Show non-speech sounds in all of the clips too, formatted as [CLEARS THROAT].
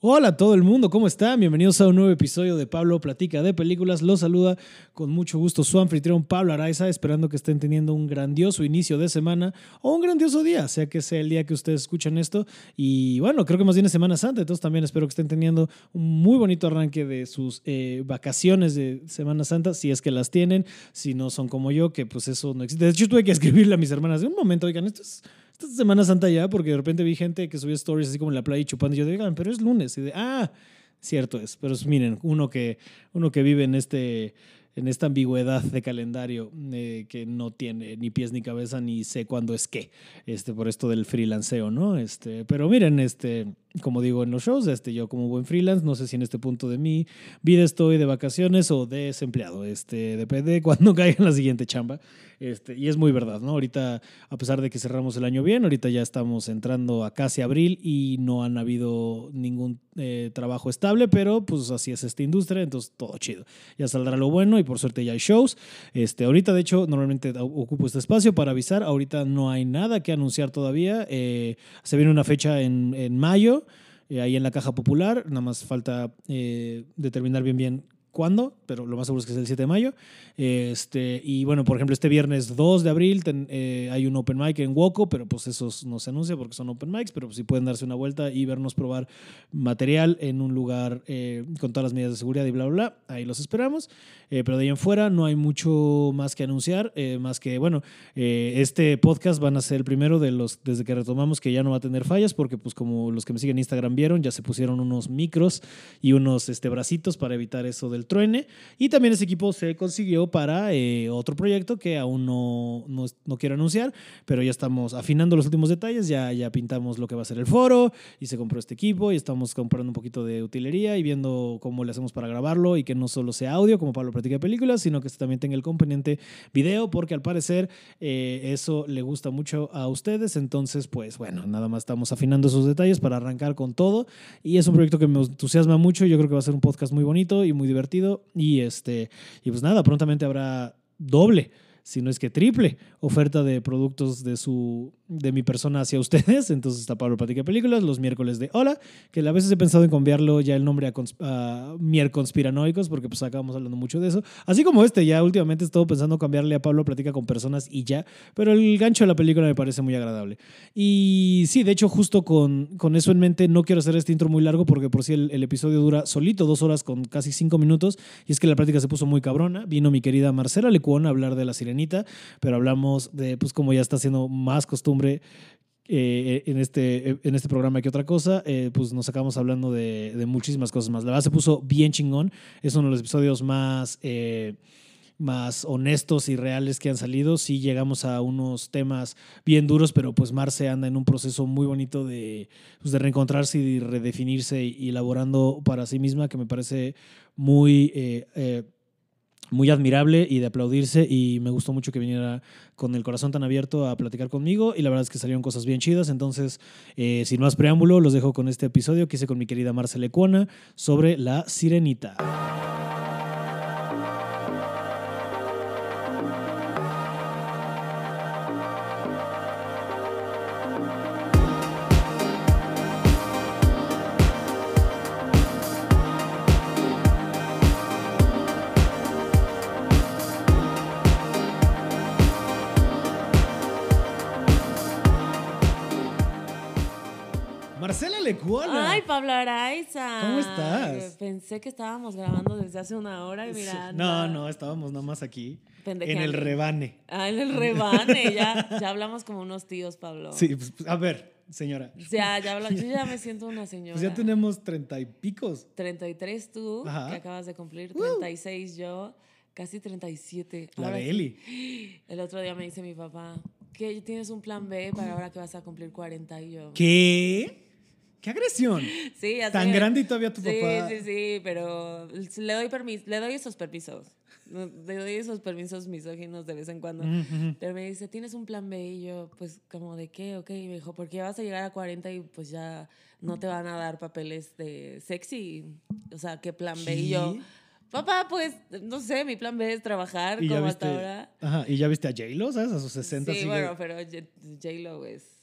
Hola todo el mundo, ¿cómo están? Bienvenidos a un nuevo episodio de Pablo Platica de Películas. Los saluda con mucho gusto su anfitrión Pablo Araiza, esperando que estén teniendo un grandioso inicio de semana o un grandioso día, sea que sea el día que ustedes escuchan esto. Y bueno, creo que más bien es Semana Santa, entonces también espero que estén teniendo un muy bonito arranque de sus eh, vacaciones de Semana Santa, si es que las tienen, si no son como yo, que pues eso no existe. De hecho, tuve que escribirle a mis hermanas de un momento, oigan, esto es esta Semana Santa ya, porque de repente vi gente que subía stories así como en la playa y chupando. Y yo digo, pero es lunes. Y de, ah, cierto es. Pero miren, uno que, uno que vive en este en esta ambigüedad de calendario eh, que no tiene ni pies ni cabeza ni sé cuándo es qué, este, por esto del freelanceo, ¿no? Este, pero miren, este, como digo en los shows, este, yo como buen freelance, no sé si en este punto de mi vida estoy de vacaciones o desempleado, este, depende de cuándo [LAUGHS] caiga en la siguiente chamba, este, y es muy verdad, ¿no? Ahorita, a pesar de que cerramos el año bien, ahorita ya estamos entrando a casi abril y no han habido ningún eh, trabajo estable, pero pues así es esta industria, entonces todo chido. Ya saldrá lo bueno y por suerte ya hay shows. Este, ahorita, de hecho, normalmente ocupo este espacio para avisar, ahorita no hay nada que anunciar todavía, eh, se viene una fecha en, en mayo. Eh, ahí en la caja popular. Nada más falta eh, determinar bien bien cuándo, pero lo más seguro es que es el 7 de mayo. Este, y bueno, por ejemplo, este viernes 2 de abril eh, hay un open mic en Woco, pero pues esos no se anuncia porque son open mics, pero pues, pueden darse una vuelta y vernos probar material en un lugar con todas las medidas de seguridad y bla, bla, bla. Ahí los esperamos. pero de ahí en fuera no hay mucho más que anunciar, más que, bueno, este podcast van a ser el primero de los, desde que retomamos, que ya no va a tener fallas, porque pues como los que me siguen en Instagram vieron, ya se pusieron unos micros y unos este, bracitos para evitar eso del truene. Y también ese equipo se consiguió para eh, otro proyecto que aún no, no, quiero anunciar, pero ya estamos afinando los últimos detalles, ya, ya pintamos lo que va a ser el foro y se compró este equipo y estamos comprando un poquito de utilería y viendo cómo le hacemos para grabarlo y que no solo sea audio como Pablo Platica de Películas, sino que también tenga el componente video, porque al parecer eh, eso le gusta mucho a ustedes. Entonces, pues bueno, nada más estamos afinando esos detalles para arrancar con todo y es un proyecto que me entusiasma mucho. Yo creo que va a ser un podcast muy bonito y muy divertido y este y pues nada, prontamente habrá doble si no es que triple oferta de productos de su de mi persona hacia ustedes. [LAUGHS] Entonces está Pablo Platica Películas, los miércoles de Hola, que a veces he pensado en cambiarlo ya el nombre a, a Mier Conspiranoicos, porque pues acabamos hablando mucho de eso. Así como este, ya últimamente he estado pensando cambiarle a Pablo Platica con personas y ya, pero el gancho de la película me parece muy agradable. Y sí, de hecho, justo con, con eso en mente, no quiero hacer este intro muy largo, porque por si el, episodio dura solito, dos horas con casi cinco minutos, y es que la práctica se puso muy cabrona. Vino mi querida Marcela Lecuón a hablar de la pero hablamos de, pues como ya está siendo más costumbre eh, en, este, en este programa que otra cosa, eh, pues nos acabamos hablando de, muchísimas cosas más. La verdad se puso bien chingón. Es uno de los episodios más, eh, más honestos y reales que han salido. Sí llegamos a unos temas bien duros, pero pues Marce anda en un proceso muy bonito de, pues, de reencontrarse y redefinirse y, elaborando para sí misma, que me parece muy muy admirable y de aplaudirse y me gustó mucho que viniera con el corazón tan abierto a platicar conmigo y la verdad es que salieron cosas bien chidas, entonces eh, sin más preámbulo los dejo con este episodio que hice con mi querida Marcela Ecuana sobre la sirenita. Ay, Pablo Araiza. ¿Cómo estás? Pensé que estábamos grabando desde hace una hora y mira. No, no, estábamos nomás aquí. En el rebane. Ah, en el rebane. ya, ya hablamos como unos tíos, Pablo. Sí, pues, a ver, señora. Ya, ya hablo, yo ya me siento una señora. Pues ya tenemos treinta y picos. Treinta y tres tú, que acabas de cumplir, treinta y seis yo, casi treinta y siete. La de Eli. El otro día me dice mi papá, que tienes un plan B para ahora que vas a cumplir 40 y yo. ¿Qué? ¡Qué agresión! [LAUGHS] Sí, así Tan grande y todavía tu papá. Sí, sí, sí, pero le doy, permiso, le doy esos permisos. Le doy esos permisos misóginos de vez en cuando. Pero me dice, ¿tienes un plan B? Y yo, pues, como de qué? Ok, y me dijo, porque vas a llegar a 40 y pues ya no te van a dar papeles de sexy. O sea, ¿qué plan B? Y yo, papá, pues, no sé, mi plan B es trabajar como hasta ahora. Ajá, ¿y ya viste a J-Lo, sabes? A sus 60. Sí, bueno, pero J-Lo es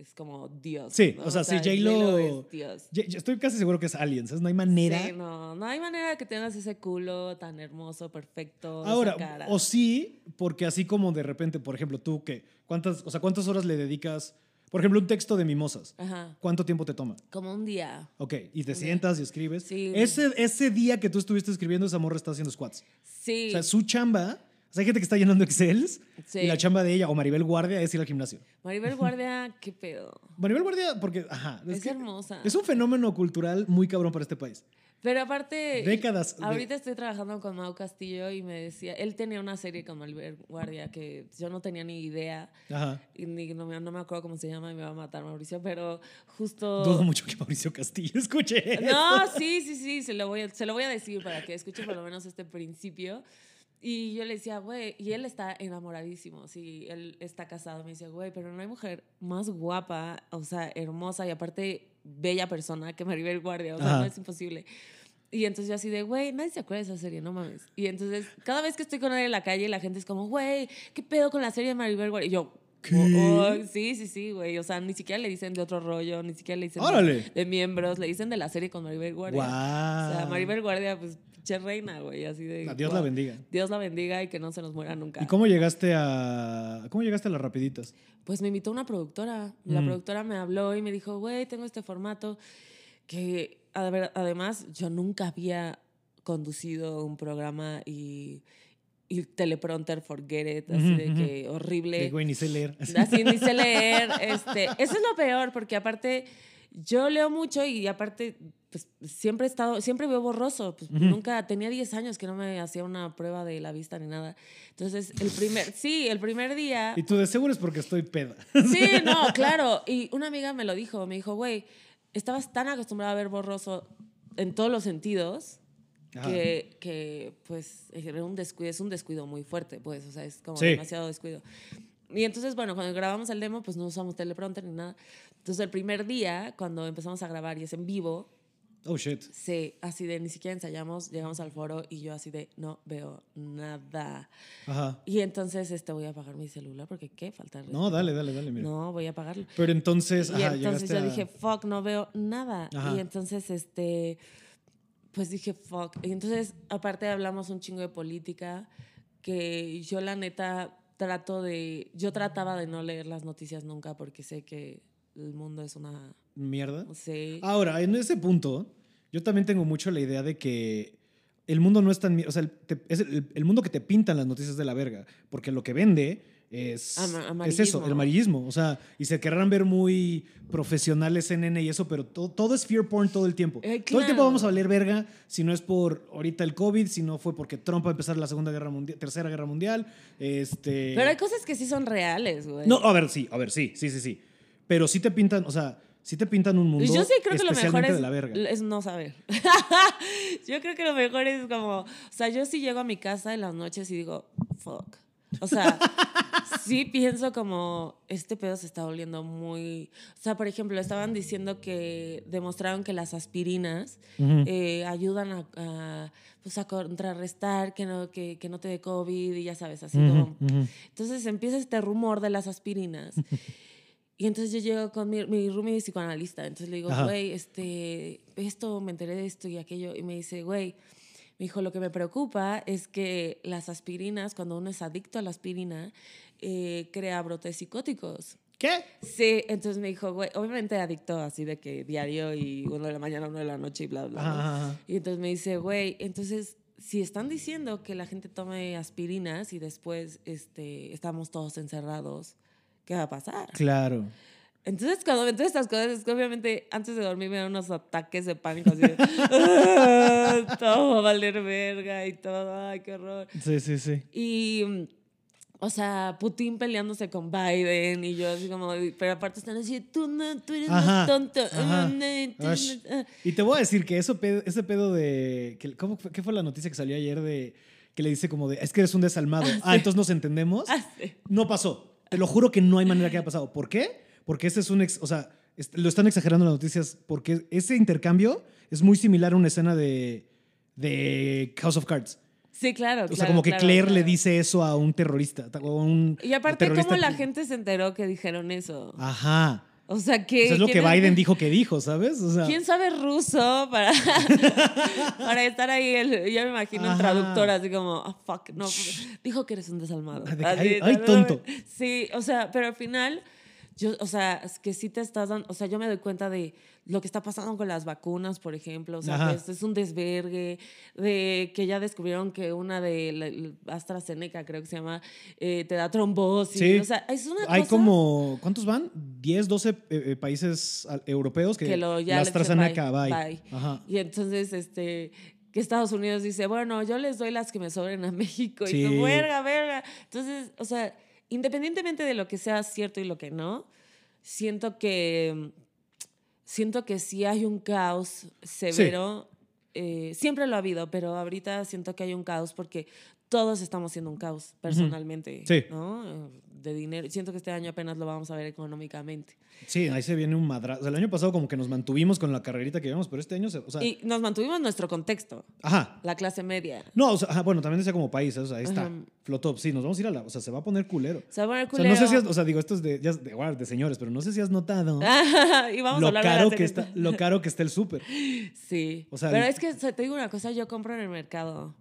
es como Dios. Sí, ¿no? o sea, sí, J-Lo J-Lo- es Dios. Yo, estoy casi seguro que es Aliens, ¿sabes? No hay manera. Sí, no, no hay manera de que tengas ese culo tan hermoso, perfecto. esa Ahora, cara. o sí, porque así como de repente, por ejemplo, tú que, ¿cuántas, o sea, cuántas horas le dedicas, por ejemplo, un texto de mimosas? Ajá. ¿Cuánto tiempo te toma? Como un día. Ok, y te sientas y escribes. Sí. Ese, ese día que tú estuviste escribiendo, esa morra está haciendo squats. Sí. O sea, su chamba, o sea, hay gente que está llenando Excels Sí. y la chamba de ella o Maribel Guardia es ir al gimnasio. Maribel Guardia, [LAUGHS] qué pedo. Maribel Guardia, porque, ajá. Es, que hermosa. Es un fenómeno cultural muy cabrón para este país. Pero aparte, Décadas de- ahorita estoy trabajando con Mau Castillo y me decía, él tenía una serie con Maribel Guardia que yo no tenía ni idea. Ajá. Y ni, no, me, no me acuerdo cómo se llama y me va a matar Mauricio, pero justo... Dudo mucho que Mauricio Castillo escuche. No, sí, sí, sí, se lo, voy a, se lo voy a decir para que escuche por lo menos este principio. Y yo le decía, güey, y él está enamoradísimo, sí, él está casado. Me decía, güey, pero no hay mujer más guapa, o sea, hermosa y aparte bella persona que Maribel Guardia, o sea, Ajá. no es imposible. Y entonces yo así de, güey, nadie se acuerda de esa serie, no mames. Y entonces cada vez que estoy con él en la calle, la gente es como, güey, ¿qué pedo con la serie de Maribel Guardia? Y yo, ¿Qué? "Oh, oh, sí, sí, sí, güey. O sea, ni siquiera le dicen de otro rollo, ni siquiera le dicen de-. De, miembros, le dicen de la serie con Maribel Guardia. Guau. O sea, Maribel Guardia, pues, pinche reina, güey, así de... A Dios la guau. bendiga. Dios la bendiga y que no se nos muera nunca. ¿Y cómo llegaste a cómo llegaste a las rapiditas? Pues me invitó una productora. La Mm. productora me habló y me dijo, güey, tengo este formato que, a ver, además, yo nunca había conducido un programa y, y teleprompter, forget it, así de que horrible. Que güey, ni sé leer. [LAUGHS] Así ni sé leer. Este, eso es lo peor, porque aparte yo leo mucho y aparte pues, siempre he estado, siempre veo borroso. Pues, Ujú. Nunca, tenía 10 años que no me hacía una prueba de la vista ni nada. Entonces, el primer, [LAUGHS] sí, el primer día... Y tú de seguro es porque estoy peda. Sí, no, [LAUGHS] claro. Y una amiga me lo dijo, me dijo, güey, estabas tan acostumbrada a ver borroso en todos los sentidos que, que, pues un descuido, es un descuido muy fuerte, pues, o sea, es como Sí. demasiado descuido. Y entonces, bueno, cuando grabamos el demo, pues no usamos teleprompter ni nada. Entonces, el primer día, cuando empezamos a grabar y es en vivo, Oh shit. sí, así de ni siquiera ensayamos, llegamos al foro y yo así de no veo nada. Ajá. Y entonces este voy a apagar mi celular porque qué falta. No, dale, dale, dale, mira. No, voy a apagarlo. Pero entonces, Y ajá, entonces yo a- dije, fuck, no veo nada. Ajá. Y entonces, este, pues dije, fuck. Y entonces, aparte hablamos un chingo de política, que yo la neta trato de, yo trataba de no leer las noticias nunca porque sé que el mundo es una, mierda. sé. Ahora, en ese punto, yo también tengo mucho la idea de que el mundo no es tan... O sea, el, te- es el, el mundo que te pintan las noticias de la verga. Porque lo que vende es... Ama- Es eso, el amarillismo. O sea, y se querrán ver muy profesionales CNN y eso, pero to- todo es fear porn todo el tiempo. Eh, Todo el tiempo claro. vamos a valer verga si no es por ahorita el COVID, si no fue porque Trump va a empezar la Segunda Guerra Mundial, Tercera Guerra Mundial. Este... Pero hay cosas que sí son reales, güey. No, a ver, sí, a ver, sí, sí, sí, sí. Pero sí te pintan, o sea, sí te pintan un mundo Yo sí creo que lo mejor es, es no saber. [LAUGHS] yo creo que lo mejor es como, o sea, yo sí llego a mi casa en las noches y digo, fuck. O sea, [LAUGHS] sí pienso como, este pedo se está volviendo muy... O sea, por ejemplo, estaban diciendo que demostraron que las aspirinas Ujú. eh, ayudan a, a, pues a contrarrestar que no, que, que no te dé COVID y ya sabes, así como... Ujú, ujú. Entonces empieza este rumor de las aspirinas. [LAUGHS] Y entonces yo llego con mi, mi roomie psicoanalista. Entonces le digo, güey, este, esto, me enteré de esto y aquello. Y me dice, güey, me dijo, lo que me preocupa es que las aspirinas, cuando uno es adicto a la aspirina, eh, crea brotes psicóticos. ¿Qué? Sí, entonces me dijo, güey, obviamente adicto así de que diario y uno de la mañana, uno de la noche y bla, bla. Y entonces me dice, güey, entonces si están diciendo que la gente tome aspirinas y después este, estamos todos encerrados, ¿qué va a pasar? Claro. Entonces cuando me estas cosas, es que obviamente antes de dormir me dan unos ataques de pánico así de, [LAUGHS] "Ah, todo va a valer verga y todo, ay, qué horror. Sí, sí, sí. Y, o sea, Putin peleándose con Biden y yo así como, pero aparte están así, tú no, tú eres Ajá, más tonto. ajá. ah, ah". Y te voy a decir que eso pedo- ese pedo de. que- ¿cómo ¿Qué fue la noticia que salió ayer de que le dice como de es que eres un desalmado? Ah, entonces nos entendemos. Ah, sí. No pasó. Te lo juro que no hay manera que haya pasado. ¿Por qué? Porque ese es un. ex- o sea, lo están exagerando las noticias porque ese intercambio es muy similar a una escena de, de House of Cards. Sí, claro. O sea, claro, como que claro, Claire le dice eso a un terrorista. O a un Y aparte, terrorista ¿cómo la que- gente se enteró que dijeron eso? Ajá. O sea, que. Eso es lo que ¿quién- Biden dijo que dijo, ¿sabes? O sea, ¿Quién sabe ruso para, [LAUGHS] para estar ahí? El, ya me imagino Ajá. traductor así como, "Ah, fuck, no, dijo que eres un desalmado. [LAUGHS] De que, Así, ay, tonto. Sí, o sea, pero al final, yo, o sea, es que sí te estás dando, o sea, yo me doy cuenta de lo que está pasando con las vacunas, por ejemplo, o sea, que esto es un desvergue, de que ya descubrieron que una de la- AstraZeneca, creo que se llama, eh, te da trombosis. Sí. O sea, es una hay cosa como, ¿cuántos van? 10, 12 eh, eh, países europeos que, que lo ya la AstraZeneca, bye, bye. bye. Ajá. Y entonces, este, que Estados Unidos dice, bueno, yo les doy las que me sobren a México. Sí. Y tú, verga, verga. Entonces, o sea, independientemente de lo que sea cierto y lo que no, siento que, siento que sí hay un caos severo. eh, siempre lo ha habido, pero ahorita siento que hay un caos porque todos estamos siendo un caos personalmente, Sí. ¿no? De dinero. Siento que este año apenas lo vamos a ver económicamente. Sí, ahí se viene un madrazo. O sea, el año pasado como que nos mantuvimos con la carrerita que llevamos, pero este año, se- o sea, Y nos mantuvimos en nuestro contexto, ajá. la clase media. No, o sea, ajá, bueno, también decía como país, o sea, ahí está, flotó. Sí, nos vamos a ir a la, o sea, se va a poner culero. Se va a poner O sea, no sé si has, culero. o sea, digo, esto es de, ya es de, de señores, pero no sé si has notado [LAUGHS] y vamos a lo hablar de la caro, que serie. está, lo caro que está el súper. Sí. O sea, Pero el- es que te digo una cosa, yo compro en el mercado.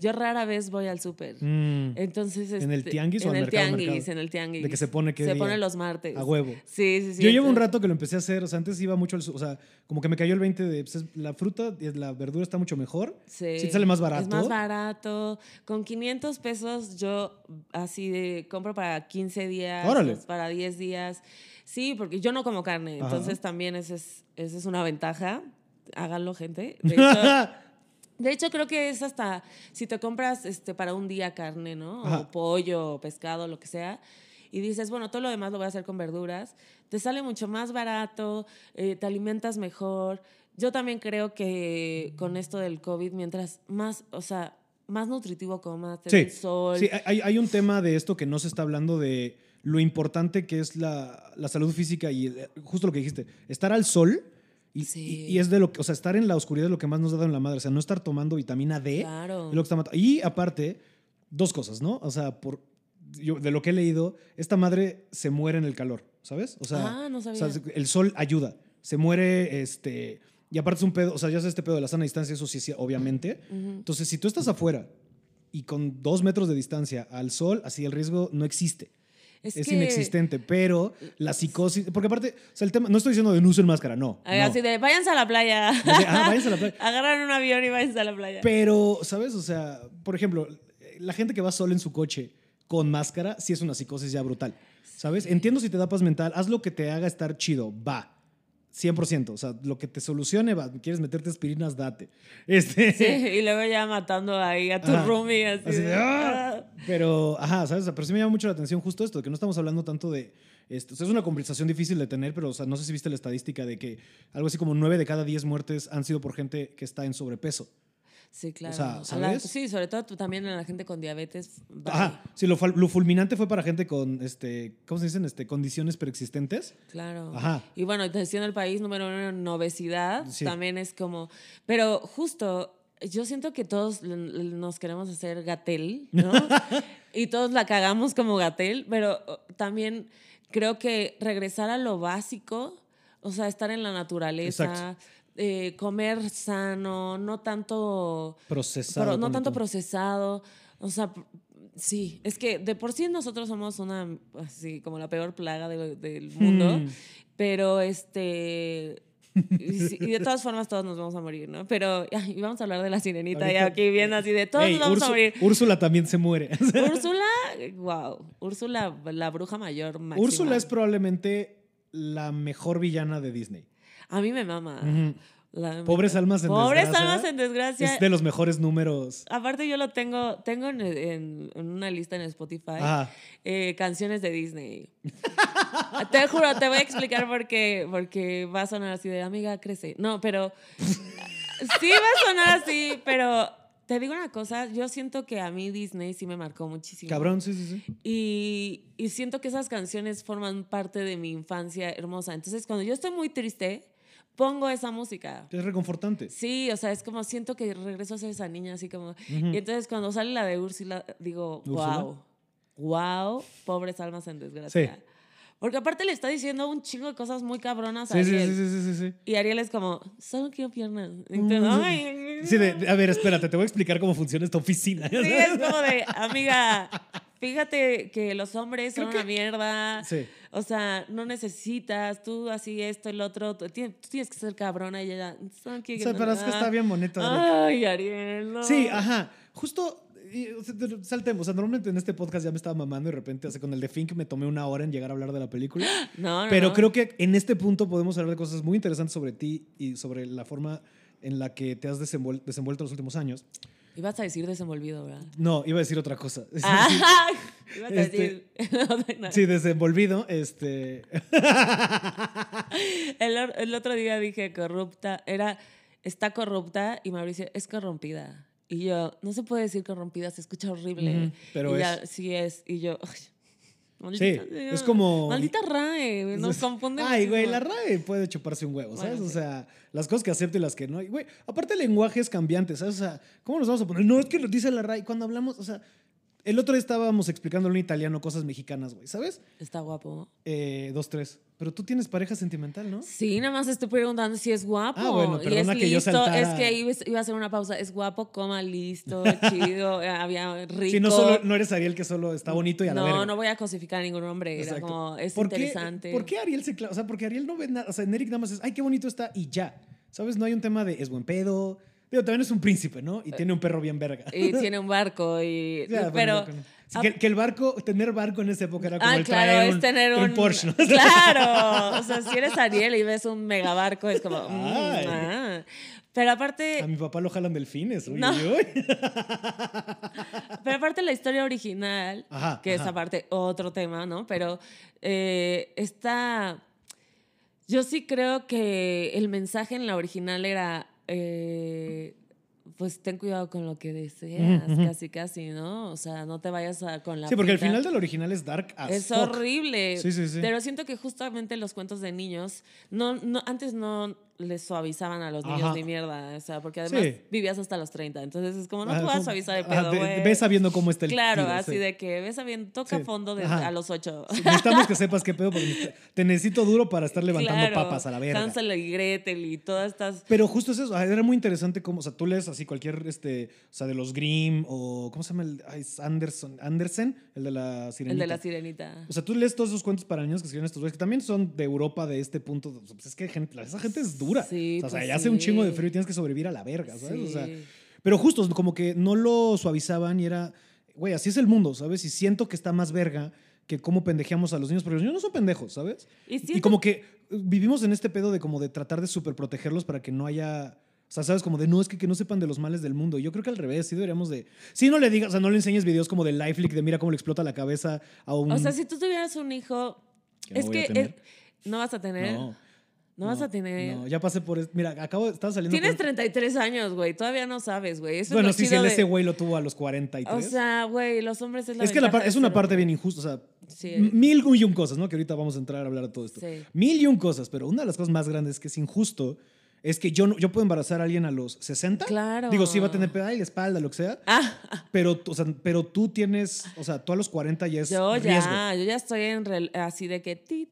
Yo rara vez voy al súper. Mm. Entonces, ¿En el este, tianguis o en al el mercado, tianguis, mercado? en el tianguis. De que se pone qué Se día. pone los martes. A huevo. Sí, sí, sí. Yo llevo un rato que lo empecé a hacer, o sea, antes iba mucho al, o sea, como que me cayó el 20 de, pues, es- la fruta y la verdura está mucho mejor. Sí. Sí te sale más barato. Es más barato. Con 500 pesos yo así de compro para 15 días, Órale. para 10 días. Sí, porque yo no como carne, Ajá. entonces también esa es, esa es una ventaja. Háganlo, gente. [LAUGHS] De hecho, de hecho, creo que es hasta si te compras este, para un día carne, ¿no? O pollo, o pescado, lo que sea. Y dices, bueno, todo lo demás lo voy a hacer con verduras. Te sale mucho más barato, eh, te alimentas mejor. Yo también creo que con esto del COVID, mientras más, o sea, más nutritivo comas, Sí, el sol. sí hay, hay un tema de esto que no se está hablando de lo importante que es la, la salud física y eh, justo lo que dijiste, estar al sol y, Sí. y- y es de lo que, o sea, estar en la oscuridad es lo que más nos da en la madre, o sea, no estar tomando vitamina D Claro. es lo que está matando. Y aparte, dos cosas, ¿no? O sea, por, yo, de lo que he leído, esta madre se muere en el calor, ¿sabes? O sea, Ah, no o sabía. sea, el sol ayuda, se muere, este, y aparte es un pedo, o sea, ya sabes este pedo de la sana distancia, eso sí, sí, obviamente. Entonces, si tú estás afuera y con dos metros de distancia al sol, así el riesgo no existe. Es, Es, que- inexistente, pero la psicosis, porque aparte, o sea, el tema, no estoy diciendo de no usen máscara, no. Así de, váyanse a la playa. [LAUGHS] Ah, váyanse a la playa. [LAUGHS] Agarran un avión y váyanse a la playa. Pero, ¿sabes? O sea, por ejemplo, la gente que va sola en su coche con máscara, sí es una psicosis ya brutal. ¿Sabes? Entiendo si te da paz mental, haz lo que te haga estar chido, va. 100%, o sea, lo que te solucione, va. ¿Quieres meterte aspirinas? Date. [LAUGHS] Este, Sí, y luego ya matando ahí a tu Ajá. roomie así. Así de, de, "Ah". "Ah". Pero, ajá, ¿sabes? Pero sí me llama mucho la atención justo esto, que no estamos hablando tanto de... Esto. O sea, es una conversación difícil de tener, pero o sea, no sé si viste la estadística de que algo así como 9 de cada 10 muertes han sido por gente que está en sobrepeso. Sí, claro. sea, A la- ¿sabes? sí, sobre todo también a la gente con diabetes. bye. Ajá, sí, lo, lo fulminante fue para gente con, este, ¿cómo se dicen? Este, condiciones preexistentes. Claro. Ajá. Y bueno, en el país número uno en obesidad, Sí. también es como. Pero justo, yo siento que todos nos queremos hacer gatel, ¿no? [LAUGHS] y todos la cagamos como gatel, pero también creo que regresar a lo básico, o sea, estar en la naturaleza. Exacto. Eh, comer sano, no tanto Procesado. No tanto tú. procesado. O sea, sí, es que de por sí nosotros somos una, así, como la peor plaga de- del mundo. Hmm. Pero este. Y, de todas formas todos nos vamos a morir, ¿no? Pero y vamos a hablar de la sirenita Ahorita- ya aquí viendo así de todos Ey, nos vamos a morir. Úrsula también se muere. Úrsula, [LAUGHS] wow. Úrsula, la bruja mayor. máxima. Úrsula es probablemente la mejor villana de Disney. A mí me mama. La- Pobres almas en Pobres desgracia. almas en desgracia. Es de los mejores números. Aparte yo lo tengo, tengo en, en- en una lista en Spotify eh, canciones de Disney. [LAUGHS] te juro, te voy a explicar por qué, porque va a sonar así de amiga, crece. No, pero [LAUGHS] sí va a sonar así, pero te digo una cosa, yo siento que a mí Disney sí me marcó muchísimo. Cabrón, sí, sí, sí. Y, y siento que esas canciones forman parte de mi infancia hermosa. Entonces cuando yo estoy muy triste, pongo esa música. Es reconfortante. Sí, o sea, es como siento que regreso a ser esa niña, así como. Y entonces cuando sale la de Úrsula, digo, ¿Úrsula? wow, wow, pobres almas en desgracia. Sí. Porque aparte le está diciendo un chingo de cosas muy cabronas a Sí, sí, Ariel. sí, sí, sí, sí. Y Ariel es como, solo quiero piernas. Mm, "Ay". Sí, de- a ver, espérate, te voy a explicar cómo funciona esta oficina. Sí, es como de, amiga, fíjate que los hombres son Creo una mierda. Sí. O sea, no necesitas tú así esto, el otro. Tú tienes, tú tienes que ser cabrona y ella. "Solo O sea, pero es que está bien bonito. Ay, Ariel, no. Sí, ajá. Justo. y, saltemos. O sea, normalmente en este podcast ya me estaba mamando y de repente, o sea, con el de Fink me tomé una hora en llegar a hablar de la película. [GASPS] No, no, Pero no. creo que en este punto podemos hablar de cosas muy interesantes sobre ti y sobre la forma en la que te has desenvuel- desenvuelto los últimos años. Ibas a decir desenvolvido, ¿verdad? No, iba a decir otra cosa. [LAUGHS] Ah, [LAUGHS] ibas a Este- decir. [LAUGHS] Sí, desenvolvido, este. el, el otro día dije corrupta, era, está corrupta y Mauricio es corrompida. Y yo, no se puede decir corrompida, se escucha horrible. Pero y ya, es. sí es. Y yo, ay, Sí, es como- Maldita RAE, nos confunde. Ay, güey, la RAE puede chuparse un huevo, ¿sabes? Bueno, O sí. sea, las cosas que acepto y las que no. Y, güey, aparte el lenguaje es cambiante, ¿sabes? O sea, ¿cómo nos vamos a poner? No, es que lo dice la RAE. Cuando hablamos, o sea, el otro día estábamos explicándole en italiano cosas mexicanas, güey, ¿sabes? Está guapo. Eh, dos, tres. Pero tú tienes pareja sentimental, ¿no? Sí, nada más estoy preguntando si es guapo. Ah, bueno, y es perdona que yo listo. saltara. Es que iba, iba a hacer una pausa. Es guapo, coma, listo, [LAUGHS] chido, había rico. Si no, solo, no eres Ariel que solo está bonito y a la no, verga. no voy a cosificar a ningún hombre. Era Exacto. como, es ¿Por qué- interesante. ¿Por qué Ariel se clava? O sea, porque Ariel no ve nada. O sea, en Eric nada más es, ay, qué bonito está y ya. ¿Sabes? No hay un tema de es buen pedo. Digo, también es un príncipe, ¿no? Y tiene un perro bien verga. Y tiene un barco y... [LAUGHS] Pero... sí, que, que el barco, tener barco en esa época era como Ah, el claro, traer es un, tener un... Porsche, ¿no? [LAUGHS] Claro. O sea, si eres Ariel y ves un megabarco, es como... mm, ah. Pero aparte... A mi papá lo jalan delfines. Uy, No. uy. [LAUGHS] Pero aparte la historia original, Ajá, que es aparte otro tema, ¿no? Pero eh, está... Yo sí creo que el mensaje en la original era... eh, pues ten cuidado con lo que deseas, casi, casi, ¿no? O sea, no te vayas a, con la Sí, porque el final del original es dark as Es fuck. horrible. Sí, sí, sí. Pero siento que justamente los cuentos de niños, no, no, antes no les suavizaban a los niños Ajá. ni mierda. O sea, porque además Sí. vivías hasta los 30. Entonces es como, no te vas a suavizar el pedo, güey. Ves sabiendo cómo está el Claro, tiro, así sí. de que ves sabiendo, toca Sí. fondo a los 8. Sí, Necesitamos que sepas qué pedo, porque te necesito duro para estar [LAUGHS] levantando papas a la verga. Hansel y Gretel y todas estas... Pero justo es eso, ah, era muy interesante cómo, o sea, tú lees así cualquier, este, o sea, de los Grimm o, ¿cómo se llama? El, ay, Anderson, Andersen, el de la sirenita. El de la sirenita. O sea, tú lees todos esos cuentos para niños que escriben estos güeyes, que también son de Europa, de este punto. Pues es que gente, esa gente es dura. Sí, o sea, pues ya hace un chingo de sí. frío y tienes que sobrevivir a la verga, ¿sabes? O sea, Sí. pero justo, como que no lo suavizaban y era, güey, así es el mundo, ¿sabes? Y siento que está más verga que cómo pendejeamos a los niños, porque los niños no son pendejos, ¿sabes? Y Y siento como que eh, vivimos en este pedo de como de tratar de superprotegerlos para que no haya... O sea, ¿sabes? Como de no, es que, que no sepan de los males del mundo. Yo creo que al revés, sí deberíamos de... Sí, no le digas, o sea, no le enseñes videos como de Lifelink, de mira cómo le explota la cabeza a un... O sea, si tú tuvieras un hijo... Que no es que es- no vas a tener... No, vas a tener... No, ya pasé por... Mira, acabo, estaba saliendo Tienes con- 33 años, güey. Todavía no sabes, güey. Eso Bueno, es sí, si de- ese güey lo tuvo a los 43. O sea, güey, los hombres es la es que la ventaja par- de es una parte hombre. bien injusta, o sea, Sí. mil y un cosas, ¿no? Que ahorita vamos a entrar a hablar de todo esto. Sí. Mil y un cosas, pero una de las cosas más grandes que es injusto es que yo, no, yo puedo embarazar a alguien a los 60. Claro. Digo, sí va a tener pedo en la espalda, lo que sea. Ah, Pero, o sea, pero tú tienes, o sea, tú a los 40 ya es yo riesgo. ya, yo ya estoy en así de que... ti,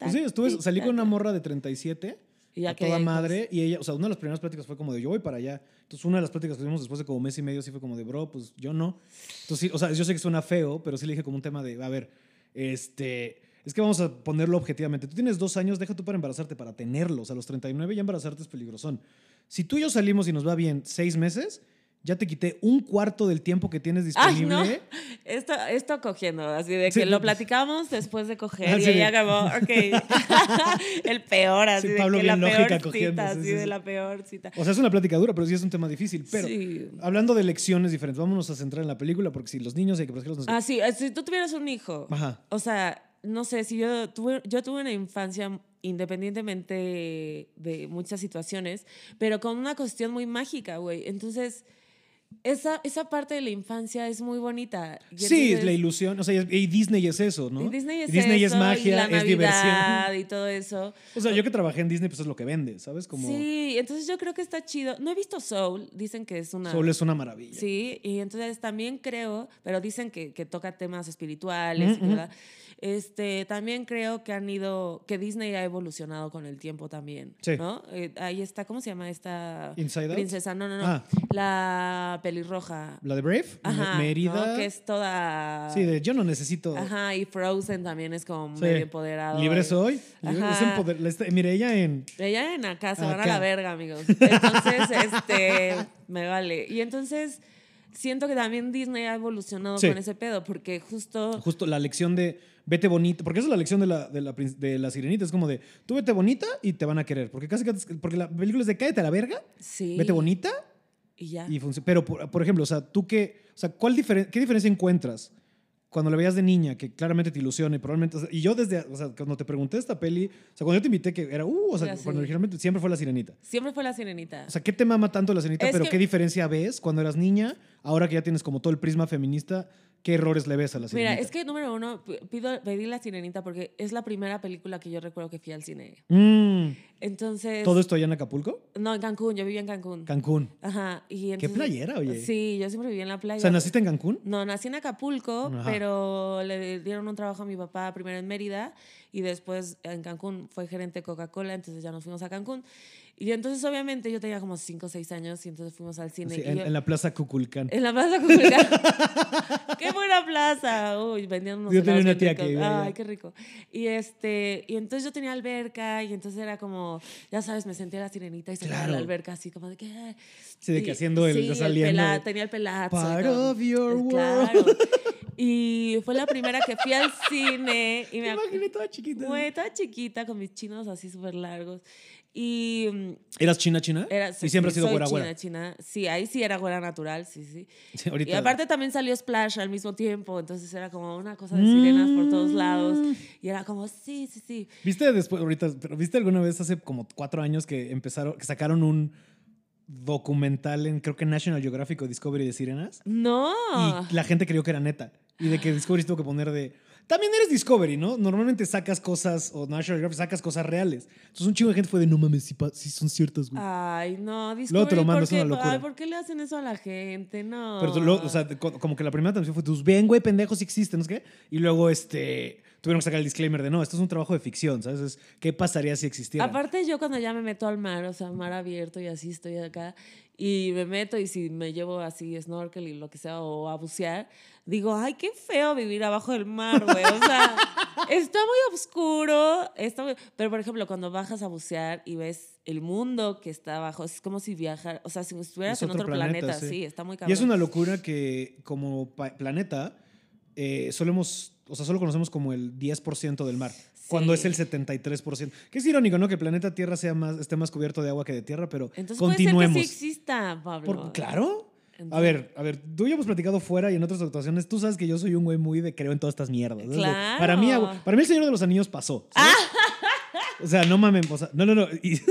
Pues sí, estuve, salí con una morra de 37 Y ya a toda hijos. madre y ella, o sea, una de las primeras pláticas fue como de yo voy para allá. Entonces, una de las pláticas que tuvimos después de como mes y medio sí fue como de bro, pues yo no. Entonces, sí, o sea, yo sé que suena feo, pero sí le dije como un tema de, a ver, este, es que vamos a ponerlo objetivamente. Tú tienes dos años, deja tú para embarazarte, para tenerlos. A los 39 ya embarazarte es peligrosón. Si tú y yo salimos y nos va bien seis meses, ya te quité un cuarto del tiempo que tienes Ay, disponible. no. Esto, esto cogiendo, así de que Sí, lo platicamos después de coger y ella acabó, ok. [LAUGHS] el peor, así Sí, de Pablo que bien la lógica peor cogiendo, cita, sí, así sí, de sí. la peor cita. O sea, es una plática dura, pero sí es un tema difícil. Pero hablando de lecciones diferentes, vámonos a centrar en la película, porque si los niños hay que protegerlos. no sé. Ah, sí, eh, si tú tuvieras un hijo, Ajá. o sea, no sé, si yo tuve, yo tuve una infancia independientemente de muchas situaciones, pero con una cuestión muy mágica, güey. Entonces, esa, esa parte de la infancia es muy bonita. Y Sí, es la ilusión. O sea, y Disney es eso, ¿no? y Disney es, Disney eso, es magia, y la es diversión. Y todo eso. O sea, yo que trabajé en Disney, pues es lo que vende, ¿sabes? Como Sí, entonces yo creo que está chido. No he visto Soul, dicen que es una... Soul es una maravilla. Sí, y entonces también creo, pero dicen que, que toca temas espirituales, Ujú, ujú. ¿verdad? Este, también creo que han ido, que Disney ha evolucionado con el tiempo también, Sí. ¿no? Eh, ahí está, ¿cómo se llama esta Inside Out. princesa? No, no, no, Ah. la pelirroja. La de Brave, Ajá, Mérida. ¿no? Que es toda... Sí, de yo no necesito. Ajá, y Frozen también es como Sí. medio empoderado. Libre soy. Libre- es empoder- este- Mire, ella en. Ella en acá se van a Acá. la verga, amigos. Entonces, [LAUGHS] este, me vale. Y entonces, siento que también Disney ha evolucionado Sí. con ese pedo, porque justo... Justo la lección de vete bonita. Porque esa es la lección de la, de la, de la sirenita. Es como de tú vete bonita y te van a querer. Porque casi casi- Porque la película es de cállate a la verga, Sí. vete bonita Y ya. y. Pero, por, por ejemplo, o sea, tú qué. O sea, ¿cuál diferen- ¿qué diferencia encuentras? Cuando la veías de niña, que claramente te ilusiona y probablemente. o sea, y yo desde. O sea, cuando te pregunté esta peli. O sea, cuando yo te invité, que era. Uh, o sea, cuando originalmente siempre fue la sirenita. Siempre fue la sirenita. O sea, ¿qué te mama tanto la sirenita? Es pero que- ¿qué diferencia ves cuando eras niña? Ahora que ya tienes como todo el prisma feminista, ¿qué errores le ves a la sirenita? Mira, es que número uno, pido, pedí la sirenita porque es la primera película que yo recuerdo que fui al cine. Mm, Entonces... ¿Todo esto allá en Acapulco? No, en Cancún, yo vivía en Cancún. Cancún. Ajá. Y ¿Qué playera, oye? Sí, yo siempre viví en la playa. O sea, ¿naciste en Cancún? No, nací en Acapulco, Ajá. pero le dieron un trabajo a mi papá primero en Mérida y después en Cancún fue gerente de Coca-Cola, entonces ya nos fuimos a Cancún. Y entonces obviamente yo tenía como 5 o 6 años y entonces fuimos al cine. Sí, y en, yo- en la Plaza Cuculcán. en la plaza Cuculcán. [LAUGHS] ¡Qué buena plaza! Uy, vendían unos Yo tenía una tía que vivía. Ay, qué rico. Y, este, y entonces yo tenía alberca y entonces era como, ya sabes, me sentía la sirenita y de Claro. la alberca así como de que... Sí, de que Y- haciendo el- sí, saliendo pela- tenía el pelazo. y Part todo. of your Eh, world. Claro. Y fue la primera que fui al cine y me imaginé toda chiquita. Güey, toda chiquita con mis chinos así súper largos. Y mm, ¿Eras china, china? era, y siempre has sí, sido soy güera, china, güera. china. Sí, ahí sí era güera natural, sí, sí. Sí, ahorita. Y aparte también salió Splash al mismo tiempo, entonces era como una cosa de sirenas por todos lados. Mm. Y era como, sí, sí, sí. ¿Viste después, ahorita, pero viste alguna vez hace como cuatro años que empezaron, que sacaron un documental en, creo que National Geographic o Discovery de sirenas? No. Y la gente creyó que era neta. Y de que Discovery tuvo que poner de. También eres Discovery, ¿no? Normalmente sacas cosas, o National Geographic sacas cosas reales. Entonces un chingo de gente fue de no mames, si, sí son ciertas, güey. Ay, no, Luego te lo Discovery, mando, ¿por es una locura. Ay, ¿por qué le hacen eso a la gente? No. Pero luego, o sea, co- como que la primera transmisión fue, tus ven, güey, pendejos, sí existen, no sé qué. Y luego, este, tuvieron que sacar el disclaimer de, no, esto es un trabajo de ficción, ¿sabes? Es, ¿Qué pasaría si existiera? Aparte yo cuando ya me meto al mar, o sea, mar abierto y así estoy acá, y me meto y si me llevo así snorkel y lo que sea, o a bucear, digo, ay, qué feo vivir abajo del mar, güey. O sea, [LAUGHS] está muy oscuro, está muy- pero por ejemplo, cuando bajas a bucear y ves el mundo que está abajo, es como si viajar, o sea, si estuvieras Es en otro otro planeta, planeta, sí. sí. está muy Y cabrón. es una locura que como planeta eh, solemos, o sea, solo conocemos como el 10% del mar, cuando es el 73%. Que es irónico, ¿no? Que el planeta Tierra sea más, esté más cubierto de agua que de tierra, pero Entonces continuemos. puede ser que sí exista, Pablo. Por- claro. A ver, a ver, tú y yo hemos platicado fuera y en otras actuaciones. Tú sabes que yo soy un güey muy de creo en todas estas mierdas. Claro. Para mí, para mí el Señor de los Anillos pasó. ¿sabes? O sea, no mames, o sea, no, no, no. y- [LAUGHS]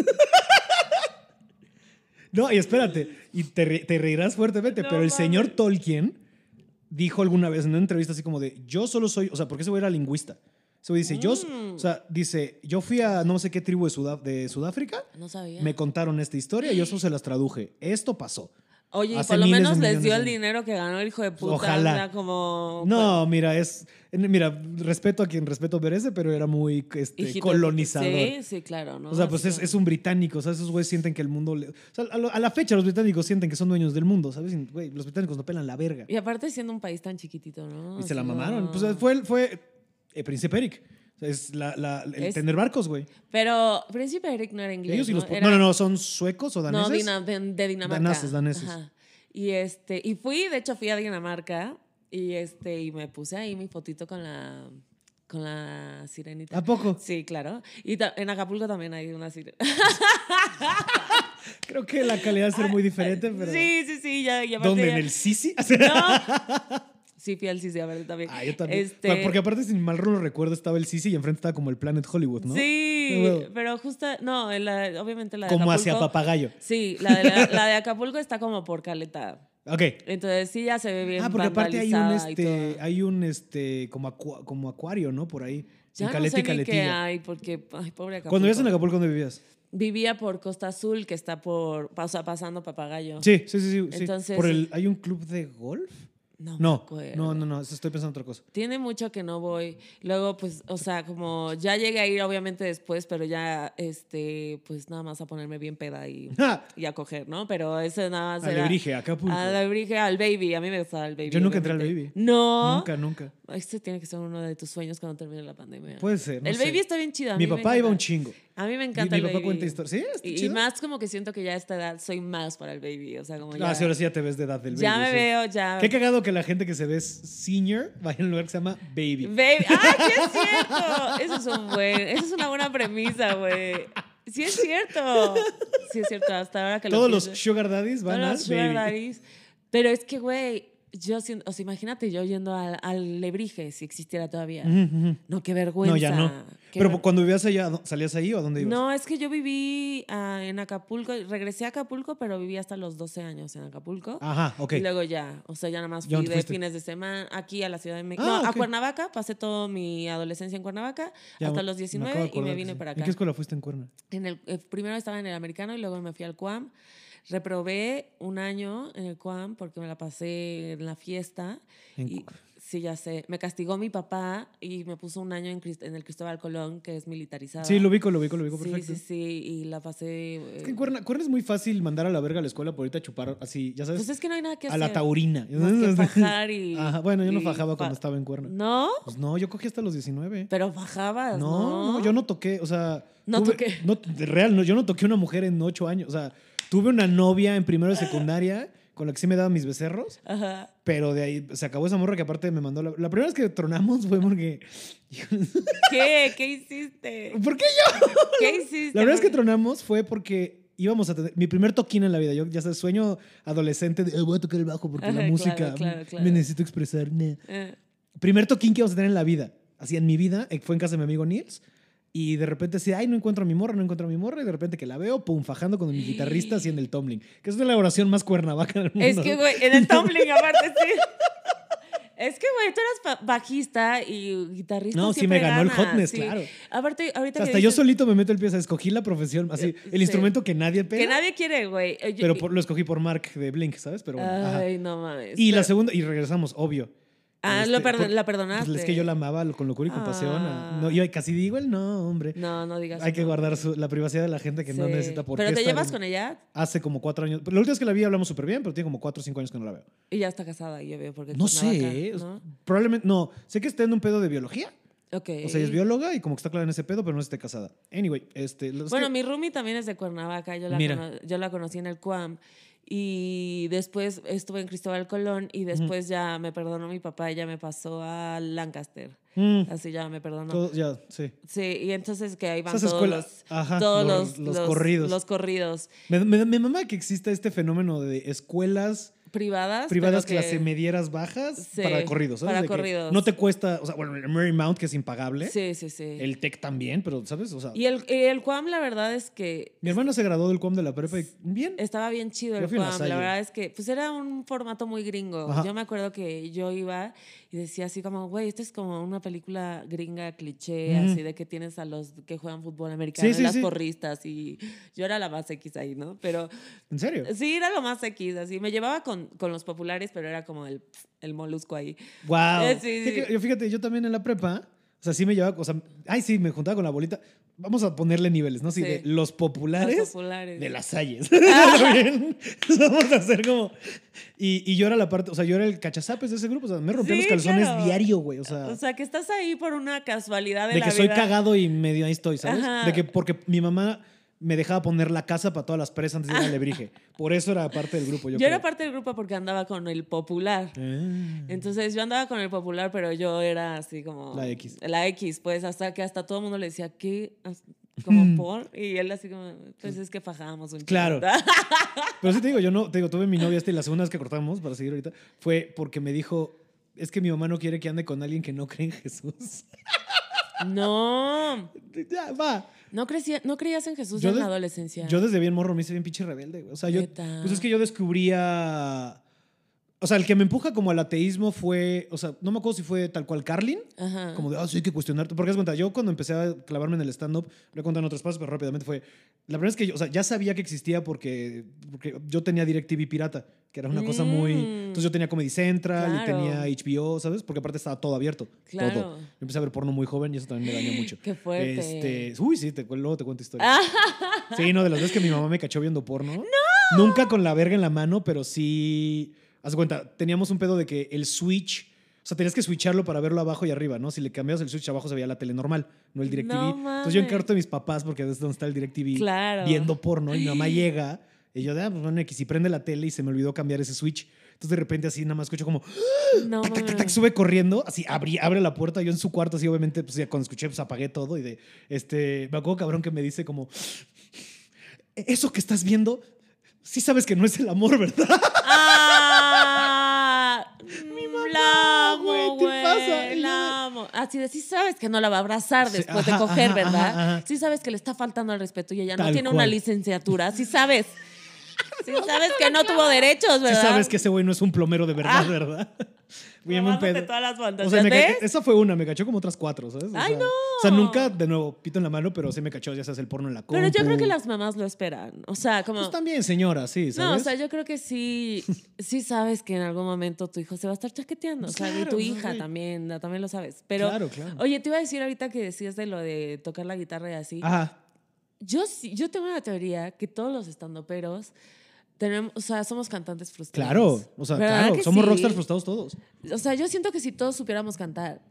no, y espérate, y te, re- te reirás fuertemente, No pero el señor. Tolkien dijo alguna vez en una entrevista así como de, yo solo soy, o sea, porque ese güey era lingüista. Güey dice, yo, Mm. o sea, dice, yo fui a no sé qué tribu de, Sudá- de Sudáfrica, No sabía. me contaron esta historia y yo solo se las traduje. Esto pasó. Oye, y por lo menos les dio el dinero que ganó el hijo de puta. Ojalá. como... No, mira, es. Mira, respeto a quien respeto merece, pero era muy este, Hijito colonizador. Sí, sí, claro. ¿no? O sea, pues es, un británico, o sea, esos güeyes sienten que el mundo... le- o sea, a, lo- a la fecha los británicos sienten que son dueños del mundo, ¿sabes? Güey, los británicos no pelan la verga. Y aparte siendo un país tan chiquitito, ¿no? Y se la mamaron. Pues fue el Príncipe Eric. Es la, la- el Es- tener barcos, güey. Pero Príncipe Eric no era inglés, Ellos y ¿no? los... Era- No, no, no, son suecos o daneses. No, Dina- de, de Dinamarca. Daneses, daneses. Ajá. Y, este, y fui, de hecho, fui a Dinamarca y, este, y me puse ahí mi fotito con la, con la sirenita. ¿A poco? Sí, claro. Y en Acapulco también hay una sirena. [LAUGHS] Creo que la calidad va a ser muy diferente, pero... Sí, sí, sí. Ya, y aparte ¿Dónde? ya- ¿En el Sisi? No. [LAUGHS] Sí, fui al Sisi a ver también. Ah, yo también. Este, Porque aparte, si mal no lo recuerdo, estaba el Sisi y enfrente estaba como el Planet Hollywood, ¿no? Sí, huevo. pero justo, no, la- obviamente la de Como Acapulco. hacia Papagayo. Sí, la de, la, [LAUGHS] la de Acapulco está como por Caleta. Ok. Entonces sí ya se ve bien Ah, porque aparte hay un este, hay un este como acua- como acuario, ¿no? Por ahí. Ya en no Caleta sé y ni qué Caletilla. hay, porque, ay, pobre Acapulco. Cuando vivías en Acapulco, ¿dónde vivías? Vivía por Costa Azul, que está por, o sea, pasando Papagayo. Sí, sí, sí, sí. sí. Entonces- Por el, ¿Hay un club de golf? No, No, no, no, no, estoy pensando en otra cosa. Tiene mucho que no voy. Luego, pues, o sea, como ya llegué a ir, obviamente después, pero ya, este, pues nada más a ponerme bien peda y, [LAUGHS] y a coger, ¿no? Pero ese nada más era... Alebrije, Acapulco. Al al baby. A mí me gustaba el baby. Yo nunca entré al baby. No. Nunca, nunca. Este tiene que ser uno de tus sueños cuando termine la pandemia. Puede ser. no el sé. baby está bien chido. a Mi mí papá iba un chingo. A mí me Mi, encanta mi el papá baby. cuenta historias. ¿Sí? ¿Está Y, y chido? más como que siento que ya a esta edad soy más para el baby. O sea, como ya. Ah, sí, ahora sí ya te ves de edad del baby. ya me sí. veo, ya. Qué cagado que la gente que se ve senior vaya a un lugar que se llama baby. Baby. [LAUGHS] ¡Ah, sí es cierto! Eso es, un buen, eso es una buena premisa, güey. Sí es cierto. Sí es cierto. Hasta ahora que lo Todos los sugar daddies van Todos a los sugar baby. daddies. Pero es que, güey, yo siento, o sea, imagínate yo yendo al, al Lebrige si existiera todavía. No, qué vergüenza. No, ya no. Qué Pero ver- cuando vivías allá, ¿a dó- ¿salías ahí o dónde ibas? No, es que yo viví ah, en Acapulco, regresé a Acapulco, pero viví hasta los 12 años en Acapulco. Ajá, ok. Y luego ya, o sea, ya nada más ¿Ya fui de fuiste? fines de semana aquí a la Ciudad de México. Ah, no, a. Cuernavaca, pasé toda mi adolescencia en Cuernavaca Ya hasta los me acabo de 19 y me vine para ¿En acá. qué escuela fuiste en Cuerna? En el, eh, primero estaba en el americano y luego me fui al CUAM. Reprobé un año en el CUAM porque me la pasé en la fiesta. En y, sí, ya sé. Me castigó mi papá y me puso un año en, el Cristóbal Colón, que es militarizado. Sí, lo ubico, lo ubico, lo ubico, Sí, perfecto. sí, sí. Y la pasé. Es eh, que en Cuerna, Cuerna es muy fácil mandar a la verga a la escuela por ahorita chupar así, ya sabes, Pues es que no hay nada que a hacer. la taurina. Más que [LAUGHS] fajar y. [LAUGHS] Ajá, bueno, yo no fajaba fa- cuando estaba en Cuerna. ¿No? Pues no, yo cogí hasta los 19. Pero fajabas. No, No, no, yo no toqué, o sea... No tuve- toqué. No, real, no, yo no toqué una mujer en ocho años. O sea, tuve una novia en primero de secundaria con la que sí me daba mis becerros, Ajá. pero de ahí se acabó esa morra que aparte me mandó... La, la primera vez que tronamos fue porque... [LAUGHS] ¿Qué? ¿Qué hiciste? ¿Por qué yo? ¿Qué hiciste? La verdad es que tronamos fue porque íbamos a tener mi primer toquín en la vida. Yo ya sabes, sueño adolescente de "Eh, voy a tocar el bajo porque Ajá, la claro, música claro, mm, claro. me necesito expresar. nah". Eh, Primer toquín que íbamos a tener en la vida. Así en mi vida, fue en casa de mi amigo Nils. Y de repente así, ay, no encuentro a mi morra, no encuentro a mi morra. Y de repente que la veo, pum, fajando con mi guitarrista así en el tumbling. Que es la elaboración más cuernavaca del mundo. Es que, güey, en el [LAUGHS] tumbling, aparte, sí. Es que, güey, tú eras ba- bajista y guitarrista. No, sí me ganó el hotness, sí. claro. Aparte, ahorita que hasta yo dices solito me meto el pie, o sea, escogí la profesión, así, Eh, el sí. instrumento que nadie pega. Que nadie quiere, güey. Eh, Pero por- lo escogí por Mark de Blink, ¿sabes? Pero bueno, ajá. Ay, no mames. Y la segunda, y regresamos, obvio. Ah, lo Este, perdo- por- la perdonaste. Pues es que yo la amaba con locura y compasión. Ah. No, yo casi digo el no, hombre. No, no digas Hay que guardar su- la privacidad de la gente que no necesita por ¿Pero te llevas con ella? Hace como cuatro años. La última vez que la vi hablamos súper bien, pero tiene como cuatro o cinco años que no la veo. Y ya está casada, yo veo. Porque No sé. ¿eh? ¿no? Probablemente, no. Sé que está en un pedo de biología. Ok. O sea, ella es bióloga y como que está clara en ese pedo, pero no esté casada. Anyway, este. Bueno, que- mi roomie también es de Cuernavaca. Yo la, yo la conocí en el CUAM. Y después estuve en Cristóbal Colón y después ya me perdonó mi papá y ya me pasó a Lancaster. Mm, Así ya me perdonó. todo- ya, sí. Sí, y entonces que ahí van Esas todos, escuelas- los, ajá, todos los- los, los corridos. Los corridos. Me, me, me mama que exista este fenómeno de escuelas Privadas. privadas que- clase medieras bajas Sí, para corridos. ¿sabes? para De corridos. No te cuesta, o sea, bueno, el Marymount que es impagable, Sí, sí, sí. el TEC también, pero ¿sabes? O sea, Y el, el CUAM, la verdad es que mi hermana se graduó del COM de la prepa y bien. estaba bien chido el CUAM. La verdad es que, pues era un formato muy gringo. Ajá. Yo me acuerdo que yo iba y decía así como, güey, esto es como una película gringa cliché, Ujú. así de que tienes a los que juegan fútbol americano, Sí, sí, las porristas y yo era la más X ahí, ¿no? Pero ¿En serio? sí, era lo más X, así. Me llevaba con, con los populares, pero era como el, el molusco ahí. Wow. Eh, sí, sí. Yo fíjate, yo también en la prepa, o sea, sí me llevaba, o sea, ay, sí, me juntaba con la bolita. Vamos a ponerle niveles, ¿no? Sí, de los populares. Los populares. de las salles. [LAUGHS] También. Vamos a hacer como. Y, y yo era la parte, o sea, yo era el cachazapes de ese grupo. O sea, me rompía Sí, los calzones claro. diario, güey. O sea, O sea, que estás ahí por una casualidad de, de la que soy cagado y medio ahí estoy, ¿sabes? Ajá. De que porque mi mamá me dejaba poner la casa para todas las presas antes de ir al Lebrige. [LAUGHS] Por eso era parte del grupo. Yo, Yo era parte del grupo porque andaba con el popular. Ah. Entonces yo andaba con el popular, pero yo era así como... La X. La X, pues hasta que hasta todo el mundo le decía, ¿qué? Como [LAUGHS] por... Y él así como, pues es que fajábamos un Claro. chingo". [LAUGHS] Pero sí te digo, yo no, te digo, tuve mi novia esta y la segunda vez que cortamos, para seguir ahorita, fue porque me dijo, es que mi mamá no quiere que ande con alguien que no cree en Jesús. no. ya, va. No, crecía, no creías en Jesús Yo en la adolescencia. Yo desde bien morro me hice bien pinche rebelde, güey. O sea, yo, pues es que yo descubría O sea, el que me empuja como al ateísmo fue, o sea, no me acuerdo si fue tal cual Carlin, Ajá. como de, ah, sí hay que cuestionarte. Porque es cuenta, yo cuando empecé a clavarme en el stand-up, lo he contado en otros pasos, pero rápidamente fue, la verdad es que yo, o sea, ya sabía que existía porque, porque yo tenía DirecTV pirata, que era una cosa muy... Mm. Entonces yo tenía Comedy Central y Claro. tenía HBO, ¿sabes? Porque aparte estaba todo abierto, Claro. todo. Yo empecé a ver porno muy joven y eso también me dañó mucho. [LAUGHS] Qué fuerte. Este, uy, sí, te, luego te cuento historias. [LAUGHS] Sí, no, de las veces que mi mamá me cachó viendo porno. ¡No! Nunca con la verga en la mano, pero sí. Haz cuenta, teníamos un pedo de que el switch. O sea, tenías que switcharlo para verlo abajo y arriba, ¿no? Si le cambiabas el switch abajo se veía la tele normal, no el DirecTV. No Entonces yo en mames. cuarto de mis papás, porque es donde está el DirecTV, Claro. viendo porno, y mi mamá [GASPS] llega, y yo, de, ah, pues bueno, X, y prende la tele y se me olvidó cambiar ese switch. Entonces de repente así nada más escucho como, No, tac, tac, tac, tac, sube corriendo, así abrí, abre la puerta, yo en su cuarto, así obviamente, pues ya cuando escuché, pues apagué todo y de, este, me acuerdo cabrón que me dice como, eso que estás viendo, sí sabes que no es el amor, ¿verdad? ¡Ah! [LAUGHS] la amo, güey, yo La amo. Así de, sí sabes que no la va a abrazar Sí, después de coger, ajá, ¿verdad? ajá. Sí sabes que le está faltando al respeto y ella no tiene una licenciatura. Sí sabes. Sí sabes que no tuvo derechos, Sí ¿verdad? sabes que ese güey no es un plomero de verdad, Ah. ¿verdad? [LAUGHS] Bien, un pedo. todas las O sea, me esa fue una, me cachó como otras cuatro, ¿sabes? O ¡Ay, sea, no! O sea, nunca, de nuevo, pito en la mano, pero sí me cachó, ya sabes, el porno en la compu. Pero yo creo que las mamás lo esperan. O sea, como... Pues también, señora, sí, ¿sabes? No, o sea, yo creo que sí, [LAUGHS] sí sabes que en algún momento tu hijo se va a estar chaqueteando. o sea, y tu pues, hija también, también lo sabes. Pero, Claro, claro. oye, te iba a decir ahorita que decías de lo de tocar la guitarra y así. Ajá. Yo, sí- yo tengo una teoría que todos los estandoperos tenemos, o sea, somos cantantes frustrados. Claro, o sea, ¿Verdad claro, somos sí? rockstars frustrados todos. O sea, yo siento que si todos supiéramos cantar,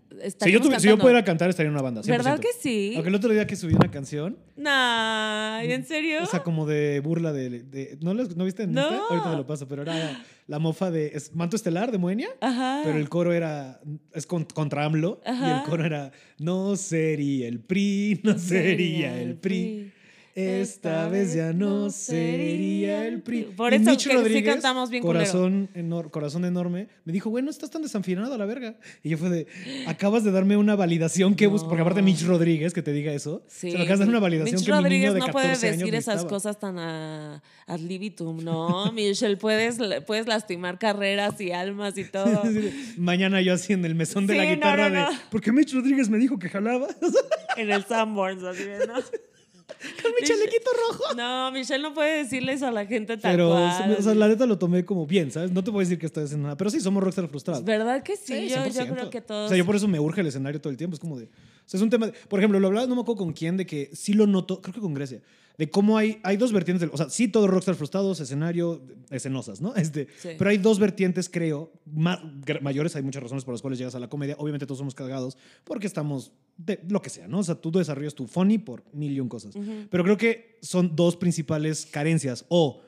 Si yo, si pudiera cantar, estaría en una banda. 100%. ¿Verdad que sí? Aunque el otro día que subí una canción, Nah, ¿y en serio? o sea, como de burla de. de- ¿no, lo- ¿No viste en Insta? No. Ahorita te lo paso, pero era la mofa de es Manto Estelar de Moenia. Ajá. Pero el coro era. Es con- contra AMLO. Y Ajá. el coro era. No sería el PRI, no sería el PRI. Esta vez ya no sería el PRI. Por eso que sí Rodríguez, cantamos bien corazón, enor- corazón enorme, me dijo, güey, no estás tan desafinado a la verga. Y yo fue de, acabas de darme una validación que busco, porque aparte No. Mitch Rodríguez, que te diga eso, Sí. se me acabas de dar una validación Mitch que mi Rodríguez niño de no 14 puede años decir esas cosas tan a- ad libitum, ¿no? [LAUGHS] Michelle, puedes, puedes lastimar carreras y almas y todo. [LAUGHS] Mañana yo así en el mesón de Sí, la no, guitarra no, no. de, porque Mitch Rodríguez me dijo que jalaba [LAUGHS] en el Sanborns, así de, ¿no? [LAUGHS] con mi chalequito rojo. [LAUGHS] No, Michelle no puede decirle eso a la gente tal Pero, cual. o sea, la neta lo tomé como bien, ¿sabes? No te voy a decir que estoy haciendo nada, pero sí, somos rockstar frustrados. ¿Verdad que sí? Sí, yo, yo 100%. creo que todos... O sea, yo por eso me urge el escenario todo el tiempo. Es como de. O sea, es un tema. de- por ejemplo, lo hablaba, no me acuerdo con quién, de que sí lo noto, creo que con Grecia, de cómo hay, hay dos vertientes. Del, o sea, sí, todos rockstar frustrados, escenario, escenosas, ¿no? [LAUGHS] Este, Sí. Pero hay dos vertientes, creo, ma- mayores. Hay muchas razones por las cuales llegas a la comedia. Obviamente, todos somos cagados porque estamos de lo que sea, ¿no? O sea, tú desarrollas tu funny por mil y un cosas. Pero creo que son dos principales carencias. O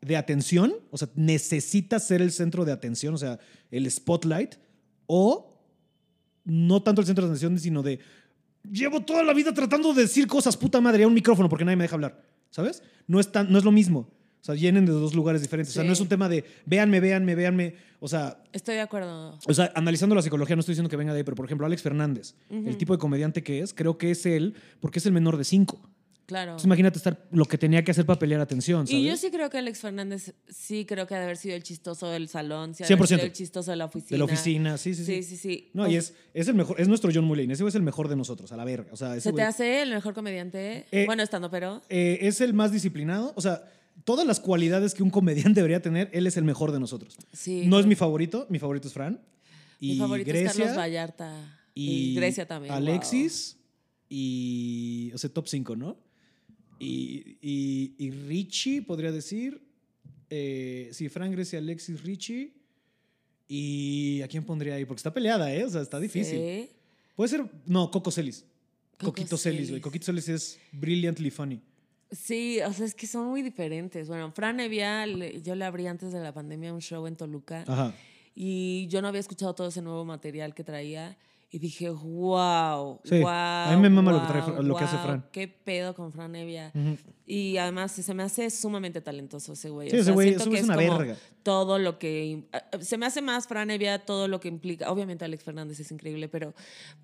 de atención, o sea, necesitas ser el centro de atención, o sea, el spotlight, o no tanto el centro de atención, sino de llevo toda la vida tratando de decir cosas, puta madre, a un micrófono porque nadie me deja hablar, ¿sabes? No es, tan, no es lo mismo. O sea, vienen de dos lugares diferentes. O sea, no es un tema de véanme, véanme, véanme. O sea, Estoy de acuerdo. o sea, analizando la psicología, no estoy diciendo que venga de ahí, pero por ejemplo, Alex Fernández, el tipo de comediante que es, creo que es él porque es el menor de cinco. Claro. Entonces, imagínate estar lo que tenía que hacer para pelear atención, ¿sabes? Y yo sí creo que Alex Fernández sí creo que ha de haber sido el chistoso del salón, sí ha de haber 100%. sido el chistoso de la oficina. De la oficina, sí, sí, sí. Sí, sí, sí. No, y es, es el mejor, es nuestro John Mulaney. Ese güey es el mejor de nosotros, a la verga. O sea, ese ¿Se te hace el mejor comediante? Eh, bueno, estando, pero... eh, es el más disciplinado. O sea, todas las cualidades que un comediante debería tener, él es el mejor de nosotros. Sí. No es mi favorito, mi favorito es Fran. Y Mi favorito Grecia. es Carlos Vallarta. Y, Grecia también. Alexis. Y. O sea, top 5, ¿no? Y, y, y Richie, podría decir. Eh, sí, Fran, Grecia, Alexis, Richie. ¿Y a quién pondría ahí? Porque está peleada, ¿eh? O sea, está difícil. Sí. Puede ser. No, Coco Celis. Coco Coquito Celis, güey. Coquito Celis es brilliantly funny. Sí, o sea, es que son muy diferentes. Bueno, Fran Evia, yo le abrí antes de la pandemia un show en Toluca Ajá. y yo no había escuchado todo ese nuevo material que traía y dije, wow, Sí, wow. a mí me mama lo que trae wow, lo que hace wow, Fran. Qué pedo con Fran Evia. Ujú. Y además se me hace sumamente talentoso ese güey. Sí, O ese sea, güey- siento que es una como verga. Todo lo que. Se me hace más Fran Evia todo lo que implica. Obviamente Alex Fernández es increíble, pero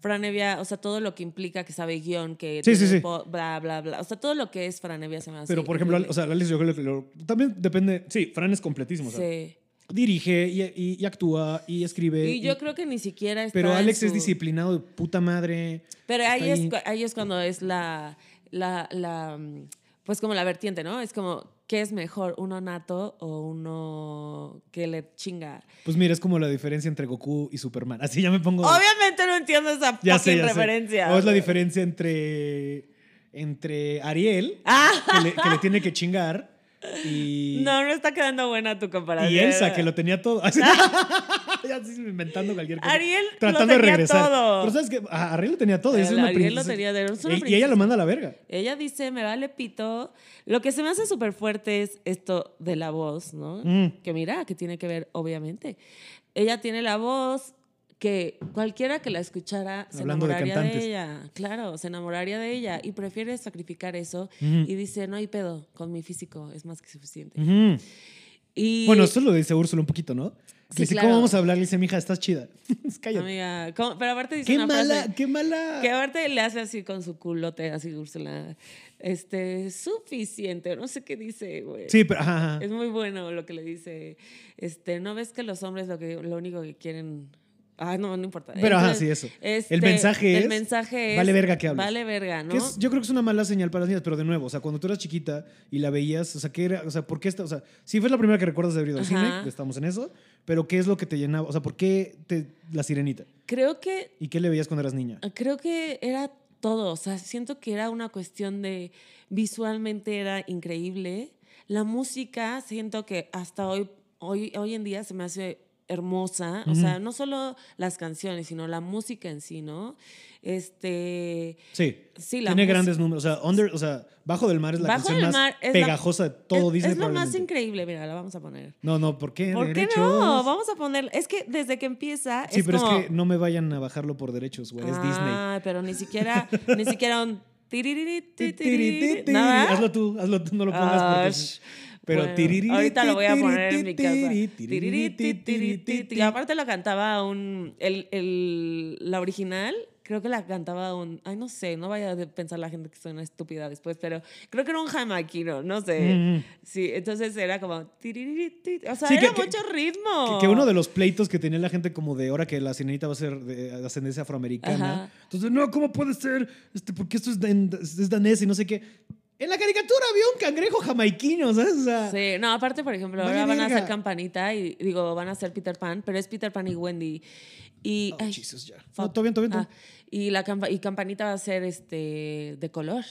Fran Evia, o sea, todo lo que implica que sabe guion, que. Sí, sí, sí. Bla, bla, bla. O sea, todo lo que es Fran Evia se me hace. Pero, por ejemplo, increíble. o sea, Alex, yo creo que lo- también depende. Sí, Fran es completísimo. o sea, Sí. Dirige y, y- y actúa y escribe. Y yo y- creo que ni siquiera está pero Alex es disciplinado de puta madre. Pero ahí es, ahí. es cuando es la, la, la, pues como la vertiente, ¿no? Es como, ¿qué es mejor, uno nato o uno que le chinga? Pues mira, es como la diferencia entre Goku y Superman. Así ya me pongo. Obviamente no entiendo esa ya sé, referencia. O es la diferencia entre, entre Ariel, Ah, que le, que le tiene que chingar, y, no, no está quedando buena tu comparación. y Elsa, que lo tenía todo. [LAUGHS] [LAUGHS] Ya estoy inventando cualquier cosa. Ariel lo Tratando de tenía regresar. todo. Pero sabes que Ariel lo tenía todo. El Ariel lo princesa. tenía de- una y, y ella lo manda a la verga. Ella dice, me vale pito. Lo que se me hace súper fuerte es esto de la voz, ¿no? Mm. Que mira, que tiene que ver, obviamente. Ella tiene la voz que cualquiera que la escuchara se Hablando de enamoraría de, cantantes. ella. Claro, se enamoraría de ella y prefiere sacrificar eso y dice, no hay pedo, con mi físico es más que suficiente. Y, Bueno, esto lo dice Úrsula un poquito, ¿no? Sí, dice, claro. ¿cómo vamos a hablar? Le dice, mija, estás chida. [LAUGHS] Cállate. amiga, ¿cómo? pero aparte dice Qué una mala, frase qué mala. que aparte le hace así con su culote, así Úrsula, este, suficiente, no sé qué dice, güey. Sí, pero ajá, ajá. Es muy bueno lo que le dice. Este, ¿no ves que los hombres lo que lo único que quieren Ah, no, no importa. Pero, ajá, Entonces, sí, eso. este, El mensaje el es, mensaje es vale verga que hables. Vale verga, ¿no? Es- yo creo que es una mala señal para las niñas, pero de nuevo, o sea, cuando tú eras chiquita y la veías, o sea, ¿qué era? O sea, ¿por qué está? O sea, sí fue la primera que recuerdas de haber ido al Ajá. cine, estamos en eso, pero ¿qué es lo que te llenaba? O sea, ¿por qué te, la sirenita? Creo que ¿Y qué le veías cuando eras niña? Creo que era todo, o sea, siento que era una cuestión de visualmente era increíble. La música, siento que hasta hoy, hoy, hoy en día se me hace hermosa, o sea, no solo las canciones, sino la música en sí, ¿no? Este, Sí. sí, la Tiene música- grandes números. O sea, Under, o sea, Bajo del Mar es la Bajo canción del más la- pegajosa de todo es, Disney. es lo más increíble, mira, la vamos a poner. No, no, ¿por qué? ¿Por qué no? Vamos a poner, es que desde que empieza Sí, es pero como, es que no me vayan a bajarlo por derechos, güey. Es Disney. Ah, pero ni siquiera, ni siquiera un [LAUGHS] tiri, ti, nada. Hazlo tú, hazlo tú, no lo pongas porque. Pero bueno, tiriri, ahorita lo voy a poner en mi casa. Y aparte lo cantaba un. El, el, la original, creo que la cantaba un. Ay, no sé, no vaya a pensar la gente que soy una estúpida después, pero creo que era un jamaiquino, no sé. Mm. Sí, entonces era como. O sea, Sí, era que- mucho ritmo. Que, que uno de los pleitos que tenía la gente como de ahora que la sirenita va a ser de ascendencia afroamericana. Ajá. Entonces, no, ¿cómo puede ser? Este, porque esto es, dan- es danés y no sé qué. En la caricatura había un cangrejo jamaiquino, ¿sabes? O sea, Sí, no, aparte, por ejemplo, ahora van a hacer Campanita y digo, van a hacer Peter Pan, pero es Peter Pan y Wendy. Y, Oh, ay, Jesus, ya. No, todo bien, todo bien. todo Ah, y la campa- y Campanita va a ser este de color,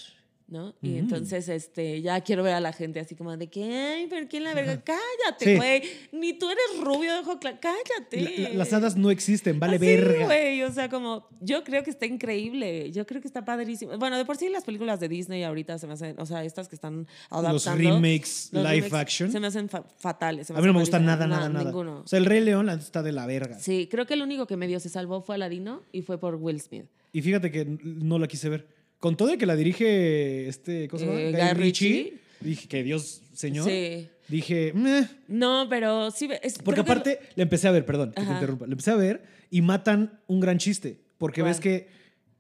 ¿no? Y Mm. entonces este ya quiero ver a la gente así como de que, ay, pero quién la verga, cállate, güey. Ni tú eres rubio de ojo cla- cállate. bien. La- la- las hadas no existen, vale Así, verga. güey, o sea, como yo creo que está increíble, yo creo que está padrísimo. Bueno, de por sí las películas de Disney ahorita se me hacen, o sea, estas que están adaptando Los remakes los live remakes action. Se me hacen fa- fatales. A mí no me gusta nada, nada, nada. Ninguno. O sea, el Rey León está de la verga. Sí, creo que el único que medio se salvó fue Aladino y fue por Will Smith. Y fíjate que no la quise ver. Con todo el que la dirige este, ¿cómo se llama? Eh, Guy Ritchie. Ritchie. Dije que Dios, señor. Sí. Dije, "Meh". No, pero sí. es- Porque que- aparte le empecé a ver, perdón, que te interrumpa. Le empecé a ver y matan un gran chiste. Porque ¿Cuál? ves que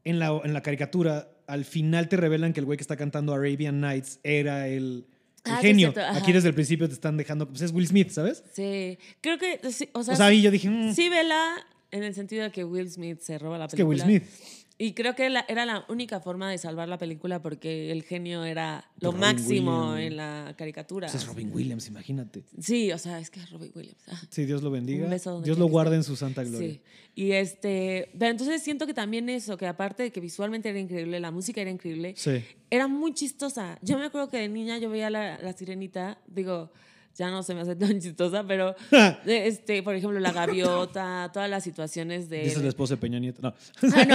en la, en la caricatura al final te revelan que el güey que está cantando Arabian Nights era el, el Ah, genio. Aquí desde el principio te están dejando. Pues es Will Smith, ¿sabes? Sí, creo que. sí, o sea, O sea, ahí yo dije, "Mm, sí, vela en el sentido de que Will Smith se roba la es que Will película. Smith. Y creo que la- era la única forma de salvar la película porque el genio era lo Robin máximo Williams. en la caricatura. Pues es Robin Williams, imagínate. Sí, o sea, es que es Robin Williams. Ah. Sí, Dios lo bendiga. Un beso donde Dios lo guarde en su santa gloria. Sí. Y este, pero entonces siento que también eso, que aparte de que visualmente era increíble, la música era increíble, Sí. era muy chistosa. Yo me acuerdo que de niña yo veía la, la sirenita, digo, ya no se me hace tan [LAUGHS] chistosa, pero [LAUGHS] este, por ejemplo, la gaviota, todas las situaciones de. Dice la esposa de Peña Nieto. No. Ah,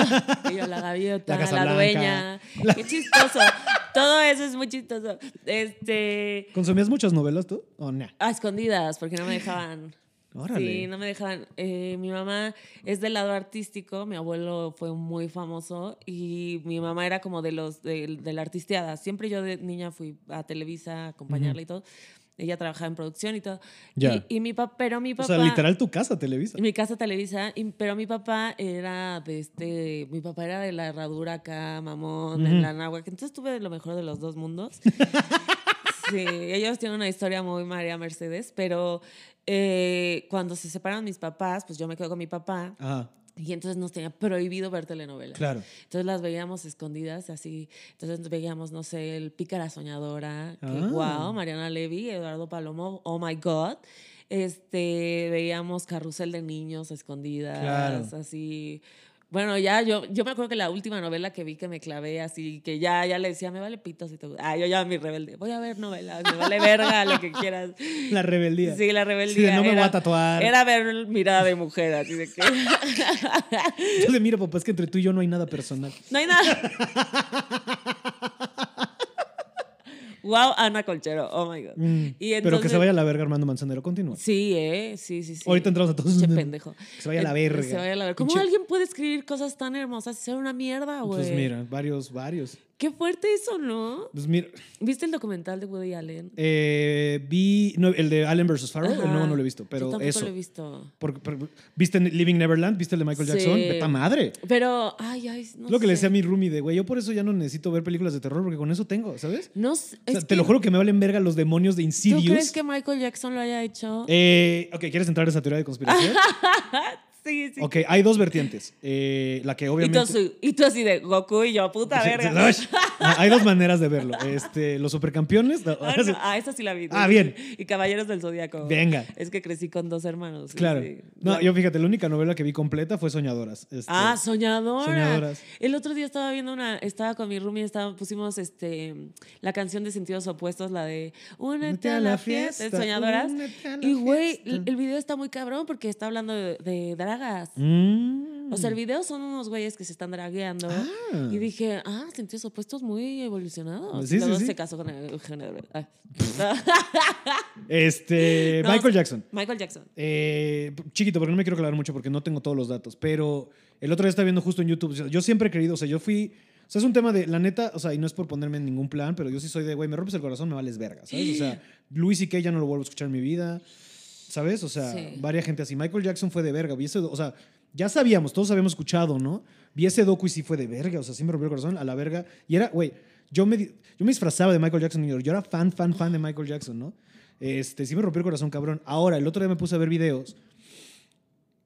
no. [LAUGHS] Yo, la gaviota, La la, dueña. Qué chistoso. Todo eso es muy chistoso. Este. ¿Consumías muchas novelas tú? ¿O no? A escondidas, porque no me dejaban. Órale. Sí, no me dejaban. Eh, mi mamá es del lado artístico, mi abuelo fue muy famoso y mi mamá era como de los de, de la artisteada. Siempre yo de niña fui a Televisa a acompañarla y todo. Ella trabajaba en producción y todo. Ya. Y, y mi papá, pero mi O sea, literal tu casa, Televisa. Mi casa Televisa, y- pero mi papá era de este, mi papá era de la herradura acá, mamón, en la náhuatl. Entonces tuve lo mejor de los dos mundos. [LAUGHS] Sí, ellos tienen una historia muy María Mercedes, pero eh, cuando se separan mis papás, pues yo me quedo con mi papá. Ajá, Y entonces nos tenía prohibido ver telenovelas. claro. Entonces las veíamos escondidas, así. Entonces veíamos, no sé, el Pícara Soñadora, que Ah. wow, Mariana Levy, Eduardo Palomo, oh my God. Este, veíamos Carrusel de Niños escondidas, Claro. así. Bueno, ya yo, yo me acuerdo que la última novela que vi que me clavé así, que ya, ya le decía, me vale pito si te gusta. Ah, yo ya mi rebelde, voy a ver novelas, me vale verga, lo que quieras. [LAUGHS] La rebeldía. Sí, la Sí, rebeldía. de no me voy era- a tatuar. Era ver mirada de mujer, así de que. [LAUGHS] Entonces, mira, papá, es que entre tú y yo no hay nada personal. [LAUGHS] No hay nada. Wow, Ana Colchero. Oh my God. Mm, Y Pero que se vaya a la verga Armando Manzanero. Continúa. Sí, ¿eh? Sí, sí, sí. Ahorita entramos a todos. Pinche pendejo. Que se vaya a la Eh, verga. Se vaya a la verga. ¿Cómo alguien puede escribir cosas tan hermosas y ser una mierda, güey? Pues mira, varios, varios. Qué fuerte eso, ¿no? Pues mira, ¿Viste el documental de Woody Allen? eh, vi no, el de Allen vs. Farrell, el nuevo no lo he visto, Yo pero tampoco eso. lo he visto. Porque- pero- ¿Viste Living Neverland? ¿Viste el de Michael Jackson? Sí. ¡Veta madre! Pero, ay, ay, no lo que le sé. decía a mi roomie de, güey, yo por eso ya no necesito ver películas de terror porque con eso tengo, ¿sabes? No sé. O sea, es te lo que- juro que me valen verga los demonios de ¿Tú Insidious. crees que Michael Jackson lo haya hecho? Eh, ok, ¿quieres entrar a esa teoría de conspiración? [LAUGHS] sí, sí. ok, hay dos vertientes. Eh, la que Y tú, obviamente... y tú así de Goku y yo, puta verga. [LAUGHS] hay dos maneras de verlo. Este, los supercampeones. no, Ah, no, ah, esa sí la vi. Ah, bien. Y Caballeros del Zodíaco. Venga. Es que crecí con dos hermanos. Claro. sí. No, yo fíjate, la única novela que vi completa fue Soñadoras. Este, Ah, soñadora. Soñadoras. El otro día estaba viendo una, estaba con mi roomie, estaba, pusimos este la canción de sentidos opuestos, la de Únete a la fiesta, de soñadoras. únete a la Y güey, el video está muy cabrón porque está hablando de, de dragas. Mm. O sea, el video son unos güeyes que se están dragueando. Ah. Y dije, ah, sentidos opuestos muy evolucionados. Sí, sí, sí. se casó con Eugenio Derbez. Ah. Este, [LAUGHS] No, Michael. Jackson. Michael Jackson. Eh, chiquito, porque no me quiero aclarar mucho porque no tengo todos los datos. Pero el otro día estaba viendo justo en YouTube. Yo siempre he creído, o sea, yo fui. O sea, es un tema de, la neta, o sea, y no es por ponerme en ningún plan, pero yo sí soy de, güey, me rompes el corazón, me vales verga, ¿sabes? O sea, [GASPS] Luis y que ya no lo vuelvo a escuchar en mi vida, ¿sabes? O sea, Sí. varias gente así. Michael Jackson fue de verga, vi ese o sea, ya sabíamos, todos habíamos escuchado, ¿no? Vi ese docu y sí fue de verga, o sea, sí me rompió el corazón a la verga. Y era, güey, yo me, yo me disfrazaba de Michael Jackson, yo era fan, fan, fan de Michael Jackson, ¿no? Este, sí me rompió el corazón, cabrón. Ahora, el otro día me puse a ver videos.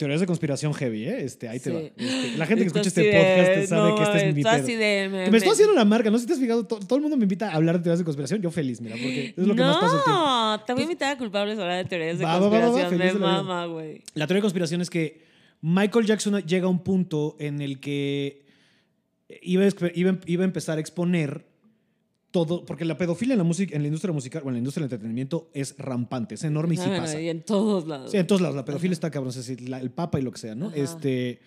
Teorías de conspiración heavy, ¿eh? Este, ahí te va. Este, la gente que escucha este de, podcast sabe no, que este es mi así de, Que me estoy me- haciendo la marca, no sé si te has fijado, to- todo, el mundo me invita a hablar de teorías de conspiración, yo feliz, mira, porque es lo que más pasa el tiempo. No, te voy a invitar a culpables a hablar de teorías de Va, va, va, conspiración. Me mama, güey. La teoría de conspiración es que Michael Jackson llega a un punto en el que iba a, iba, iba a empezar a exponer todo, porque la pedofilia en la música, en la industria musical, o en la industria del entretenimiento es rampante, es enorme y sí Ah, pasa. y en todos lados. Sí, en todos lados, la pedofilia está cabrón, es decir, la- el papa y lo que sea, ¿no? Ajá. Este,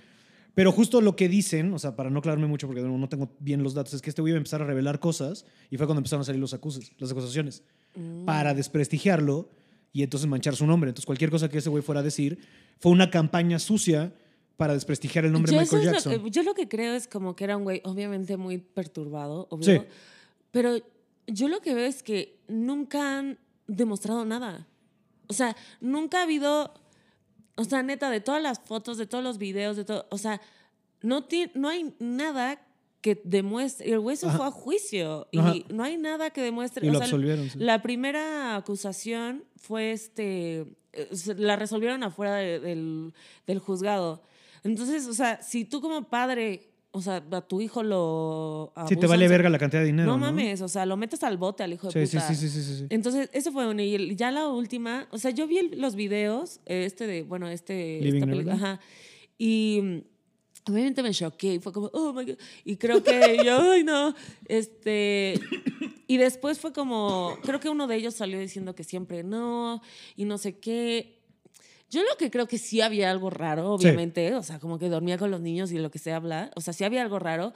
pero justo lo que dicen, o sea, para no aclararme mucho porque no no tengo bien los datos, es que este güey iba a empezar a revelar cosas y fue cuando empezaron a salir los acuses, las acusaciones Mm. para desprestigiarlo y entonces manchar su nombre. Entonces cualquier cosa que ese güey fuera a decir fue una campaña sucia para desprestigiar el nombre de Michael lo Jackson. que- yo lo que creo es como que era un güey obviamente muy perturbado, obvio. Sí. Pero yo lo que veo es que nunca han demostrado nada. O sea, nunca ha habido, o sea, neta, de todas las fotos, de todos los videos, de todo, o sea, no, ti- no hay nada que demuestre, el güey se Ajá. fue a juicio y Ajá. no hay nada que demuestre. Y o lo sea, absolvieron. sí. la primera acusación fue este. eh, La resolvieron afuera de- del, del juzgado. Entonces, o sea, si tú como padre, o sea, a tu hijo lo. Sí, te vale verga la cantidad de dinero. No No, mames, o sea, lo metes al bote al hijo de Sí, puta. sí, sí, sí, sí, sí. Entonces, ese fue uno. Y ya la última, o sea, yo vi el- los videos, este de, bueno, este. Living esta película, ajá. Y obviamente me choqué y fue como, oh my God. Y creo que yo, ay, no. Este. Y después fue como, creo que uno de ellos salió diciendo que siempre no y no sé qué. Yo lo que creo que sí había algo raro, Sí. obviamente, o sea, como que dormía con los niños y lo que se habla, o sea, sí había algo raro,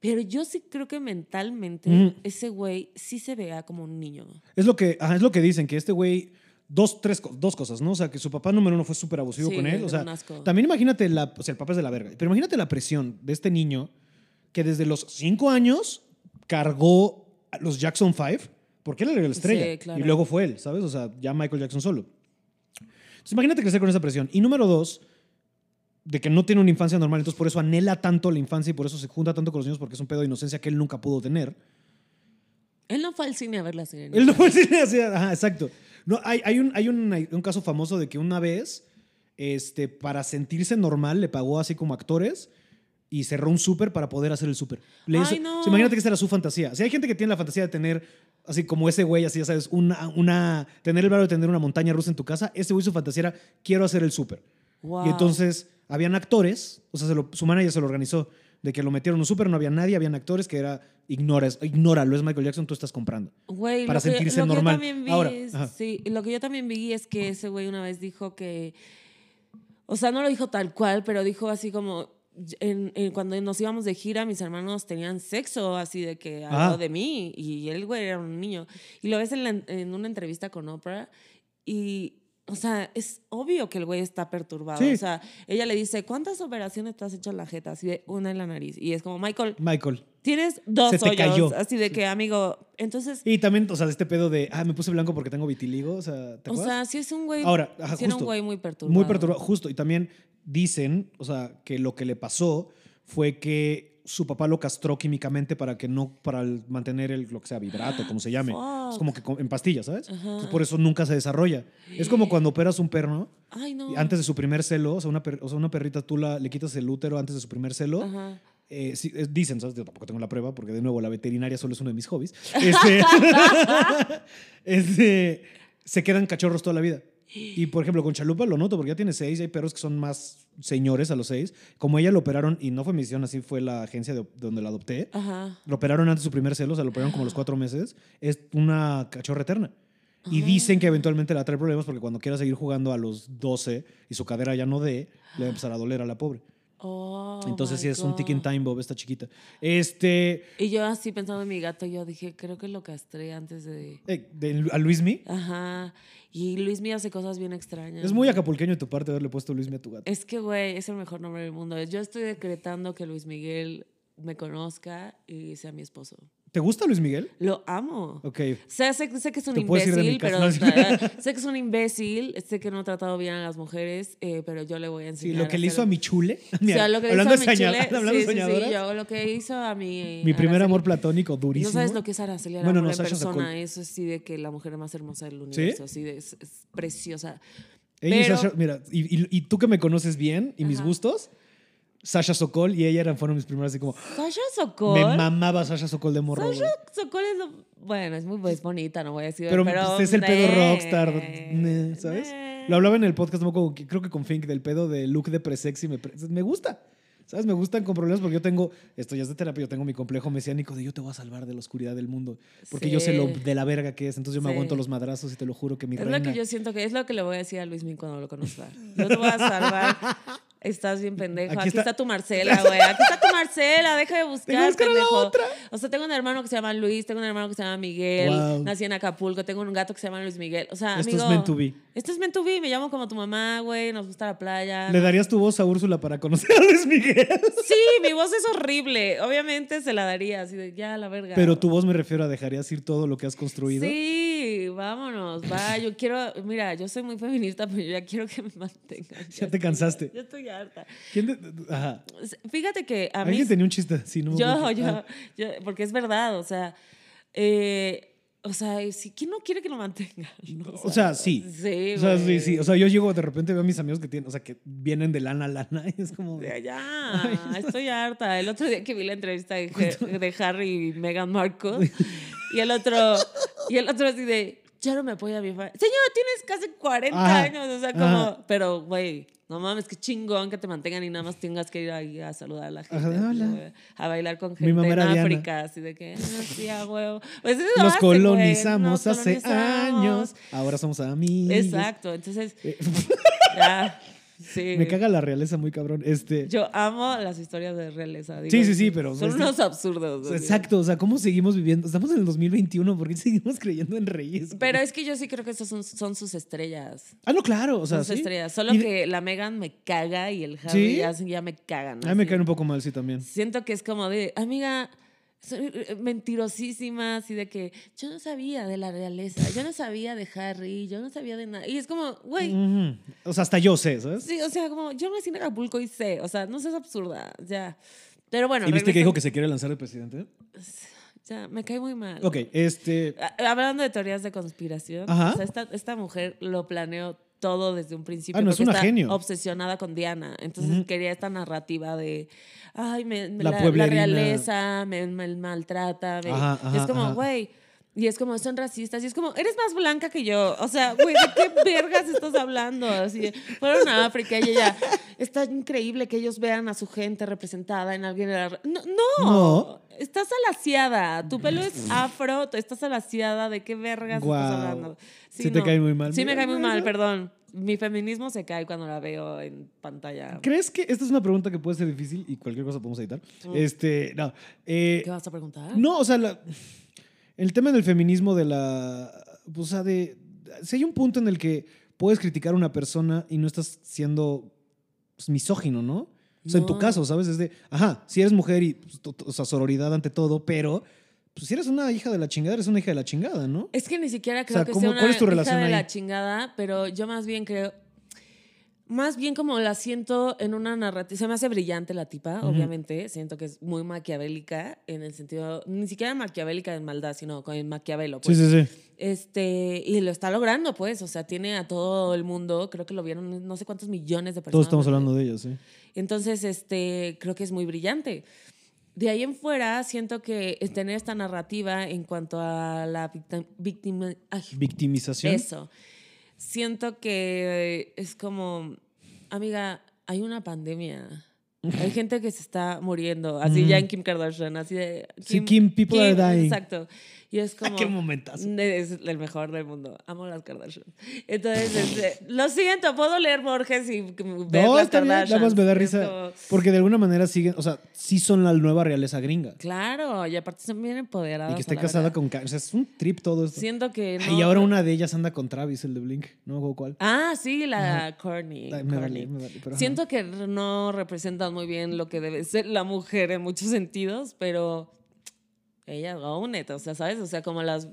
pero yo sí creo que mentalmente Ujú. ese güey sí se vea como un niño. Es lo que, ajá, es lo que dicen, que este güey, dos, tres, dos cosas, ¿no? O sea, que su papá número uno fue súper abusivo Sí, con él. O sea, también imagínate, la, o sea, el papá es de la verga, pero imagínate la presión de este niño que desde los cinco años cargó a los Jackson Five, porque él era la estrella. Sí, claro. Y luego fue él, ¿sabes? O sea, ya Michael Jackson solo. Entonces imagínate crecer con esa presión. Y número dos, de que no tiene una infancia normal, entonces por eso anhela tanto la infancia y por eso se junta tanto con los niños porque es un pedo de inocencia que él nunca pudo tener. Él no fue al cine a ver la serie. Él no fue al cine así, ajá, exacto. No, hay, hay, un, hay un, un caso famoso de que una vez, este, para sentirse normal, le pagó así como actores y cerró un súper para poder hacer el súper. No. o sea, imagínate que esa era su fantasía. Si hay gente que tiene la fantasía de tener, así como ese güey, así ya sabes, una, una, tener el valor de tener una montaña rusa en tu casa, ese güey su fantasía era, quiero hacer el súper. Wow. Y entonces habían actores, o sea, se lo- su manager se lo organizó, de que lo metieron en un súper, no había nadie, habían actores que era, ignoras, ignóralo, es Michael Jackson, tú estás comprando. Güey, para lo que- sentirse que yo normal. también vi Ahora, ajá. sí, lo que yo también vi es que ese güey una vez dijo que, o sea, no lo dijo tal cual, pero dijo así como, en- en- cuando nos íbamos de gira, mis hermanos tenían sexo, así de que al Ah. de mí, y él, güey, era un niño. Y lo ves en, la- en una entrevista con Oprah, y, o sea, es obvio que el güey está perturbado. Sí. O sea, ella le dice, ¿cuántas operaciones te has hecho en la jeta? Así de una en la nariz. Y es como, Michael, Michael. Tienes dos Se te hoyos. cayó. Así de que, amigo, entonces... Y también, o sea, este pedo de, ah, me puse blanco porque tengo vitiligo, o sea, ¿te O acuerdas? sea, sí es un güey. Ahora, ajá, sí era un justo. güey muy perturbado. Muy perturbado, justo. Y también dicen, o sea, que lo que le pasó fue que su papá lo castró químicamente para que no, para el- mantener el, lo que sea, vibrato, como se llame. Es como que en pastillas, ¿sabes? Entonces, por eso nunca se desarrolla. Es como cuando operas un perro, Ay, no. y antes de su primer celo, o sea, una, per- o sea, una perrita tú la, le quitas el útero antes de su primer celo. Ajá. Eh, sí, eh, dicen, ¿sabes? Yo tampoco tengo la prueba porque, de nuevo, la veterinaria solo es uno de mis hobbies. [LAUGHS] Este, [LAUGHS] este, se quedan cachorros toda la vida. Y, por ejemplo, con Chalupa lo noto porque ya tiene seis y hay perros que son más señores a los seis. Como ella lo operaron, y no fue mi decisión, así fue la agencia de, donde la adopté. Ajá. Lo operaron antes de su primer celo, o sea, lo operaron como a los cuatro meses. Es una cachorra eterna. Y dicen que eventualmente le va a traer problemas porque cuando quiera seguir jugando a los 12 y su cadera ya no dé, le va a empezar a doler a la pobre. Oh, Entonces sí es un God. ticking time bomb esta chiquita. Este, Y yo así pensando en mi gato, yo dije, creo que lo castré antes de. eh, de- a Luismi. Ajá. Y Luis Mía hace cosas bien extrañas. Es muy acapulqueño de tu parte haberle puesto Luismi a tu gato. Es que, güey, es el mejor nombre del mundo. Yo estoy decretando que Luis Miguel me conozca y sea mi esposo. ¿Te gusta Luis Miguel? Lo amo. Ok. O sea, sé, sé que es un imbécil, pero sé que es un imbécil, sé que no ha tratado bien a las mujeres, eh, pero yo le voy a Sí, enseñar. lo que le hizo a mi chule. [LAUGHS] O sea, lo que le hablando hizo a mi chule, hablando sí, sí, sí, yo lo que hizo a mi... Mi primer Araceli- amor platónico, durísimo. No sabes lo que es Araceli Bueno, no, en persona. Eso es así de que la mujer más hermosa del universo. Así de, es, es preciosa. Ella y Pero- Sasha- mira, y, y- y tú que me conoces bien y mis gustos, Sasha Sokol y ella eran, fueron mis primeras así como... Sasha Sokol. Me mamaba Sasha Sokol de morro. Sasha. Sokol es lo- Bueno, es muy pues, bonita, no voy a decir. Pero, Pero, pues, es el pedo eh, rockstar, eh, ¿sabes? eh. Lo hablaba en el podcast, no acuerdo, creo que con Fink, del pedo de look de presexy. Me, me gusta. ¿Sabes? Me gustan con problemas porque yo tengo, esto ya es de terapia, yo tengo mi complejo mesiánico de yo te voy a salvar de la oscuridad del mundo. Porque yo sé lo Sí. de la verga que es. Entonces yo me Sí. aguanto los madrazos y te lo juro que mi Es reina. lo que yo siento que es lo que le voy a decir a Luis Min cuando lo conozca. Yo te voy a salvar. [LAUGHS] Estás bien pendejo. Aquí Aquí, está- está... tu Marcela, [LAUGHS] güey. Aquí está tu Marcela. Deja de buscar, que buscar la otra. O sea, tengo un hermano que se llama Luis, tengo un hermano que se llama Miguel. Wow. Nací en Acapulco, tengo un gato que se llama Luis Miguel. O sea, Esto amigo, es meant to be. Esto es meant to be. Me llamo como tu mamá, güey. Nos gusta la playa. ¿Le darías tu voz a Úrsula para conocer a Luis Miguel? [LAUGHS] Sí, mi voz es horrible. Obviamente se la daría así de ya, la verga. Pero tu voz me refiero a dejarías ir todo lo que has construido. Sí, vámonos, va. Yo quiero, mira, yo soy muy feminista, pero yo ya quiero que me mantengan. [LAUGHS] Ya te cansaste. Yo estoy harta. ¿Quién te- Ajá. Fíjate que a mí. Alguien tenía un chiste así, ¿no? Yo, yo, Ah, yo, porque es verdad, o sea, eh, o sea, si, ¿quién no quiere que lo mantengan? [LAUGHS] no? O sea, sí. Sí, O sea, sí, sí. O sea, yo llego de repente veo a mis amigos que tienen, o sea, que vienen de lana a lana y es como. Ya, ya, [LAUGHS] estoy harta. El otro día que vi la entrevista de, de Harry y Meghan Markle, [LAUGHS] y el otro, y el otro así de, ya no me apoya mi familia. Señor, tienes casi 40 Ajá, años, o sea, como, pero, güey, no mames, qué chingón que te mantengan y nada más tengas que ir ahí a saludar a la gente. Ajá, así, hola. güey, A bailar con gente en Diana. África, así de que, ah, sí, a huevo. Pues eso Nos hace, güey, colonizamos nos hace colonizamos. años. Ahora somos amigos. Exacto, entonces, Eh, ya, sí. Me caga la realeza muy cabrón. Este. Yo amo las historias de realeza. digo, Sí, sí, sí, pero, Son este- unos absurdos. Exacto, o sea, ¿cómo seguimos viviendo? Estamos en el 2021, ¿por qué seguimos creyendo en reyes? Pero es que yo sí creo que esas son, son sus estrellas. Ah, no, claro, o sea, Son sus sí. estrellas. Solo Y- que la Megan me caga y el Harry ¿Sí? ya, ya me cagan. A mí me caen un poco mal, sí, también. Siento que es como de, amiga, soy mentirosísima, así de que yo no sabía de la realeza, yo no sabía de Harry, yo no sabía de nada. Y es como, güey. O sea, hasta yo sé, ¿sabes? sí, o sea, como yo nací en Acapulco y sé, o sea, no seas absurda, ya. Pero bueno, ¿Y viste que dijo que se quiere lanzar el presidente? Ya, me cae muy mal. Ok, este. Hablando de teorías de conspiración, o sea, esta, esta mujer lo planeó todo desde un principio. Ah, no, es una está genio. obsesionada con Diana. Entonces quería esta narrativa de, ay, me, me- La la, la pueblerina. realeza me, me maltrata. me- Ajá, ajá, es como, güey. Y es como, son racistas. Y es como, eres más blanca que yo. O sea, güey, ¿de qué [LAUGHS] vergas estás hablando? Así, fueron a África y ella, está increíble que ellos vean a su gente representada en alguien. de la- No, no, No. estás alaciada. Tu pelo es afro, tú estás alaciada. ¿De qué vergas estás hablando? Sí te cae muy mal. Sí, me cae muy mal, perdón. Mi feminismo se cae cuando la veo en pantalla. ¿Crees que esta es una pregunta que puede ser difícil y cualquier cosa podemos editar? Este, no. eh, ¿Qué vas a preguntar? no, o sea, la- el tema del feminismo de la. O sea, de. Si hay un punto en el que puedes criticar a una persona y no estás siendo pues, misógino, ¿no? O sea, en tu caso, ¿sabes? Es de, ajá, si eres mujer y, pues, o sea, sororidad ante todo, pero pues, si eres una hija de la chingada, eres una hija de la chingada, ¿no? Es que ni siquiera creo sea, que ¿cómo- sea una cuál es tu hija relación de ahí? la chingada, pero yo más bien creo, más bien como la siento en una narrativa, se me hace brillante la tipa, obviamente, siento que es muy maquiavélica en el sentido, ni siquiera maquiavélica en maldad, sino con el maquiavelo, pues. Sí, sí, sí. Este, y lo está logrando, pues, o sea, tiene a todo el mundo, creo que lo vieron no sé cuántos millones de personas. Todos estamos hablando de ella, sí. Entonces, este, creo que es muy brillante. De ahí en fuera, siento que tener esta narrativa en cuanto a la victim- ay, Victimización. eso. Siento que es como, amiga, hay una pandemia. Hay gente que se está muriendo, así ya en Kim Kardashian, así de... Sí, Kim, people are dying. Exacto. Y es como... [LAUGHS] Qué momentazo. Es el mejor del mundo. Amo las Kardashian. Entonces, este, lo siento, puedo leer Borges y ver No, las bien, nada más me da risa. como- Porque de alguna manera siguen, o sea, sí son la nueva realeza gringa. Claro, y aparte son bien empoderadas. Y que esté casada verdad. con... O sea, es un trip todo esto. Siento que no... y ahora una de ellas anda con Travis, el de Blink. No me acuerdo cuál. Ah, sí, la Courtney. Me Courtney. vale, me vale, pero ajá. Siento que no representan muy bien lo que debe ser la mujer en muchos sentidos, pero ella own it, o sea, ¿sabes? O sea, como las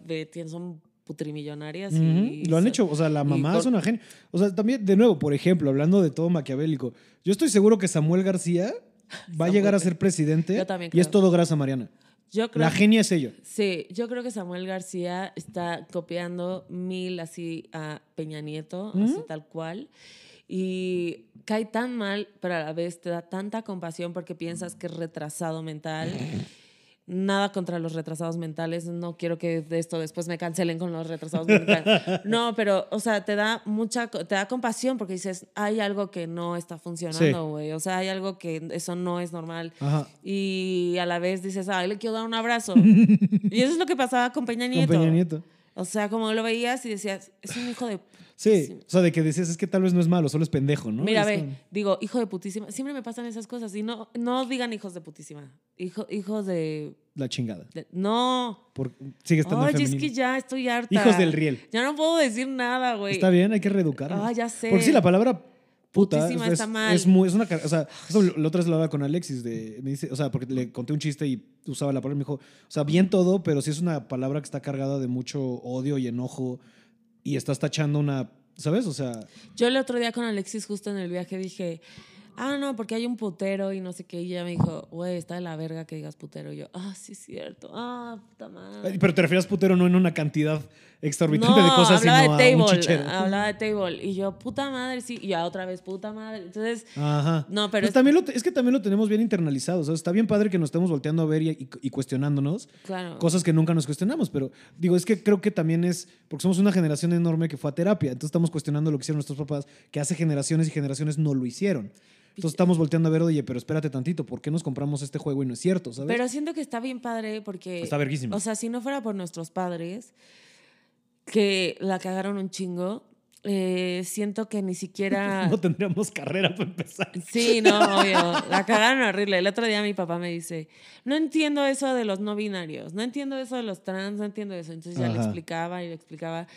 son putrimillonarias y... Lo han hecho, o sea, la mamá es una genia. O sea, también, de nuevo, por ejemplo, hablando de todo maquiavélico, yo estoy seguro que Samuel García [LAUGHS] va a llegar a ser presidente Yo también y es todo gracias a Mariana. Yo creo La genia es ella. Sí, yo creo que Samuel García está copiando mil así a Peña Nieto, así tal cual. Y cae tan mal, pero a la vez te da tanta compasión porque piensas que es retrasado mental. [LAUGHS] Nada contra los retrasados mentales. No quiero que de esto después me cancelen con los retrasados mentales. [LAUGHS] No, pero, o sea, te da mucha, te da compasión porque dices, hay algo que no está funcionando, güey. O sea, hay algo que eso no es normal. Ajá. Y a la vez dices, ay, le quiero dar un abrazo. [LAUGHS] y eso es lo que pasaba con Peña Con Nieto. Peña Nieto. O sea, como lo veías y decías, es un hijo de... Sí, o sea, de que decías, es que tal vez no es malo, solo es pendejo, ¿no? Mira, Es ve, como- digo, hijo de putísima. Siempre me pasan esas cosas. Y no, no digan hijos de putísima. Hijo, hijos de, La chingada. de- No. Por, sigue estando Ay, es femenino. que ya estoy harta. Hijos del riel. Ya no puedo decir nada, güey. Está bien, hay que reeducarnos. Ah, ya sé. Porque sí, la palabra puta Putísima es, está mal. es muy, es una, o sea, la otra vez lo hablaba con Alexis de, me dice, o sea, porque le conté un chiste y usaba la palabra y me dijo, o sea, bien todo, pero sí es una palabra que está cargada de mucho odio y enojo y estás tachando una, ¿sabes? O sea, Yo el otro día con Alexis, justo en el viaje, dije, ah, no, porque hay un putero y no sé qué. Y ella me dijo, güey, está de la verga que digas putero. Y yo, ah, sí, es cierto. Ah, puta madre. pero te refieres putero no en una cantidad exorbitante no, de cosas, hablaba de table, hablaba de table. Y yo, puta madre, sí. Y ya otra vez, puta madre. Entonces, Ajá. No, pero Pues es- también lo, te- es que también lo tenemos bien internalizado. O sea, está bien padre que nos estemos volteando a ver y, y- y cuestionándonos claro. cosas que nunca nos cuestionamos. Pero digo, es que creo que también es porque somos una generación enorme que fue a terapia. Entonces estamos cuestionando lo que hicieron nuestros papás, que hace generaciones y generaciones no lo hicieron. Entonces estamos volteando a ver, oye, pero espérate tantito, ¿por qué nos compramos este juego y no es cierto? ¿sabes? Pero siento que está bien padre porque. Está verguísima. O sea, si no fuera por nuestros padres, que la cagaron un chingo, eh, siento que ni siquiera. [LAUGHS] no tendríamos carrera para empezar. Sí, no, obvio. [LAUGHS] La cagaron horrible. El otro día mi papá me dice, no entiendo eso de los no binarios, no entiendo eso de los trans, no entiendo eso. Entonces ya le explicaba y le explicaba.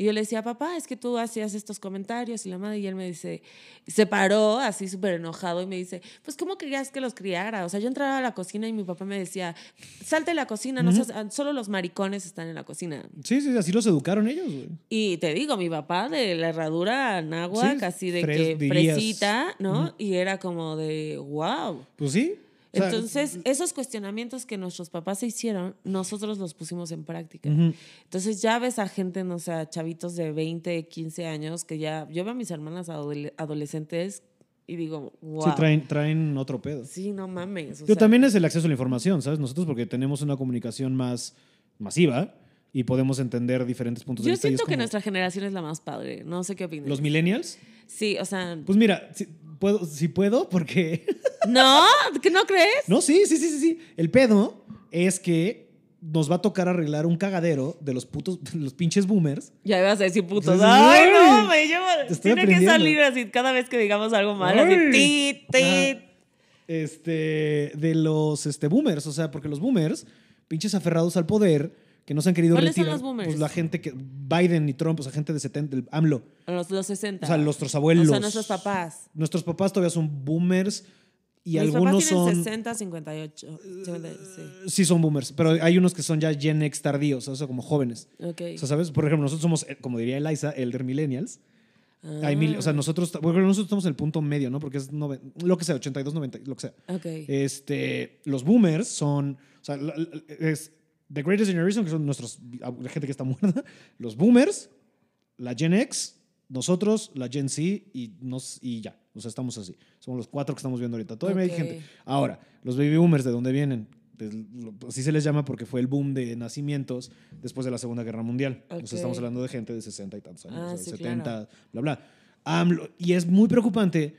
Y yo le decía, papá, es que tú hacías estos comentarios y la madre, y él me dice, se paró así súper enojado y me dice, pues ¿cómo querías que los criara? O sea, yo entraba a la cocina y mi papá me decía, salte de la cocina, no seas- solo los maricones están en la cocina. Sí, sí, así los educaron ellos, güey. Y te digo, mi papá de la herradura náhuac, Sí, así de que dirías. fresita, ¿no? Y era como de, wow. Pues sí. Sea, Entonces, esos cuestionamientos que nuestros papás se hicieron, nosotros los pusimos en práctica. Ujú. Entonces, ya ves a gente, no sé, chavitos de 20, 15 años, que ya, yo veo a mis hermanas adole- adolescentes y digo, wow. Sí, traen, traen otro pedo. Sí, no mames. o Pero sea, también es el acceso a la información, ¿sabes? Nosotros porque tenemos una comunicación más masiva y podemos entender diferentes puntos de Yo vista. y es siento que como- nuestra generación es la más padre. No sé qué opinas. ¿Los millennials? Sí, o sea, Pues mira, puedo, si puedo porque... [LAUGHS] ¿no? ¿Que no crees? no, sí, sí, sí, sí, sí. El pedo es que nos va a tocar arreglar un cagadero de los putos, de [LAUGHS] los pinches boomers. Ya ibas a decir putos. Ay, Ay, no, estoy Tiene que salir así cada vez que digamos algo mal. Ay. Así, tit, tit. Este, de los este, boomers, o sea, porque los boomers, pinches aferrados al poder, que no se han querido ¿Cuáles son retirar. los boomers? Pues la gente que, Biden y Trump, o sea, gente de 70, el AMLO. Los, los 60. O sea, nuestros abuelos. O sea, nuestros papás. Nuestros papás todavía son boomers y Mis algunos papás tienen son... 60, 58. 50, sí. Sí, son boomers, pero hay unos que son ya Gen X tardíos, o sea, como jóvenes. Ok. O sea, ¿sabes? Por ejemplo, nosotros somos, eh, como diría Eliza, elder millennials. Hay mil, Ah. o sea, nosotros, porque nosotros estamos en el punto medio, ¿no? Porque es nove- lo que sea, 82, 90, lo que sea. Ok. Este, los boomers son, o sea, es The Greatest Generation, que son nuestros, la gente que está muerta, [LAUGHS] los boomers, la Gen X, nosotros, la Gen Z y, nos, y ya. O sea, estamos así. Somos los cuatro que estamos viendo ahorita. Todavía Ok. hay gente. Ahora, los baby boomers, ¿de dónde vienen? Así se les llama porque fue el boom de nacimientos después de la Segunda Guerra Mundial. O Ok. sea, estamos hablando de gente de 60 y tantos años, Ah, o sea, sí, 70, claro. bla, bla. AMLO- y es muy preocupante,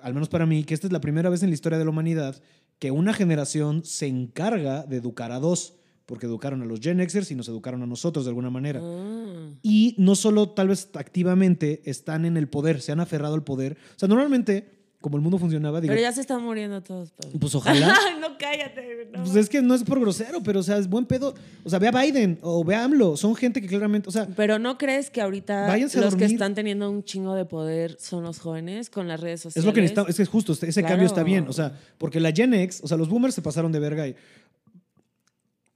al menos para mí, que esta es la primera vez en la historia de la humanidad que una generación se encarga de educar a dos, porque educaron a los Gen Xers y nos educaron a nosotros de alguna manera. Ah. Y no solo tal vez activamente están en el poder, se han aferrado al poder. O sea, normalmente, como el mundo funcionaba, digo, Pero ya se están muriendo todos. Pablo. pues ojalá. [LAUGHS] no, cállate. No. Pues es que no es por grosero, pero o sea, es buen pedo. O sea, ve a Biden o ve a AMLO. Son gente que claramente, o sea, Pero ¿no crees que ahorita los que dormir. están teniendo un chingo de poder son los jóvenes con las redes sociales? es lo que necesitamos. Es que es justo, ese cambio está Claro. bien. O sea, porque la Gen X, o sea, los boomers se pasaron de verga y.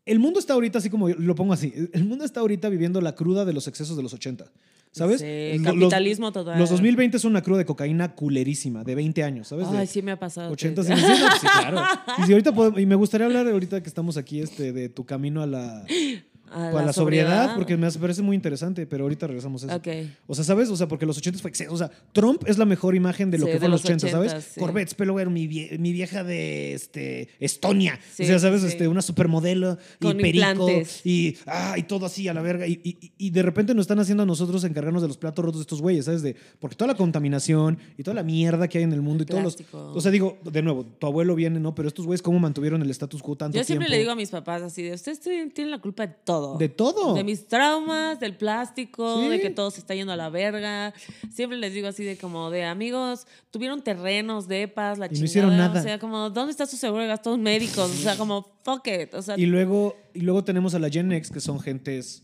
El mundo está ahorita, así como yo lo pongo así, el mundo está ahorita viviendo la cruda de los excesos de los 80. ¿Sabes? Sí, los- capitalismo total. Los 2020 son una cruda de cocaína culerísima, de 20 años, ¿sabes? De Ay, sí me ha pasado. 80 que- sí, claro. [LAUGHS] Y, si ahorita podemos- y me gustaría hablar ahorita que estamos aquí este, de tu camino a la, [LAUGHS] A la sobriedad, porque me parece muy interesante, pero ahorita regresamos a eso. Ok. O sea, ¿sabes? O sea, porque los 80 fue exceso. O sea, Trump es la mejor imagen de lo Sí, que fue los los 80, ¿sabes? 80, sí. Corvettes, pelo güero, mi, vie- mi vieja de este, Estonia. Sí, o sea, ¿sabes? Este, una supermodelo Con y perico. implantes. Y, ah, y todo así a la verga. Y, y- y de repente nos están haciendo a nosotros encargarnos de los platos rotos de estos güeyes, ¿sabes? De, porque toda la contaminación y toda la mierda que hay en el mundo y todos los. O sea, digo, de nuevo, tu abuelo viene, ¿no? Pero estos güeyes, ¿cómo mantuvieron el status quo tanto Yo siempre tiempo? le digo a mis papás así de, ustedes tienen la culpa de todo. De todo. De mis traumas, del plástico, Sí. de que todo se está yendo a la verga. Siempre les digo así de como de amigos, tuvieron terrenos, depas, la Y no hicieron nada. O sea, como, ¿dónde está su seguro de gastos médicos? O sea, como, fuck it. O sea, Y luego, y luego tenemos a la Gen X, que son gentes.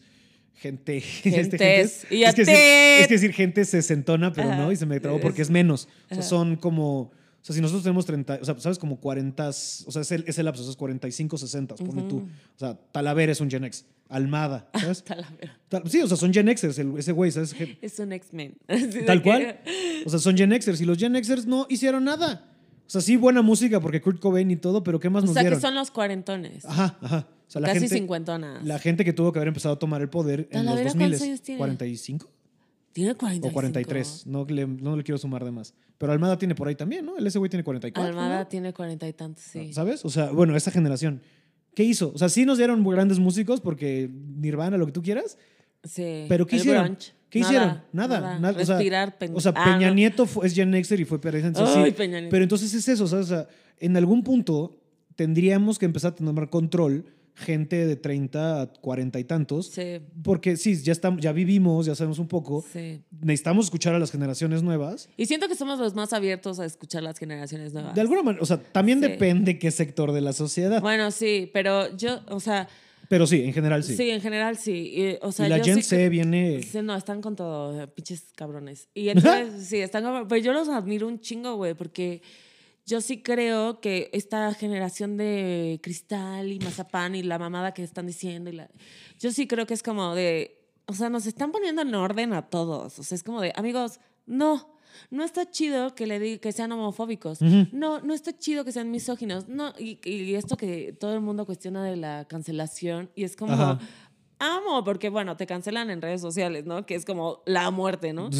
Gente. [LAUGHS] este, Gentes. Y es, que decir, es que decir gente sesentona, pero Ajá. no, y se me trabó porque Es- menos. O sea, son como. O sea, si nosotros tenemos 30, o sea, ¿sabes? Como 40, o sea, es el, es el lapso, o sea, es 45, 60, ponle tú. O sea, Talavera es un Gen X. Almada, ¿sabes? Está la verga. Tal- sí, o sea, son Gen Xers, el- ese güey, ¿sabes? Es un X-Men. [LAUGHS] Tal cual. O sea, son Gen Xers y los Gen Xers no hicieron nada. O sea, sí, buena música porque Kurt Cobain y todo, pero ¿qué más O nos sea, dieron? que son los cuarentones. Ajá, ajá. O sea, la Casi gente, cincuentonas. La gente que tuvo que haber empezado a tomar el poder en los Talavera, 2000 ¿cuántos años tiene? 45 Tiene 45. o 43. No le, no le quiero sumar de más. Pero Almada tiene por ahí también, ¿no? El ese güey tiene 44. Almada ¿no? tiene cuarenta y tantos, sí. ¿Sabes? O sea, bueno, esa generación. ¿Qué hizo? O sea, sí nos dieron grandes músicos porque Nirvana, lo que tú quieras. Sí. Pero ¿qué El hicieron? grunge. ¿Qué Nada, hicieron? Nada. nada. O sea, Respirar. O sea, Ah, Peña no. Nieto fue- es Gen Xer y fue Pérez. Entonces, Ay, sí. Peña Nieto. Pero entonces es eso, ¿sabes? O sea, en algún punto tendríamos que empezar a tomar control gente de 30 a 40 y tantos. Sí, Porque sí, ya, estamos, ya vivimos, ya sabemos un poco. sí. Necesitamos escuchar a las generaciones nuevas. Y siento que somos los más abiertos a escuchar las generaciones nuevas. De alguna manera, o sea, también Sí. depende qué sector de la sociedad. Bueno, sí, pero yo, o sea, Pero sí, en general sí. sí, en general sí. Y, o sea, y la yo Gen sí C cre- viene... No, están con todo, eh, pinches cabrones. Y [LAUGHS] entonces, sí, están. Pero yo los admiro un chingo, güey, porque yo sí creo que esta generación de cristal y mazapán y la mamada que están diciendo, y la, yo sí creo que es como de, o sea, nos están poniendo en orden a todos. O sea, es como de, amigos, no. No está chido que, le que sean homofóbicos. No, no está chido que sean misóginos. No, y, y, esto que todo el mundo cuestiona de la cancelación y es como... Amo, porque bueno, te cancelan en redes sociales, ¿no? Que es como la muerte, ¿no?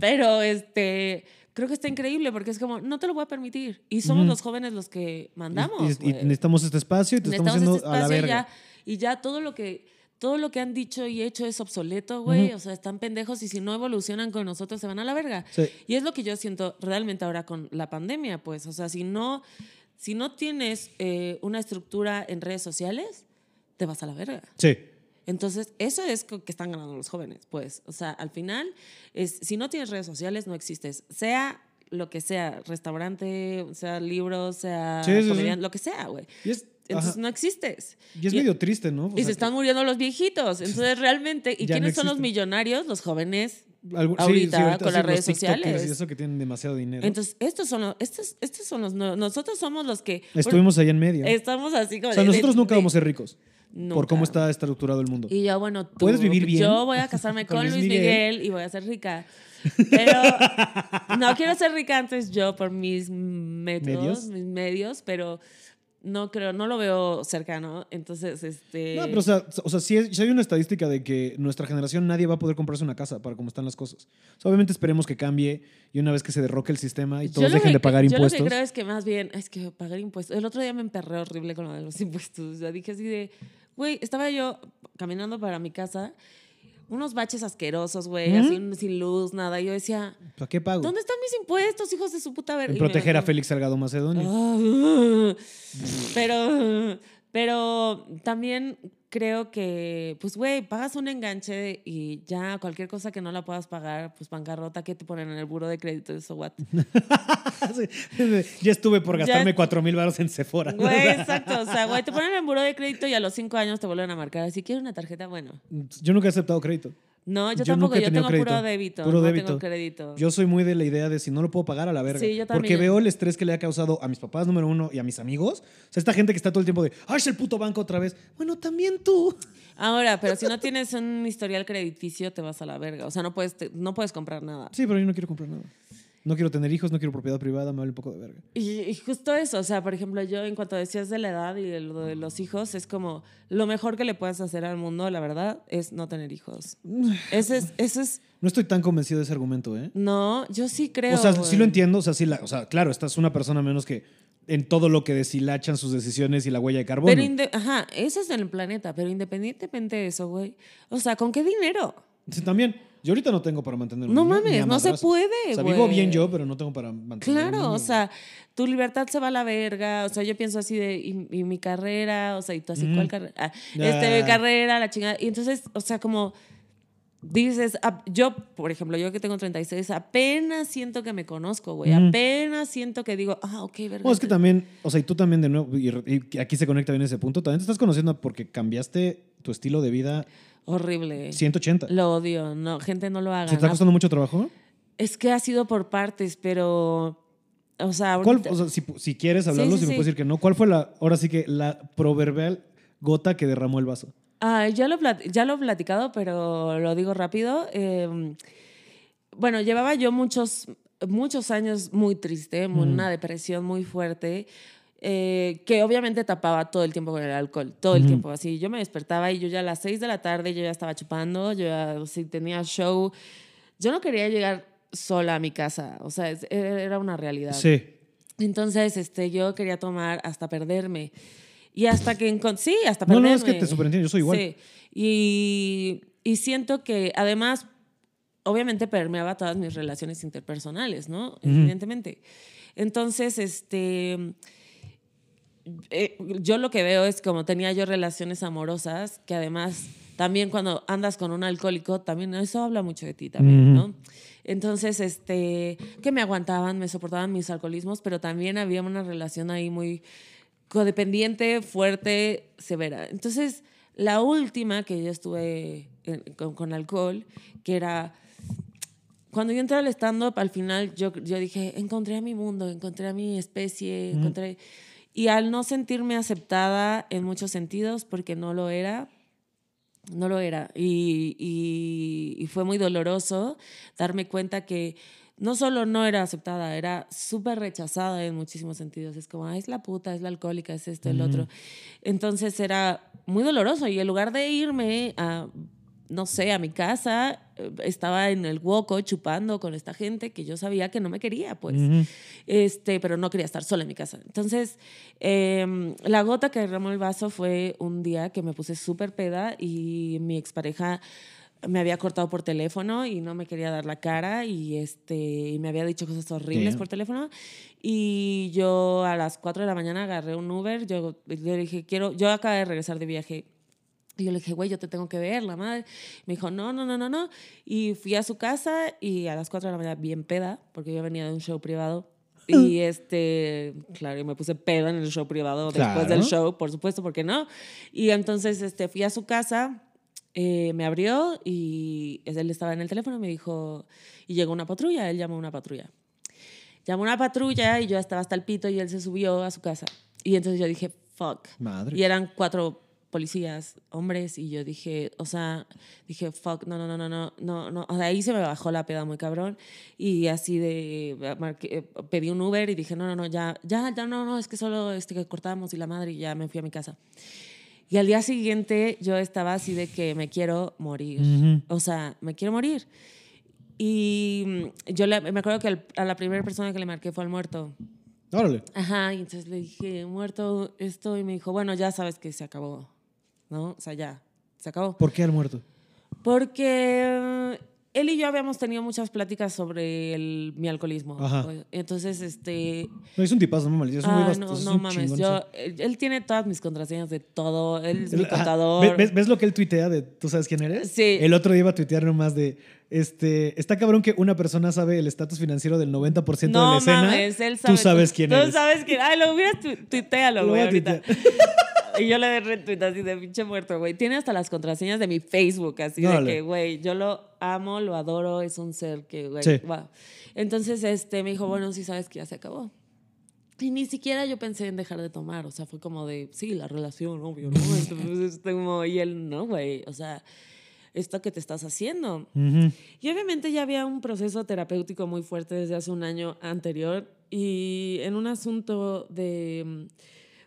Pero este creo que está increíble porque es como, no te lo voy a permitir. Y somos los jóvenes los que mandamos. Y, necesitamos este espacio y te estamos haciendo este a la verga. Y ya, todo lo que todo lo que han dicho y hecho es obsoleto, güey. O sea, están pendejos y si no evolucionan con nosotros se van a la verga. Y es lo que yo siento realmente ahora con la pandemia, pues. O sea, si no, si no tienes eh, una estructura en redes sociales, te vas a la verga. Sí. Entonces, eso es que están ganando los jóvenes, pues. O sea, al final, es, si no tienes redes sociales, no existes. Sea lo que sea, restaurante, sea libros, sea lo que sea, güey. Entonces no existes. Y es medio triste, ¿no? y se están muriendo los viejitos. Entonces realmente, ¿y quiénes son los millonarios? Los jóvenes ahorita, con las redes sociales. Y eso que tienen demasiado dinero. Entonces, estos son los, estos, estos son los, nosotros somos los que... Estuvimos ahí en medio. Estamos así como... O sea, nosotros nunca vamos a ser ricos. Por cómo está estructurado el mundo. Y ya, bueno, tú, puedes vivir bien. Yo voy a casarme [LAUGHS] con, Luis Miguel. y voy a ser rica. Pero no quiero ser rica antes yo por mis métodos, mis medios, pero no creo, no lo veo cercano. Entonces, este. No, pero o sea, o sea sí, hay una estadística de que nuestra generación nadie va a poder comprarse una casa para cómo están las cosas. obviamente esperemos que cambie y una vez que se derroque el sistema y todos dejen de pagar impuestos. Yo lo que creo es que más bien, es que pagar impuestos. El otro día me emperré horrible con lo de los impuestos. O sea, dije así de, güey, estaba yo caminando para mi casa unos baches asquerosos, güey, así sin luz, nada. yo decía, ¿para qué pago? ¿Dónde están mis impuestos, hijos de su puta verga? proteger a Félix Salgado Macedonio. Ah, [LAUGHS] pero, pero también creo que, pues, güey, pagas un enganche y ya cualquier cosa que no la puedas pagar, pues bancarrota, que te ponen en el buro de crédito de eso, what? [LAUGHS] ya estuve por gastarme cuatro mil baros en Sephora. Güey, [LAUGHS] exacto. O sea, güey, te ponen en el buro de crédito y a los cinco años te vuelven a marcar. Si quieres una tarjeta, bueno. Yo nunca he aceptado crédito. No, yo, tampoco, yo tengo puro débito. Puro no débito. tengo crédito. Yo soy muy de la idea de si no lo puedo pagar a la verga. Sí, yo también. Porque veo el estrés que le ha causado a mis papás, número uno, y a mis amigos. O sea, esta gente que está todo el tiempo de, ¡ay, es el puto banco otra vez! Bueno, también tú. Ahora, pero si no tienes un historial crediticio, te vas a la verga. O sea, no puedes, no puedes comprar nada. Sí, pero yo no quiero comprar nada no quiero tener hijos, no quiero propiedad privada, me vale un poco de verga. Y, justo eso, o sea, por ejemplo, yo en cuanto decías de la edad y de lo de los hijos, es como lo mejor que le puedes hacer al mundo, la verdad, es no tener hijos. [SIGHS] Ese es, es... No estoy tan convencido de ese argumento, ¿eh? No, yo sí creo. O sea, sí lo entiendo, o sea, sí la, o sea, claro, estás una persona menos que en todo lo que deshilachan sus decisiones y la huella de carbono. Pero, ajá, eso es en el planeta, pero independientemente de eso, güey, o sea, ¿con qué dinero? Sí, también. Yo ahorita no tengo para mantener No mames, no se puede. O sea, vivo bien yo, pero no tengo para mantener. Claro, o sea, tu libertad se va a la verga. O sea, yo pienso así de, y, mi carrera, o sea, y tú así, ¿cuál carrera? Ah, este, mi carrera, la chingada. Y entonces, o sea, como dices, yo, por ejemplo, yo que tengo 36, apenas siento que me conozco, güey. Apenas siento que digo, ah, ok, verdad. No, es que también, o sea, y tú también de nuevo, y, y aquí se conecta bien ese punto, también te estás conociendo porque cambiaste tu estilo de vida Horrible. 180. Lo odio. No, gente, no lo haga. ¿Se está costando mucho trabajo? Es que ha sido por partes, pero. O sea, si, quieres hablarlo, si me puedes decir que no, ¿cuál fue la, ahora sí que la proverbial gota que derramó el vaso? Ah, ya lo, ya lo he platicado, pero lo digo rápido. Em, bueno, llevaba yo muchos, muchos años muy triste, una depresión muy fuerte eh, que obviamente tapaba todo el tiempo con el alcohol, todo el tiempo. Así, yo me despertaba y yo ya a las 6 de la tarde yo ya estaba chupando, yo ya si tenía show. Yo no quería llegar sola a mi casa, o sea, e, era una realidad. Sí. Entonces, este, yo quería tomar hasta perderme. Y hasta que sí, hasta perderme. No, no, es que te superentiendo, yo soy igual. Sí. Y, y siento que además, obviamente permeaba todas mis relaciones interpersonales, ¿no? Evidentemente. Entonces, este eh, yo lo que veo es como tenía yo relaciones amorosas, que además también cuando andas con un alcohólico, también eso habla mucho de ti también, ¿no? Entonces, este, que me aguantaban, me soportaban mis alcoholismos, pero también había una relación ahí muy codependiente, fuerte, severa. Entonces, la última que yo estuve con, alcohol, que era cuando yo entré al stand-up, al final yo, yo dije, encontré a mi mundo, encontré a mi especie, encontré... Y al no sentirme aceptada en muchos sentidos, porque no lo era, no lo era. Y, y, fue muy doloroso darme cuenta que no solo no era aceptada, era súper rechazada en muchísimos sentidos. Es como, es la puta, es la alcohólica, es esto, el otro. Entonces era muy doloroso y en lugar de irme a no sé, a mi casa, eh, estaba en el hueco chupando con esta gente que yo sabía que no me quería, pues. este, pero no quería estar sola en mi casa. Entonces, em, la gota que derramó el vaso fue un día que me puse súper peda y mi expareja me había cortado por teléfono y no me quería dar la cara y, este, y me había dicho cosas horribles por teléfono. Y yo a las 4 de la mañana agarré un Uber, yo, yo dije, quiero, yo acabo de regresar de viaje y yo le dije, güey, yo te tengo que ver, la madre. Me dijo, no, no, no, no, no. Y fui a su casa y a las 4 de la mañana, bien peda, porque yo venía de un show privado. Y este, claro, y me puse peda en el show privado después del show, por supuesto, porque no. Y entonces este, fui a su casa, eh, me abrió y él estaba en el teléfono y me dijo, y llegó una patrulla, él llamó a una patrulla. Llamó una patrulla y yo estaba hasta el pito y él se subió a su casa. Y entonces yo dije, fuck. Madre. Y eran cuatro policías, hombres, y yo dije, o sea, dije, fuck, no, no, no, no, no, no, no. O sea, ahí se me bajó la peda muy cabrón. Y así de, eh, pedí un Uber y dije, no, no, no, ya, ya, ya, no, no, es que solo este que cortamos y la madre y ya me fui a mi casa. Y al día siguiente yo estaba así de que me quiero morir. O sea, me quiero morir. Y yo le, me acuerdo que a la primera persona que le marqué fue al muerto. Órale. Ajá, y entonces le dije, muerto esto, y me dijo, bueno, ya sabes que se acabó. ¿No? O sea, ya, se acabó. ¿Por qué el muerto? Porque él y yo habíamos tenido muchas pláticas sobre el, mi alcoholismo. Entonces, este... No, es un tipazo, no mames. Es muy ah, no, no mames. Yo, él, tiene todas mis contraseñas de todo. Él es mi contador. ¿Ves, ¿Ves, lo que él tuitea de tú sabes quién eres? Sí. El otro día iba a tuitear nomás de... Este, está cabrón que una persona sabe el estatus financiero del 90% de la escena. Mames, él sabe, tú sabes quién eres. Tú sabes quién. Ay, lo hubieras tu, tuitealo, güey, ahorita. [LAUGHS] y yo le de retweet así de pinche muerto, güey. Tiene hasta las contraseñas de mi Facebook, así de que, güey, yo lo amo, lo adoro, es un ser que, güey, sí. Entonces, este, me dijo, bueno, sí sabes que ya se acabó. Y ni siquiera yo pensé en dejar de tomar, o sea, fue como de, sí, la relación, obvio, ¿no? [LAUGHS] Entonces, como, y él, no, güey, o sea, esto que te estás haciendo. Y obviamente ya había un proceso terapéutico muy fuerte desde hace un año anterior y en un asunto de,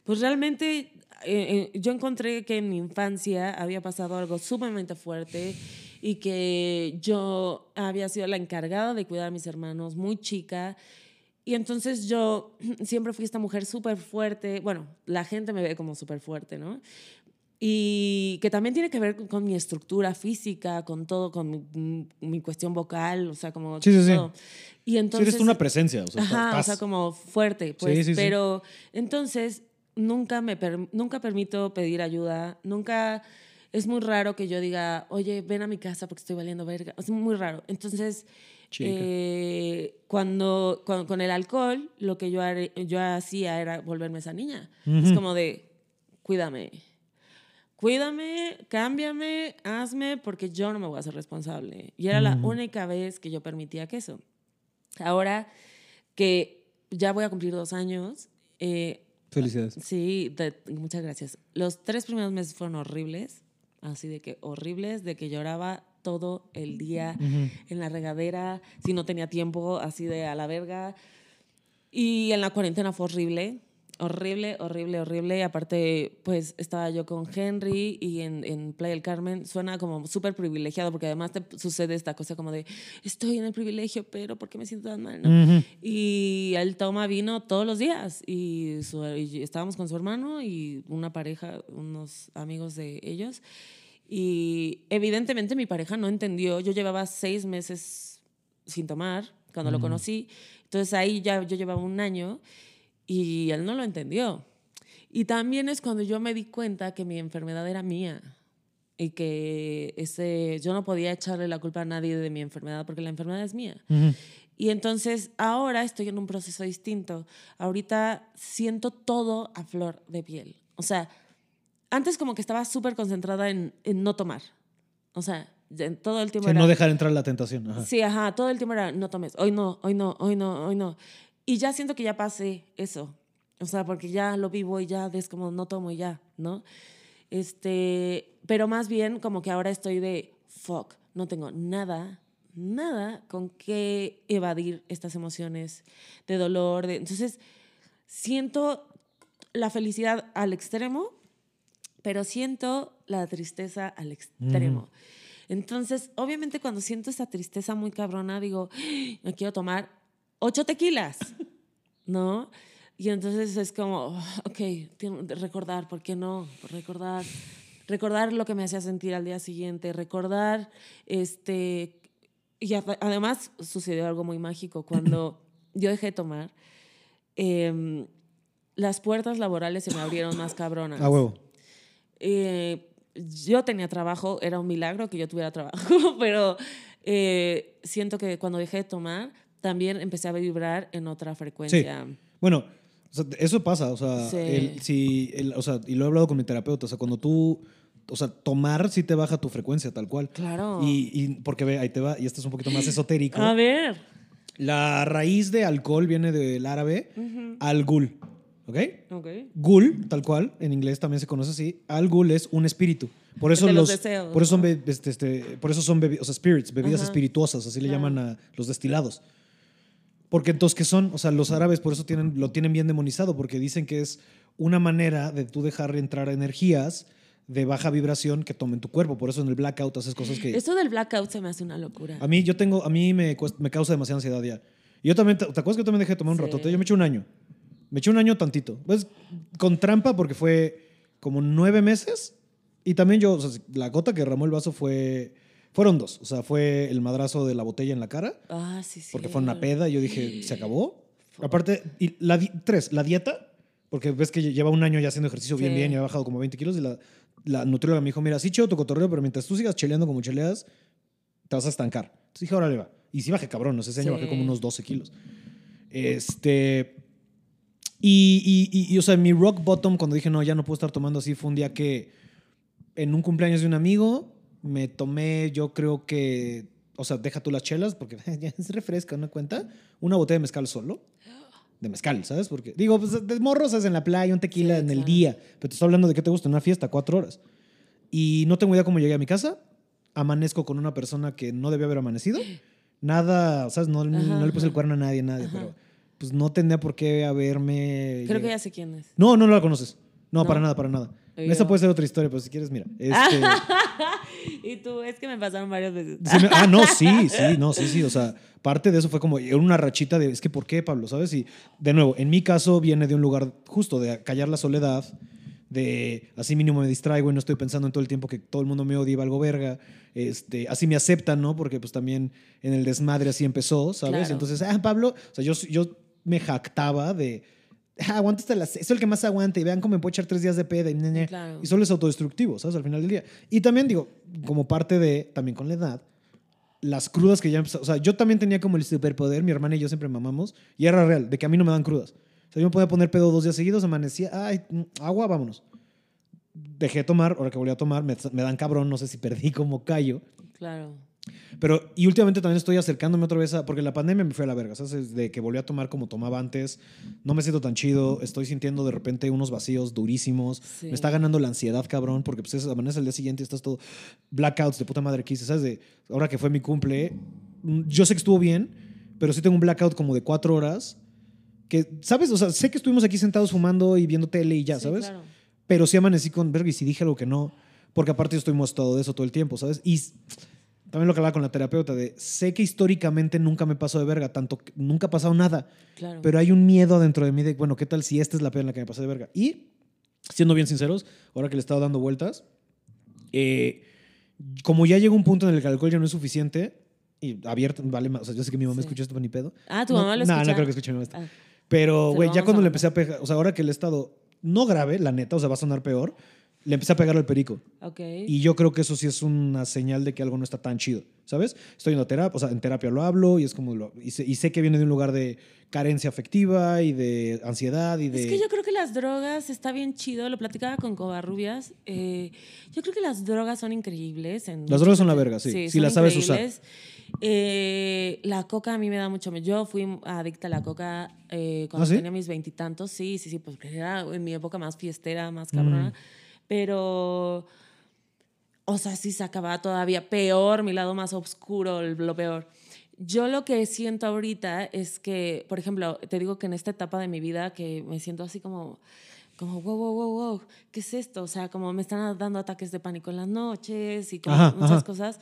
pues realmente eh, eh, yo encontré que en mi infancia había pasado algo sumamente fuerte y que yo había sido la encargada de cuidar a mis hermanos muy chica. Y entonces yo [CLEARS THROAT] siempre fui esta mujer súper fuerte. Bueno, la gente me ve como súper fuerte, ¿no? Y que también tiene que ver con mi estructura física, con todo, con mi, cuestión vocal, o sea, como sí, sí, todo. Sí. Y entonces... eres una presencia, o sea, ajá, o sea, como fuerte, pues. pero entonces nunca, me nunca permito pedir ayuda, nunca... Es muy raro que yo diga, oye, ven a mi casa porque estoy valiendo verga. Es muy raro. Entonces, eh, cuando, con el alcohol, lo que yo, yo hacía era volverme esa niña. Es como de, cuídame, cuídame, cámbiame, hazme, porque yo no me voy a ser responsable. Y era la única vez que yo permitía que eso. Ahora que ya voy a cumplir dos años, eh, Felicidades. Sí, muchas gracias. Los tres primeros meses fueron horribles, así de que horribles, de que lloraba todo el día en la regadera, si no tenía tiempo, así de a la verga. Y en la cuarentena fue horrible, horrible, horrible, horrible. Y aparte, pues estaba yo con Henry y en, en Playa del Carmen suena como súper privilegiado porque además te sucede esta cosa como de estoy en el privilegio, pero ¿por qué me siento tan mal? ¿no? Y él toma vino todos los días y, estábamos con su hermano y una pareja, unos amigos de ellos. Y evidentemente mi pareja no entendió. Yo llevaba seis meses sin tomar cuando lo conocí. Entonces ahí ya yo llevaba un año y él no lo entendió. Y también es cuando yo me di cuenta que mi enfermedad era mía y que ese, yo no podía echarle la culpa a nadie de mi enfermedad porque la enfermedad es mía. Y entonces ahora estoy en un proceso distinto. Ahorita siento todo a flor de piel. O sea, antes como que estaba súper concentrada en, en, no tomar. O sea, todo el tiempo... era, no dejar entrar la tentación. Sí, ajá, todo el tiempo era no tomes, hoy no, hoy no, hoy no, hoy no. Y ya siento que ya pasé eso. O sea, porque ya lo vivo y ya es como no tomo y ya, ¿no? Este, pero más bien como que ahora estoy de fuck, no tengo nada, nada con qué evadir estas emociones de dolor. De, entonces, siento la felicidad al extremo, pero siento la tristeza al extremo. Entonces, obviamente cuando siento esta tristeza muy cabrona, digo, me quiero tomar ocho tequilas, [LAUGHS] ¿no? Y entonces es como, ok, recordar, ¿por qué no? Recordar, recordar lo que me hacía sentir al día siguiente, recordar, este, y además sucedió algo muy mágico. Cuando [CLEARS THROAT] yo dejé de tomar, em, las puertas laborales se me abrieron más cabronas. A huevo. Eh, yo tenía trabajo, era un milagro que yo tuviera trabajo, [LAUGHS] pero eh, siento que cuando dejé de tomar, también empecé a vibrar en otra frecuencia. Sí. Bueno, eso pasa, o sea, si, o sea, y lo he hablado con mi terapeuta, o sea, cuando tú, o sea, tomar sí te baja tu frecuencia tal cual. Claro. Y, y porque ve, ahí te va, y esto es un poquito más [GASPS] esotérico. A ver. La raíz de alcohol viene del árabe al-gul. ¿Ok? Ok. Gul, tal cual, en inglés también se conoce así. Al-gul es un espíritu. Por eso los, deseos, por eso son, este, este, por eso son o sea, spirits, bebidas espirituosas, así le llaman a los destilados. Porque entonces, ¿qué son? O sea, los árabes por eso tienen, lo tienen bien demonizado, porque dicen que es una manera de tú dejar entrar energías de baja vibración que tomen tu cuerpo. Por eso en el blackout haces cosas que... Esto del blackout se me hace una locura. A mí, yo tengo, a mí me, me causa demasiada ansiedad ya. Yo también, ¿te acuerdas que yo también dejé de tomar un rato? Yo me eché un año. Me eché un año tantito. Pues con trampa porque fue como nueve meses. Y también yo, o sea, la gota que derramó el vaso fue... Fueron dos. O sea, fue el madrazo de la botella en la cara. Ah, sí, sí. Porque fue una peda y yo dije, ¿se acabó? Aparte, y la tres, la dieta, porque ves que lleva un año ya haciendo ejercicio bien, bien y ha bajado como 20 kilos. Y la, la nutrióloga me dijo, mira, sí chido tu cotorreo, pero mientras tú sigas cheleando como cheleas, te vas a estancar. Entonces dije, órale va. Y sí bajé cabrón, no sé, ese año bajé como unos 12 kilos. Este... Y, y, y, o sea, mi rock bottom, cuando dije, no, ya no puedo estar tomando así, fue un día que en un cumpleaños de un amigo me tomé, yo creo que, o sea, deja tú las chelas, porque [LAUGHS] ya es refresca, ¿no cuenta? Una botella de mezcal solo. De mezcal, ¿sabes? Porque, digo, pues de morros es en la playa, un tequila en el día, pero te estoy hablando de que te gusta, una fiesta, cuatro horas. Y no tengo idea cómo llegué a mi casa. Amanezco con una persona que no debía haber amanecido. Nada, ¿sabes? No, no le puse el cuerno a nadie, nadie, pero pues no tendría por qué haberme. Creo que ya sé quién es. No, no, no la conoces. No, para nada, para nada. Esa puede ser otra historia, pero si quieres, mira. Este... [LAUGHS] y tú, es que me pasaron varias veces. ah, no, sí, [LAUGHS] sí, no, sí, sí. O sea, parte de eso fue como una rachita de, es que, ¿por qué, Pablo? ¿Sabes? Y de nuevo, en mi caso viene de un lugar justo de callar la soledad, de así mínimo me distraigo y no estoy pensando en todo el tiempo que todo el mundo me odia y algo verga. Este, así me aceptan, ¿no? Porque pues también en el desmadre así empezó, ¿sabes? Entonces, ah, Pablo, o sea, yo, yo me jactaba de [LAUGHS] aguanta hasta las Es el que más aguanta y vean cómo me puedo echar tres días de peda y, y solo es autodestructivo, ¿sabes? Al final del día. Y también digo, como parte de, también con la edad, las crudas que ya empezaron. O sea, yo también tenía como el superpoder, mi hermana y yo siempre mamamos, y era real, de que a mí no me dan crudas. O sea, yo me podía poner pedo dos días seguidos, amanecía, ay, agua, vámonos. Dejé de tomar, ahora que volví a tomar, me, me dan cabrón, no sé si perdí como callo. Claro. Pero, y últimamente también estoy acercándome otra vez a, porque la pandemia me fue a la verga, ¿sabes? De que volví a tomar como tomaba antes, no me siento tan chido, estoy sintiendo de repente unos vacíos durísimos, me está ganando la ansiedad, cabrón, porque pues es, amanece el día siguiente y estás todo blackouts de puta madre que hice, ¿sabes? De, ahora que fue mi cumple, mm, yo sé que estuvo bien, pero sí tengo un blackout como de cuatro horas, que, ¿sabes? O sea, sé que estuvimos aquí sentados fumando y viendo tele y ya, ¿sabes? Pero sí amanecí con verga y si dije algo que no, porque aparte yo estoy mostrado de eso todo el tiempo, ¿sabes? Y también lo que hablaba con la terapeuta, de sé que históricamente nunca me pasó de verga, tanto nunca ha pasado nada, pero hay un miedo dentro de mí de, bueno, ¿qué tal si esta es la pena en la que me pasé de verga? Y, siendo bien sinceros, ahora que le he estado dando vueltas, eh, como ya llega un punto en el que el alcohol ya no es suficiente, y abierto, vale, o sea, yo sé que mi mamá escucha esto ni pedo. Ah, tu mamá lo escucha. No, no creo que escuche mi mamá esto. Ah. Pero, güey, ya cuando le empecé a pegar, o sea, ahora que el estado no grave, la neta, o sea, va a sonar peor, le empecé a pegar al perico. Okay. Y yo creo que eso sí es una señal de que algo no está tan chido, ¿sabes? Estoy en terapia, o sea, en terapia lo hablo y es como lo, y, sé, que viene de un lugar de carencia afectiva y de ansiedad y de... Es que yo creo que las drogas está bien chido, lo platicaba con Covarrubias, eh, yo creo que las drogas son increíbles. En las drogas son la verga, sí, si las sabes usar. Eh, la coca a mí me da mucho Yo fui adicta a la coca eh, cuando ¿Ah, tenía mis veintitantos. Sí, sí, sí, porque era en mi época más fiestera, más cabrona. Mm. Pero o sea, sí se acababa todavía peor, mi lado más oscuro, lo peor. Yo lo que siento ahorita es que, por ejemplo, te digo que en esta etapa de mi vida que me siento así como, como, wow, wow, wow, wow, ¿qué es esto? O sea, como me están dando ataques de pánico en las noches y como muchas cosas,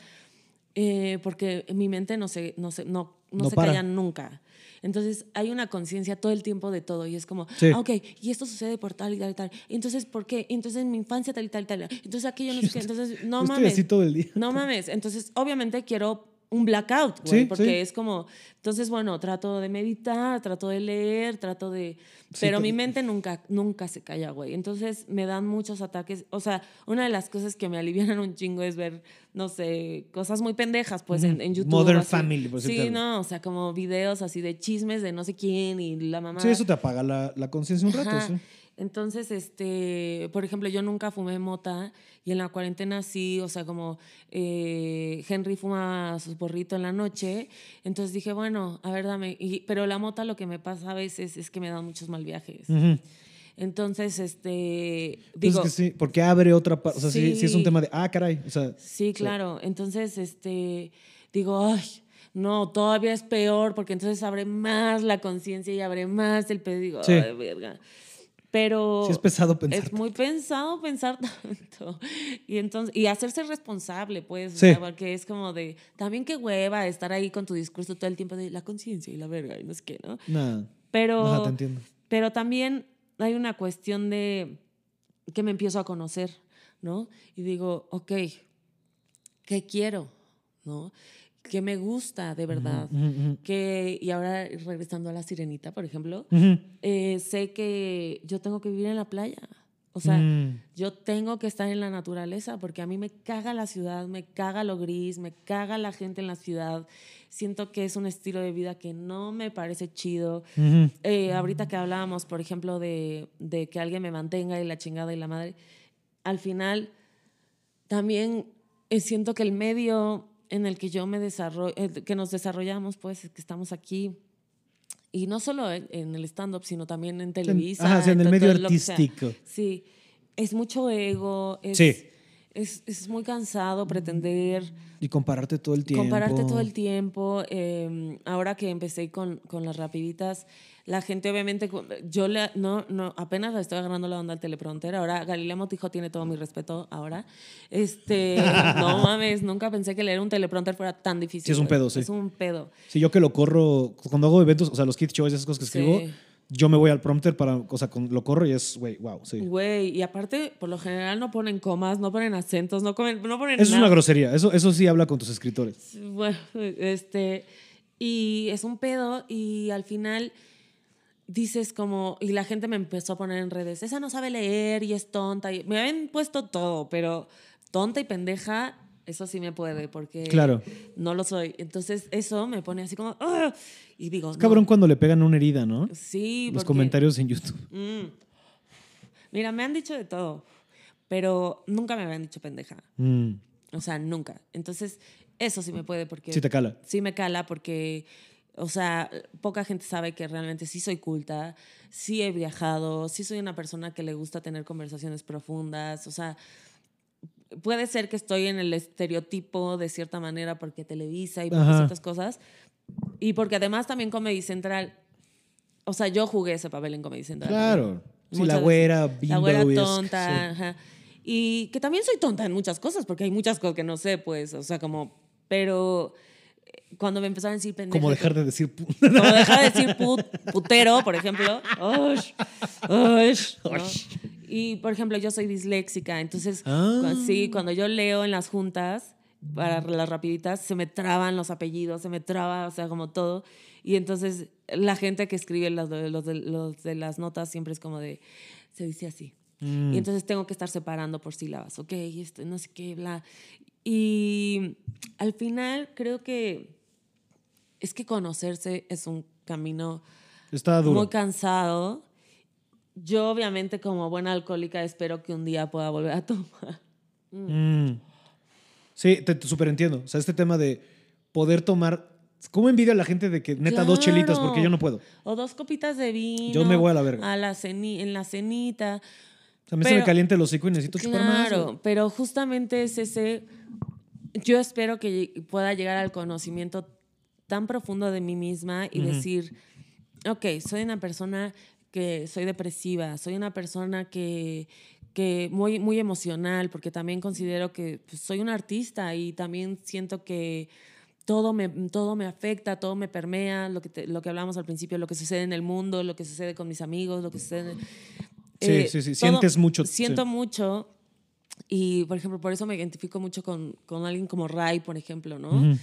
eh, porque mi mente no se, no se, no, no, se calla nunca. Entonces hay una conciencia todo el tiempo de todo y es como, ah, ok, y esto sucede por tal y tal y tal. Entonces, ¿por qué? Entonces en mi infancia tal y tal y tal. Entonces aquello no sé qué. [LAUGHS] Entonces, no mames. Estoy así todo el día. No mames. Entonces, obviamente quiero un blackout, güey, porque es como, entonces, bueno, trato de meditar, trato de leer, trato de... Pero mi mente nunca, nunca se calla, güey. Entonces me dan muchos ataques. O sea, una de las cosas que me alivian un chingo es ver, no sé, cosas muy pendejas, pues, en, en, YouTube. Modern Family, por Sí, no, o sea, como videos así de chismes de no sé quién y la mamá... Sí, eso te apaga la, la conciencia un rato, sí. Entonces, este, por ejemplo, yo nunca fumé mota y en la cuarentena sí, o sea, como eh, Henry fuma su porrito en la noche, entonces dije, bueno, a ver, dame, pero la mota lo que me pasa a veces es que me da muchos mal viajes. Entonces, este, digo... que sí, porque abre otra, o sea, sí, sí, es un tema de, ah, caray, o sea... Sí, claro, entonces, este, digo, ay, no, todavía es peor porque entonces abre más la conciencia y abre más el pedido. Ay, verga. Pero es pesado pensar. Es muy pensado pensar [LAUGHS] tanto. Y entonces y hacerse responsable, pues, porque es como de también qué hueva estar ahí con tu discurso todo el tiempo de la conciencia y la verga y no es que, ¿no? Nada. Pero te entiendo. Pero también hay una cuestión de que me empiezo a conocer, ¿no? Y digo, ok, ¿qué quiero? ¿No? Que me gusta de verdad. que, y ahora regresando a la sirenita, por ejemplo, eh, sé que yo tengo que vivir en la playa. O sea, mm. yo tengo que estar en la naturaleza porque a mí me caga la ciudad, me caga lo gris, me caga la gente en la ciudad. Siento que es un estilo de vida que no me parece chido. Eh, ahorita que hablábamos, por ejemplo, de, de que alguien me mantenga y la chingada y la madre, al final también eh, siento que el medio en el que yo me desarrollo, eh, que nos desarrollamos, pues, que estamos aquí. Y no solo en el stand-up, sino también en Televisa. en el medio artístico. Sí, es mucho ego. Es, sí. Es, es, muy cansado pretender. Y compararte todo el tiempo. Compararte todo el tiempo. Em, ahora que empecé con, con las rapiditas, la gente obviamente, yo le, no, no, apenas estoy agarrando la onda al teleprompter. Ahora Galilea Motijo tiene todo mi respeto ahora. Este, [LAUGHS] no mames, nunca pensé que leer un teleprompter fuera tan difícil. Sí, es un pedo, sí. Es un pedo. Sí, yo que lo corro, cuando hago eventos, o sea, los kit shows, esas cosas que escribo, yo me voy al prompter para, o sea, lo corro y es, güey, wow, sí. Güey, y aparte, por lo general no ponen comas, no ponen acentos, no, comen, no ponen Eso es una grosería, eso, eso sí habla con tus escritores. Bueno, este, y es un pedo y al final dices como, y la gente me empezó a poner en redes, esa no sabe leer y es tonta. Y me habían puesto todo, pero tonta y pendeja, eso sí me puede, porque claro. no lo soy. Entonces eso me pone así como, y digo... Es cabrón cuando le pegan una herida, ¿no? Sí. Los comentarios en YouTube. Mm. Mira, me han dicho de todo, pero nunca me habían dicho pendeja. Mm. O sea, nunca. Entonces, eso sí me puede porque... Sí te cala. Sí me cala porque o sea, poca gente sabe que realmente sí soy culta, sí he viajado, sí soy una persona que le gusta tener conversaciones profundas, o sea, puede ser que estoy en el estereotipo de cierta manera porque Televisa y por ciertas cosas, y porque además también Comedy Central, o sea, yo jugué ese papel en Comedy Central. Claro. Sí, la güera, La güera tonta, ajá. Y que también soy tonta en muchas cosas, porque hay muchas cosas que no sé, pues, o sea, como, pero cuando me empezaron a decir pendejo. [LAUGHS] Como dejar de decir Como dejar de decir putero, por ejemplo. [LAUGHS] Y, por ejemplo, yo soy disléxica, entonces, ah. sí, cuando yo leo en las juntas, para las rapiditas, se me traban los apellidos, se me traba, o sea, como todo. Y entonces, la gente que escribe los de, los de, las notas siempre es como de, se dice así. Mm. Y entonces tengo que estar separando por sílabas, ok, esto, no sé qué, bla. Y al final creo que es que conocerse es un camino muy cansado. Yo obviamente como buena alcohólica espero que un día pueda volver a tomar. Mm. Sí, te, te super entiendo. O sea, este tema de poder tomar ¿Cómo envidia a la gente de que neta dos chelitas porque yo no puedo? O dos copitas de vino. Yo me voy a la verga. A la en la cenita. sea, a mí se me calienta el hocico y necesito chupar más. Claro, pero justamente es ese. Yo espero que pueda llegar al conocimiento tan profundo de mí misma y decir, ok, soy una persona que soy depresiva, soy una persona que, que muy, muy emocional, porque también considero que pues, soy un artista y también siento que todo me, todo me afecta, todo me permea, lo que, lo que hablamos al principio, lo que sucede en el mundo, lo que sucede con mis amigos, lo que sucede... Sí, eh, sí, sí, sientes mucho. Siento mucho y, por ejemplo, por eso me identifico mucho con, con alguien como Ray, por ejemplo, ¿no?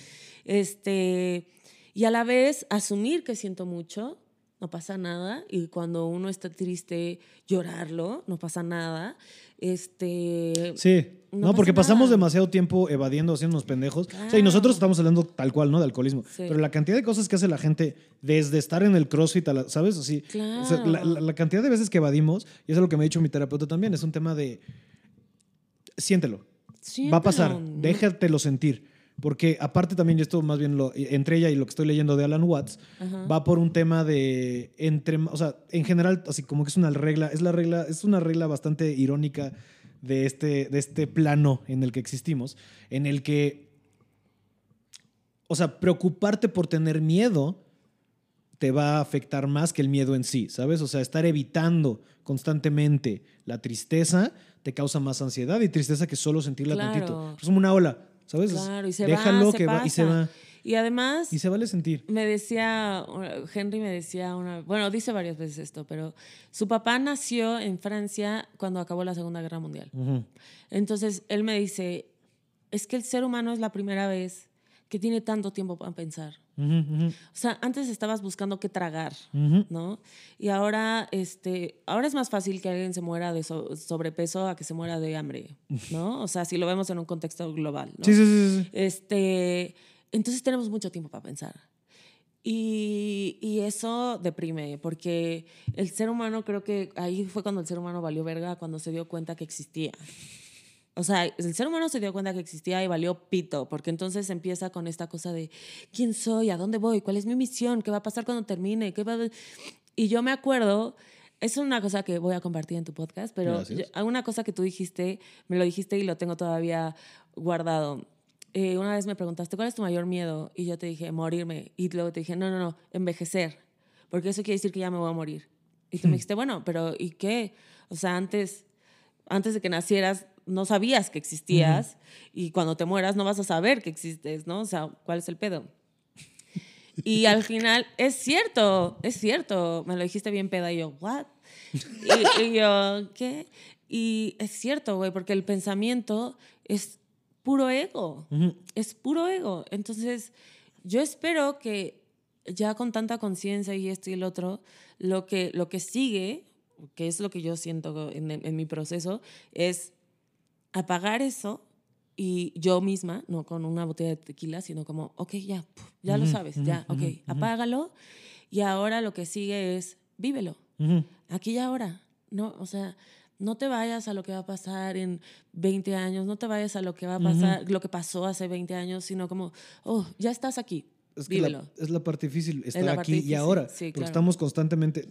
Este, y a la vez asumir que siento mucho, no pasa nada. Y cuando uno está triste, llorarlo, no pasa nada. Este. Sí. No, porque pasamos demasiado tiempo evadiendo, haciendo unos pendejos. O sea, y nosotros estamos hablando tal cual, ¿no? De alcoholismo. Pero la cantidad de cosas que hace la gente desde estar en el crossfit, ¿sabes? Así. Claro. la, cantidad de veces que evadimos, y eso es lo que me ha dicho mi terapeuta también, es un tema de. Siéntelo. Va a pasar. Déjatelo sentir. Porque aparte también, y esto más bien lo, entre ella y lo que estoy leyendo de Alan Watts, va por un tema de entre, o sea, en general, así como que es una regla, es la regla, es una regla bastante irónica de este, de este plano en el que existimos, en el que, o sea, preocuparte por tener miedo te va a afectar más que el miedo en sí, ¿sabes? O sea, estar evitando constantemente la tristeza te causa más ansiedad y tristeza que solo sentirla tantito. Es como una ola ¿Sabes? Claro, y se Déjalo que va y se va. Y además. Y se vale sentir. Me decía, Henry me decía una. Bueno, dice varias veces esto, pero su papá nació en Francia cuando acabó la Segunda Guerra Mundial. Entonces él me dice: es que el ser humano es la primera vez que tiene tanto tiempo para pensar. O sea, antes estabas buscando qué tragar, ¿no? Y ahora, este, ahora es más fácil que alguien se muera de sobrepeso a que se muera de hambre, ¿no? O sea, si lo vemos en un contexto global, ¿no? Sí, sí, sí, Este, entonces tenemos mucho tiempo para pensar. Y, y, eso deprime, porque el ser humano, creo que ahí fue cuando el ser humano valió verga, cuando se dio cuenta que existía. O sea, el ser humano se dio cuenta que existía y valió pito, porque entonces empieza con esta cosa de quién soy, a dónde voy, cuál es mi misión, qué va a pasar cuando termine, qué va Y yo me acuerdo, es una cosa que voy a compartir en tu podcast, pero una cosa que tú dijiste, me lo dijiste y lo tengo todavía guardado. Eh, una vez me preguntaste, ¿cuál es tu mayor miedo? Y yo te dije, morirme. Y luego te dije, no, no, no, envejecer, porque eso quiere decir que ya me voy a morir. Y tú me hmm. dijiste, bueno, pero ¿y qué? O sea, antes, antes de que nacieras, no sabías que existías y cuando te mueras no vas a saber que existes, ¿no? O sea, ¿cuál es el pedo? Y al [LAUGHS] final, es cierto, es cierto, me lo dijiste bien peda y yo, ¿what? Y, yo, ¿qué? Y es cierto, güey, porque el pensamiento es puro ego, es puro ego. Entonces, yo espero que ya con tanta conciencia y esto y el otro, lo que, lo que sigue, que es lo que yo siento en, en mi proceso, es apagar eso y yo misma, no con una botella de tequila, sino como, ok, ya, ya lo sabes, ya, ok, apágalo y ahora lo que sigue es vívelo, aquí y ahora, ¿no? O sea, no te vayas a lo que va a pasar en 20 años, no te vayas a lo que va a pasar, lo que pasó hace 20 años, sino como, oh, ya estás aquí, es, que la, es la parte difícil estar aquí y ahora. porque estamos constantemente,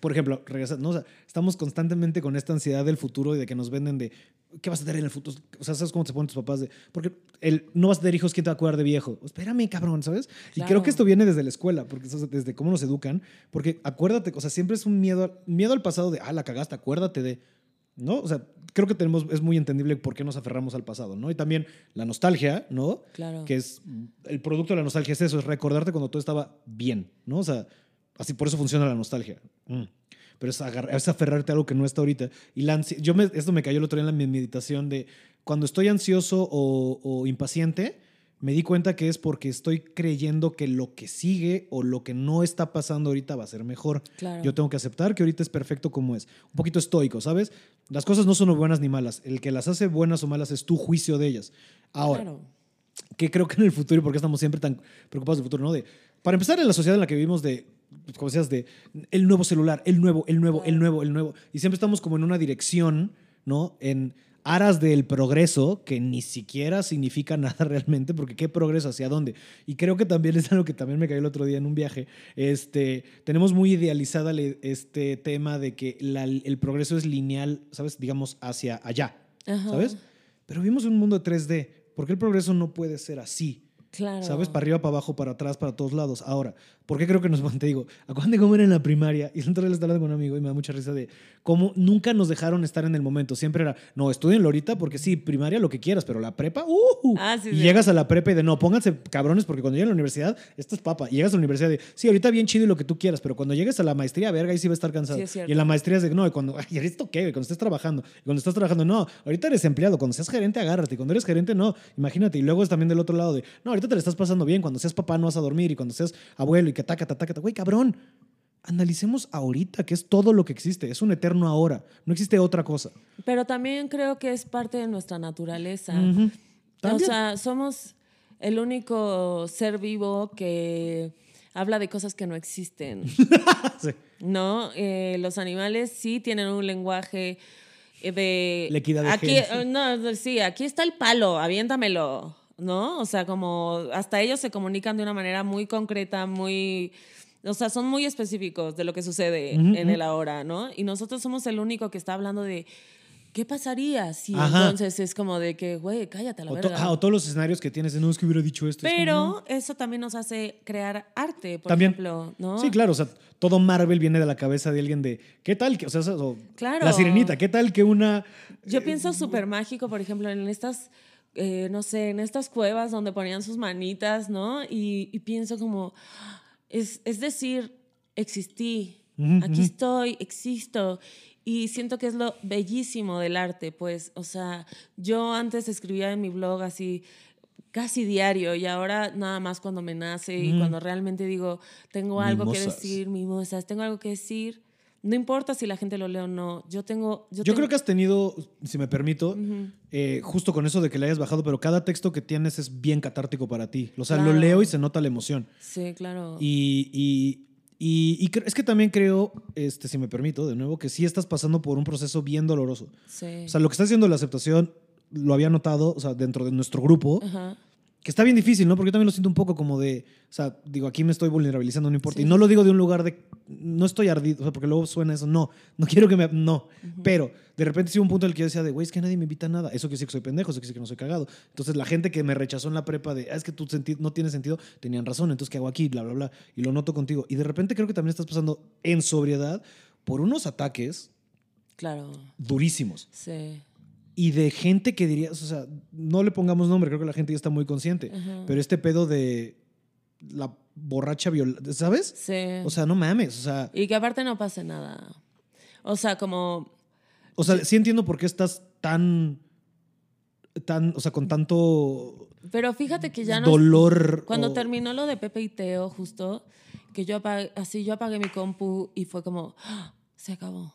por ejemplo, regresando, ¿no? estamos constantemente con esta ansiedad del futuro y de que nos venden de qué vas a tener en el futuro. O sea, ¿sabes cómo te ponen tus papás? De, porque el, no vas a tener hijos, ¿quién te va a cuidar de viejo? Espérame, cabrón, ¿sabes? Y creo que esto viene desde la escuela, porque desde cómo nos educan. Porque acuérdate, o sea, siempre es un miedo, miedo al pasado de, ah, la cagaste, acuérdate de. ¿No? O sea, creo que tenemos, es muy entendible por qué nos aferramos al pasado, ¿no? Y también la nostalgia, ¿no? Claro. Que es, el producto de la nostalgia es eso, es recordarte cuando todo estaba bien, ¿no? O sea, así por eso funciona la nostalgia. Mm. Pero es, es, aferrarte a algo que no está ahorita. Y la yo me, esto me cayó el otro día en la meditación de cuando estoy ansioso o, o impaciente, me di cuenta que es porque estoy creyendo que lo que sigue o lo que no está pasando ahorita va a ser mejor. Yo tengo que aceptar que ahorita es perfecto como es. Un poquito estoico, ¿sabes? Las cosas no son buenas ni malas. El que las hace buenas o malas es tu juicio de ellas. Ahora, ¿qué creo que en el futuro, y por qué estamos siempre tan preocupados del futuro, ¿no? De, para empezar, en la sociedad en la que vivimos de como decías, de el nuevo celular, el nuevo, el nuevo, el nuevo, el nuevo. Y siempre estamos como en una dirección, ¿no? En aras del progreso, que ni siquiera significa [LAUGHS] nada realmente, porque qué progreso, hacia dónde. Y creo que también es algo que también me cayó el otro día en un viaje. Este, tenemos muy idealizada este tema de que el progreso es lineal, ¿sabes? Digamos, hacia allá, ¿sabes? Pero vivimos en un mundo de 3D. ¿Por qué el progreso no puede ser así? Claro. ¿Sabes? Para arriba, para abajo, para atrás, para todos lados. Ahora, ¿por qué creo que nos [LAUGHS] Te digo, acuérdate cómo era en la primaria. Y [LAUGHS] entonces le estaba hablando con un amigo y me da mucha risa de cómo nunca nos dejaron estar en el momento. Siempre era, no, estudienlo ahorita porque sí, primaria lo que quieras, pero la prepa, uh, ah, sí, y llegas a la prepa y de, no, pónganse cabrones porque cuando llegas a la universidad, esto es papa. Y llegas a la universidad de, sí, ahorita bien chido y lo que tú quieras, pero cuando llegues a la maestría, verga, ahí sí va a estar cansado. y en la maestría es de, no, y cuando, ay, ¿esto qué? Cuando estés trabajando. Y cuando estás trabajando, no, ahorita eres empleado. Cuando seas gerente, agárrate. Cuando eres gerente, no, imagínate. Y luego es también del otro lado de, no, ahorita te le estás pasando bien cuando seas papá no vas a dormir y cuando seas abuelo y que ataca, ataca, güey, cabrón. Analicemos ahorita, que es todo lo que existe, es un eterno ahora, no existe otra cosa. Pero también creo que es parte de nuestra naturaleza. O sea, somos el único ser vivo que habla de cosas que no existen. [LAUGHS] ¿No? Eh, los animales sí tienen un lenguaje eh, de... La equidad de aquí, no, sí, aquí está el palo, aviéntamelo. ¿No? O sea, como hasta ellos se comunican de una manera muy concreta, muy... O sea, son muy específicos de lo que sucede en el ahora, ¿no? Y nosotros somos el único que está hablando de... ¿Qué pasaría si entonces es como de que, güey, cállate a la o o todos los escenarios que tienes, no es que hubiera dicho esto. Pero eso también nos hace crear arte, por ejemplo, ¿no? Sí, claro, o sea, todo Marvel viene de la cabeza de alguien de, ¿qué tal? Que, o sea, la sirenita, ¿qué tal que una... Yo pienso súper mágico, por ejemplo, en estas eh, no sé, en estas cuevas donde ponían sus manitas, ¿no? Y, pienso como, es, es decir, existí, aquí estoy, existo. Y siento que es lo bellísimo del arte, pues, o sea, yo antes escribía en mi blog así casi diario y ahora nada más cuando me nace y cuando realmente digo, tengo algo que decir, mimosas, tengo algo que decir, no importa si la gente lo lee o no. Yo tengo. Yo, creo que has tenido, si me permito, eh, justo con eso de que le hayas bajado, pero cada texto que tienes es bien catártico para ti. O sea, lo leo y se nota la emoción. Sí, claro. Y, y, y, es que también creo, este, si me permito, de nuevo, que sí estás pasando por un proceso bien doloroso. Sí. O sea, lo que está haciendo la aceptación, lo había notado, o sea, dentro de nuestro grupo. Ajá que está bien difícil, ¿no? Porque yo también lo siento un poco como de, o sea, digo, aquí me estoy vulnerabilizando, no importa. Y no lo digo de un lugar de, no estoy ardido, o sea, porque luego suena eso, no, no [LAUGHS] quiero que me, no. Pero de repente sí un punto en el que yo decía de, güey, es que nadie me invita a nada. Eso quiere decir que soy pendejo, eso quiere decir que no soy cagado. Entonces la gente que me rechazó en la prepa de, ah, es que tu sentido no tiene sentido, tenían razón, entonces ¿qué hago aquí? Bla, bla, bla. Y lo noto contigo. Y de repente creo que también estás pasando en sobriedad por unos ataques. Claro. Durísimos. Sí y de gente que diría, o sea, no le pongamos nombre, creo que la gente ya está muy consciente, pero este pedo de la borracha violenta, ¿sabes? Sí. O sea, no mames, o sea... Y que aparte no pase nada. O sea, como... O sea, sí, entiendo por qué estás tan... tan, o sea, con tanto... Pero fíjate que ya no... Dolor. Cuando terminó lo de Pepe y Teo, justo, que yo apagué, así yo apagué mi compu y fue como se acabó.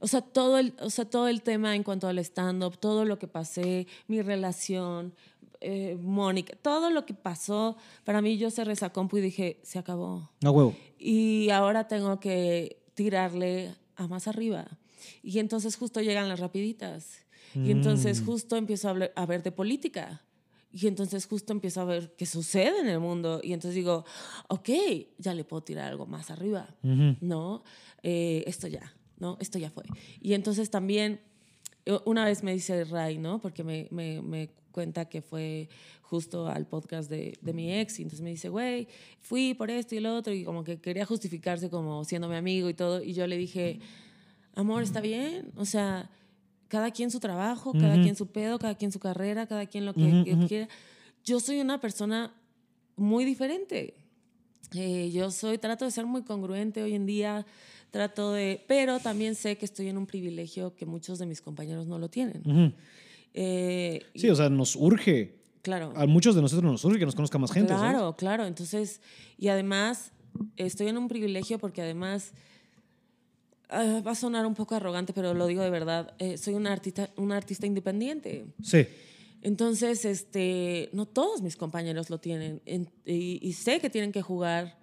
o, sea, todo el, o sea, todo el tema en cuanto al stand-up, todo lo que pasé, mi relación, eh, Mónica, todo lo que pasó, para mí yo cerré esa compu y dije, se acabó. No huevo. Y ahora tengo que tirarle a más arriba. Y entonces justo llegan las rapiditas. Y entonces mm. justo empiezo a, a ver de política. Y entonces justo empiezo a ver qué sucede en el mundo. Y entonces digo, ok, ya le puedo tirar algo más arriba, ¿no? Eh, esto ya, ¿no? Esto ya fue. Y entonces también, eh, una vez me dice Ray, ¿no? Porque me, me, me cuenta que fue justo al podcast de, de, mi ex y entonces me dice, güey, fui por esto y lo otro y como que quería justificarse como siendo mi amigo y todo y yo le dije, amor, está bien, o sea, cada quien su trabajo, cada quien su pedo, cada quien su carrera, cada quien lo que, quiera. Yo soy una persona muy diferente. Eh, yo soy, trato de ser muy congruente hoy en día, trato de, pero también sé que estoy en un privilegio que muchos de mis compañeros no lo tienen. Eh, sí, o sea, nos urge. Claro. A muchos de nosotros nos urge que nos conozca más gente. Claro, claro. Entonces, y además, estoy en un privilegio porque además, ah, va a sonar un poco arrogante, pero lo digo de verdad, eh, soy una artista, una artista independiente. Sí. Entonces, este, no todos mis compañeros lo tienen y, y sé que tienen que jugar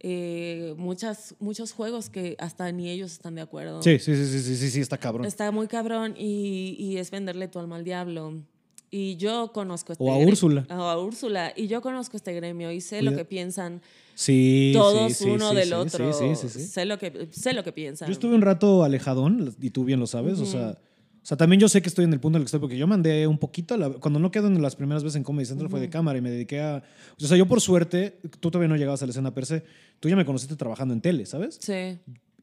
eh, muchas, muchos juegos que hasta ni ellos están de acuerdo. Sí, sí, sí, sí, sí, sí, está cabrón. Está muy cabrón y, y es venderle tu alma al diablo. Y yo conozco este O a gremio- Úrsula. O a Úrsula. Y yo conozco este gremio y sé lo Cuida- que piensan Sí, todos sí, uno sí, del otro. Sí, sí, sí, sí. Sé, lo que, sé lo que piensan. Yo estuve un rato alejadón, y tú bien lo sabes, o sea... O sea, también yo sé que estoy en el punto en el que estoy, porque yo mandé un poquito, a la- cuando no quedo en las primeras veces en Comedy Central fue de cámara y me dediqué a... O sea, yo por suerte, tú todavía no llegabas a la escena per se, tú ya me conociste trabajando en tele, ¿sabes? Sí.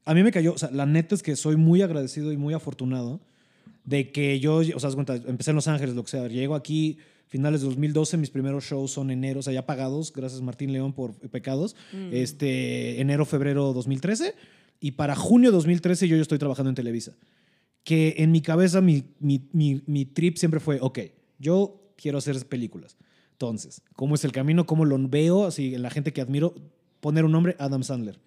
A mí me cayó, o sea, la neta es que soy muy agradecido y muy afortunado de que yo, o sea, cuenta, empecé en Los Ángeles, lo que sea, llego aquí finales de 2012, mis primeros shows son enero, o sea, ya pagados, gracias Martín León por Pecados, este, enero, febrero 2013, y para junio 2013 yo ya estoy trabajando en Televisa. Que en mi cabeza mi, mi, mi, mi trip siempre fue, ok, yo quiero hacer películas. Entonces, ¿cómo es el camino? ¿Cómo lo veo? Así, en la gente que admiro, poner un nombre, Adam Sandler.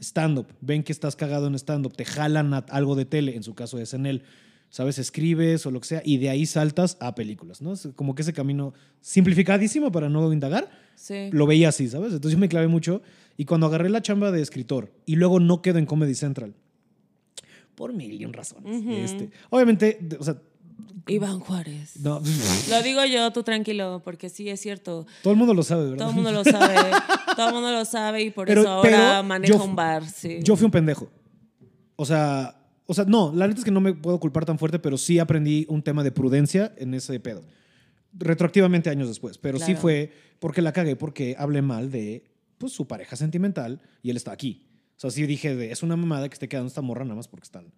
Stand-up, ven que estás cagado en stand-up, te jalan a algo de tele, en su caso es en él, ¿sabes? Escribes o lo que sea, y de ahí saltas a películas, ¿no? Es como que ese camino simplificadísimo para no indagar, Sí. lo veía así, ¿sabes? Entonces yo me clavé mucho, y cuando agarré la chamba de escritor, y luego no quedo en Comedy Central, por mil y un razones. este, obviamente, o sea, Iván Juárez. no, Lo digo yo, tú tranquilo, porque sí es cierto. todo el mundo lo sabe, ¿verdad? Todo el mundo lo sabe. [LAUGHS] todo el mundo lo sabe y por Pero- eso ahora yo- un bar. Sí. Yo fui un pendejo. O sea, o sea, no, la neta es que no me puedo culpar tan fuerte, pero sí aprendí un tema de prudencia en ese pedo. Retroactivamente años después, pero sí fue porque la cagué, porque hablé mal de pues, su pareja sentimental y él está aquí. O sea, sí dije, de, es una mamada que esté quedando esta morra nada más porque están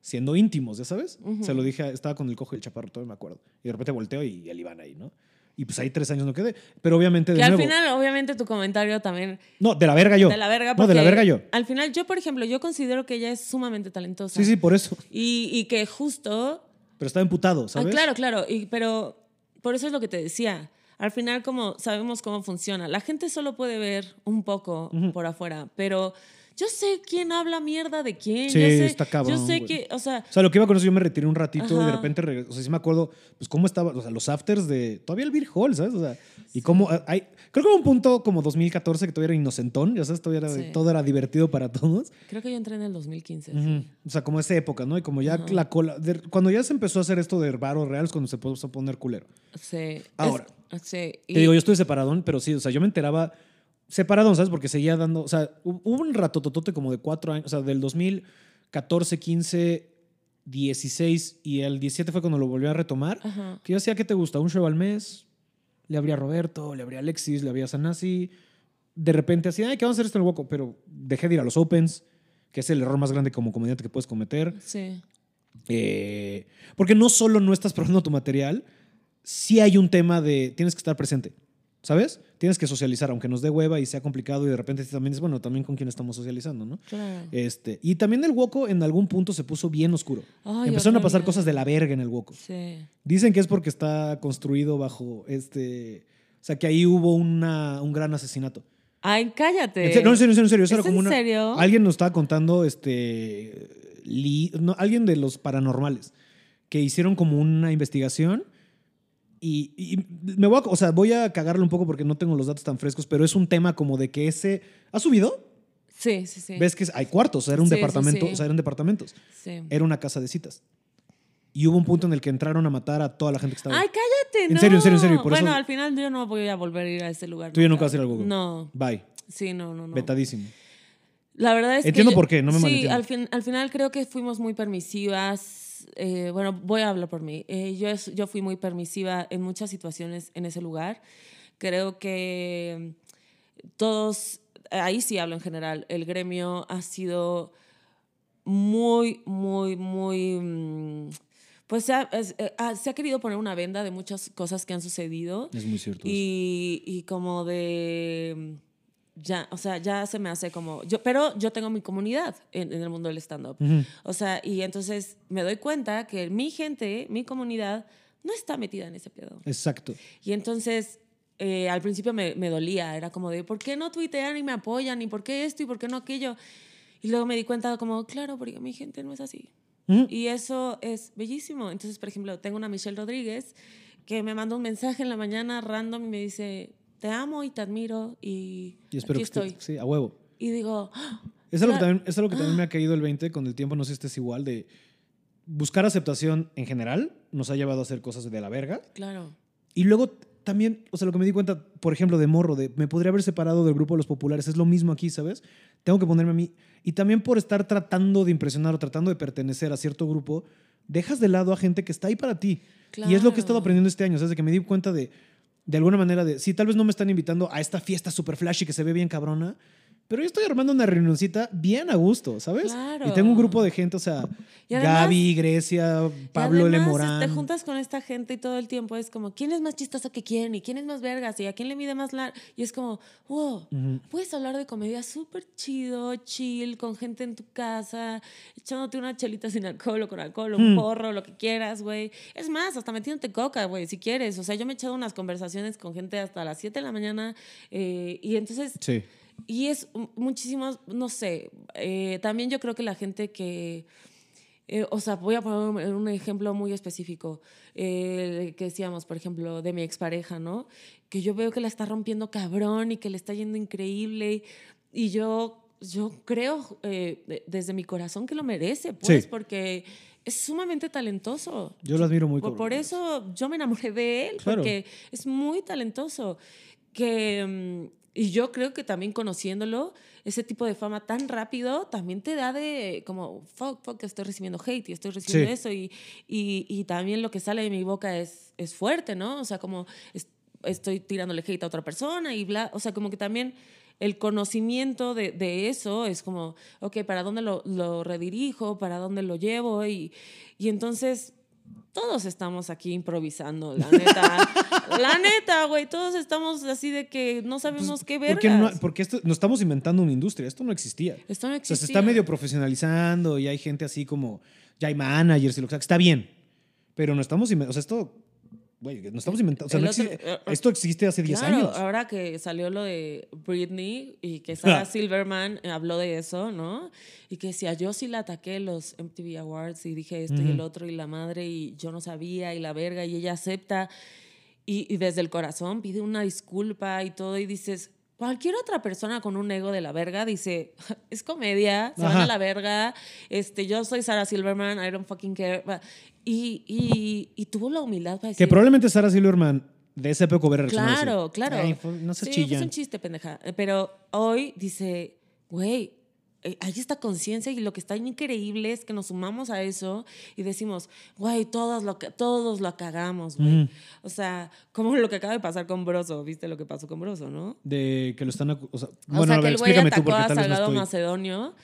siendo íntimos, ¿ya sabes? Se lo dije, estaba con el cojo y el chaparro, todo me acuerdo. Y de repente volteo y el Iván ahí, ¿no? Y pues ahí tres años no quedé. Pero obviamente, de que al final, obviamente, tu comentario también no, de la verga yo. de la verga. No, de la verga yo. Al final, yo, por ejemplo, yo considero que ella es sumamente talentosa. Sí, sí, por eso. Y, y que justo Pero estaba emputado, ¿sabes? Ah, claro, claro. Y, pero por eso es lo que te decía. Al final, como sabemos cómo funciona, la gente solo puede ver un poco por afuera, pero yo sé quién habla mierda de quién. Sí, yo sé, está cabrón, Yo sé güey. que, o sea, O sea, lo que iba con eso, yo me retiré un ratito y de repente, o sea, sí me acuerdo, pues cómo estaba, o sea, los afters de, todavía el Beer Hall, ¿sabes? O sea, y cómo, hay, creo que hubo un punto como 2014 que todavía era inocentón, ya sabes, todavía era, Sí. todo era divertido para todos. creo que yo entré en el 2015. Ujú. O sea, como esa época, ¿no? Y como ya la cola, de- cuando ya se empezó a hacer esto de baros reales, cuando se puso a poner culero. Sí. Es- Ahora. sí. Y- Te digo, yo estuve separadón, pero sí, o sea, yo me enteraba separadón, ¿sabes? Porque seguía dando, o sea, hu- hubo un ratototote como de cuatro años, o sea, del 2014, 15, 16 y el 17 fue cuando lo volví a retomar. Ajá. Que yo hacía, ¿qué te gusta? Un show al mes, le abría a Roberto, le abría a Alexis, le abría a Sanasi. De repente así, ay, ¿qué vamos a hacer esto en el hueco? Pero dejé de ir a los Opens, que es el error más grande como comediante que puedes cometer. Sí. Eh, porque no solo no estás probando tu material, sí hay un tema de tienes que estar presente, ¿sabes? Tienes que socializar, aunque nos dé hueva y sea complicado y de repente también es, bueno, también con quién estamos socializando, ¿no? Claro. Este, y también el Woco en algún punto se puso bien oscuro. Ay, Empezaron a pasar cosas de la verga en el Woco. Sí. Dicen que es porque está construido bajo este... O sea, que ahí hubo una, un gran asesinato. Ay, cállate. No, en serio, en serio. en serio. Eso ¿Es era como en una- serio? Alguien nos estaba contando, este, li- no, alguien de los paranormales, que hicieron como una investigación y, y me voy a, o sea, voy a cagarle un poco porque no tengo los datos tan frescos, pero es un tema como de que ese, ¿ha subido? Sí, sí, sí. Ves que hay cuartos, o sea, era un Sí, sí, departamento, sí. o sea, eran departamentos. Sí. Era una casa de citas. Y hubo un punto en el que entraron a matar a toda la gente que estaba. Ay, cállate, En no. serio, en serio, en serio, por bueno, eso- al final yo no voy a volver a ir a ese lugar. Tú ya nunca vas a ir al Google. No. Bye. Sí, no, no, no. Vetadísimo. La verdad es Entiendo que. por qué, no me Sí, al, fin- al final creo que fuimos muy permisivas. Eh, bueno, voy a hablar por mí. Eh, yo, es- yo fui muy permisiva en muchas situaciones en ese lugar. Creo que todos, ahí sí hablo en general, el gremio ha sido muy, muy, muy... mm, Pues se ha, eh, ah, se ha querido poner una venda de muchas cosas que han sucedido. Es muy cierto. Y, y como de ya, o sea, ya se me hace como yo, pero yo tengo mi comunidad en, en el mundo del stand up. Ujú. O sea, y entonces me doy cuenta que mi gente, mi comunidad no está metida en ese pedo. Exacto. Y entonces eh, al principio me, me dolía, era como de, ¿por qué no tuitean y me apoyan? ¿Y por qué esto? ¿Y por qué no aquello? Y luego me di cuenta como, claro, porque mi gente no es así. Y eso es bellísimo. Entonces, por ejemplo, tengo una Michelle Rodríguez que me mandó un mensaje en la mañana random y me dice, te amo y te admiro y, Y espero aquí que estoy. Sí, a huevo. Y digo, ¡Ah! Es algo, que también, es algo que también me ha caído el 20 con el tiempo, no sé si este es igual, de buscar aceptación en general nos ha llevado a hacer cosas de la verga. claro. Y luego también, o sea, lo que me di cuenta, por ejemplo, de morro, de me podría haber separado del grupo de los populares, es lo mismo aquí, ¿sabes? Tengo que ponerme a mí. Y también por estar tratando de impresionar o tratando de pertenecer a cierto grupo, dejas de lado a gente que está ahí para ti. Y es lo que he estado Claro. aprendiendo este año, o sea, desde que me di cuenta de, de alguna manera, de, sí, tal vez no me están invitando a esta fiesta super flashy que se ve bien cabrona, pero yo estoy armando una reunioncita bien a gusto, ¿sabes? Claro. Y tengo un grupo de gente, o sea, además- Gaby, Grecia, Pablo y además, Morán. Te juntas con esta gente y todo el tiempo es como, ¿quién es más chistoso que quién? ¿Y quién es más vergas? ¿Y a quién le mide más la...? Y es como, wow, puedes hablar de comedia súper chido, chill, con gente en tu casa, echándote una chelita sin alcohol o con alcohol, un Hmm. porro, lo que quieras, güey. Es más, hasta metiéndote coca, güey, si quieres. O sea, yo me he echado unas conversaciones con gente hasta las 7 de la mañana eh, y entonces... Sí. Y es muchísimos, no sé, eh, también yo creo que la gente que, eh, o sea, voy a poner un, ejemplo muy específico, eh, que decíamos, por ejemplo, de mi expareja, ¿no? Que yo veo que la está rompiendo cabrón y que le está yendo increíble y yo, yo creo eh, de- desde mi corazón que lo merece, pues, Sí. porque es sumamente talentoso. Yo lo admiro muy Por, por eso yo me enamoré de él, Claro. porque es muy talentoso. Que, mm, y yo creo que también conociéndolo, ese tipo de fama tan rápido también te da de como, fuck, fuck, estoy recibiendo hate y estoy recibiendo Sí. eso. Y, y, y también lo que sale de mi boca es, es fuerte, ¿no? O sea, como es- estoy tirándole hate a otra persona y bla. O sea, como que también el conocimiento de, de eso es como, ok, ¿para dónde lo, lo redirijo? ¿Para dónde lo llevo? Y, y entonces todos estamos aquí improvisando, la neta. [LAUGHS] la neta, güey, todos estamos así de que no sabemos qué ver. Porque, no, porque esto, estamos inventando una industria, esto no existía. Esto no O existía. sea, se está medio profesionalizando y hay gente así como, ya hay managers y lo que sea, está bien. Pero no estamos inventando, o sea, esto, güey, no estamos inventando, o sea, no otro- existe- eh, eh, esto existe hace 10 Claro, años. ahora que salió lo de Britney y que Sarah Ah. [LAUGHS] Silverman habló de eso, ¿no? Y que decía, yo sí la ataqué en los MTV Awards y dije esto y el otro y la madre y yo no sabía y la verga y ella acepta y, y desde el corazón pide una disculpa y todo y dices, cualquier otra persona con un ego de la verga dice, [LAUGHS] es comedia, se van Ajá. a la verga, este, yo soy Sarah Silverman, I don't fucking care. Y, y, y tuvo la humildad para decir... Que probablemente Sarah Silverman de esa época hubiera así. Claro, claro. Ay, fue- no se sí, chillan. fue un chiste, pendeja. Pero hoy dice, güey, hay esta conciencia y lo que está increíble es que nos sumamos a eso y decimos, güey, todos lo, todos lo cagamos, güey. Ujú. O sea, como lo que acaba de pasar con Broso, ¿viste lo que pasó con Broso, no? De que lo están. O sea, o bueno, sea, a que ver, el güey atacó a no Salgado estoy. Macedonio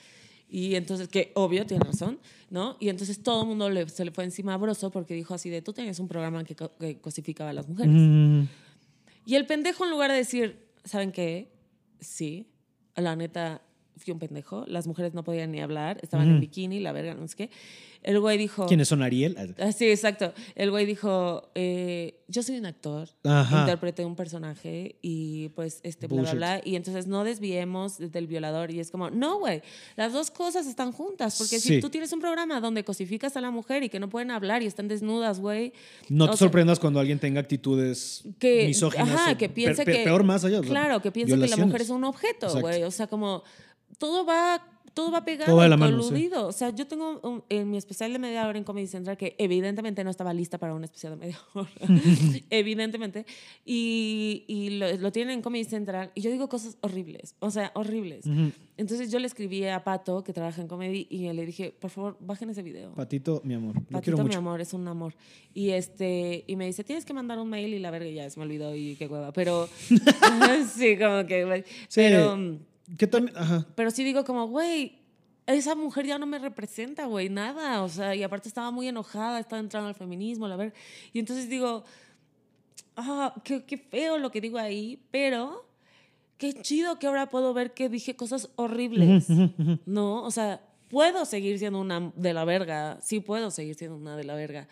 y entonces, que obvio, tiene razón, ¿no? Y entonces todo el mundo le- se le fue encima a Broso porque dijo así de, tú tenías un programa que, co- que cosificaba a las mujeres. Mm, Y el pendejo, en lugar de decir, ¿saben qué? Sí, la neta, fui un pendejo. Las mujeres no podían ni hablar, estaban en bikini, la verga, no sé qué. El güey dijo. ¿Quiénes son Ariel? Ah, Sí, exacto. El güey dijo, eh, yo soy un actor, Ajá. interpreté un personaje y pues este, bla, bla, bla. Y entonces no desviemos del violador. Y es como, no, güey, las dos cosas están juntas. Porque Sí. si tú tienes un programa donde cosificas a la mujer y que no pueden hablar y están desnudas, güey, No te sea, sorprendas cuando alguien tenga actitudes que, misóginas. ajá, que piense pe- pe- que Peor más allá. claro que piense que la mujer es un objeto güey o sea como todo va todo va pegado Todo la mano, sí. coludido o sea yo tengo un- en mi especial de media hora en Comedy Central que evidentemente no estaba lista para un especial de media hora [LAUGHS] evidentemente y, y lo, lo tienen en Comedy Central y yo digo cosas horribles o sea horribles Ujú. entonces yo le escribí a Pato que trabaja en Comedy y le dije por favor bajen ese video Patito, mi amor. Lo Patito, quiero mi mucho. amor, es un amor. Y este y me dice, tienes que mandar un mail y la verga ya se me olvidó y qué hueva. Pero [LAUGHS] sí, como que. Sí. Pero, ¿Qué también? Ajá. pero sí digo como, güey, esa mujer ya no me representa, güey, nada. O sea, y aparte estaba muy enojada, estaba entrando al feminismo, la verga. Y entonces digo, ah, qué, qué feo lo que digo ahí, pero qué chido que ahora puedo ver que dije cosas horribles. No, o sea, puedo seguir siendo una de la verga, sí puedo seguir siendo una de la verga,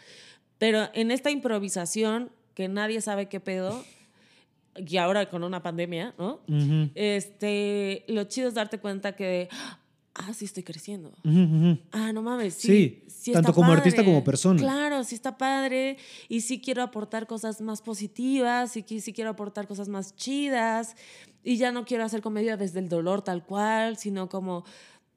pero en esta improvisación que nadie sabe qué pedo, y ahora con una pandemia, ¿no? Este, lo chido es darte cuenta que ¡ah! sí estoy creciendo. Ah, no mames, sí. Sí, sí tanto está como artista como persona. Claro, sí está padre y sí quiero aportar cosas más positivas y sí quiero aportar cosas más chidas y ya no quiero hacer comedia desde el dolor tal cual, sino como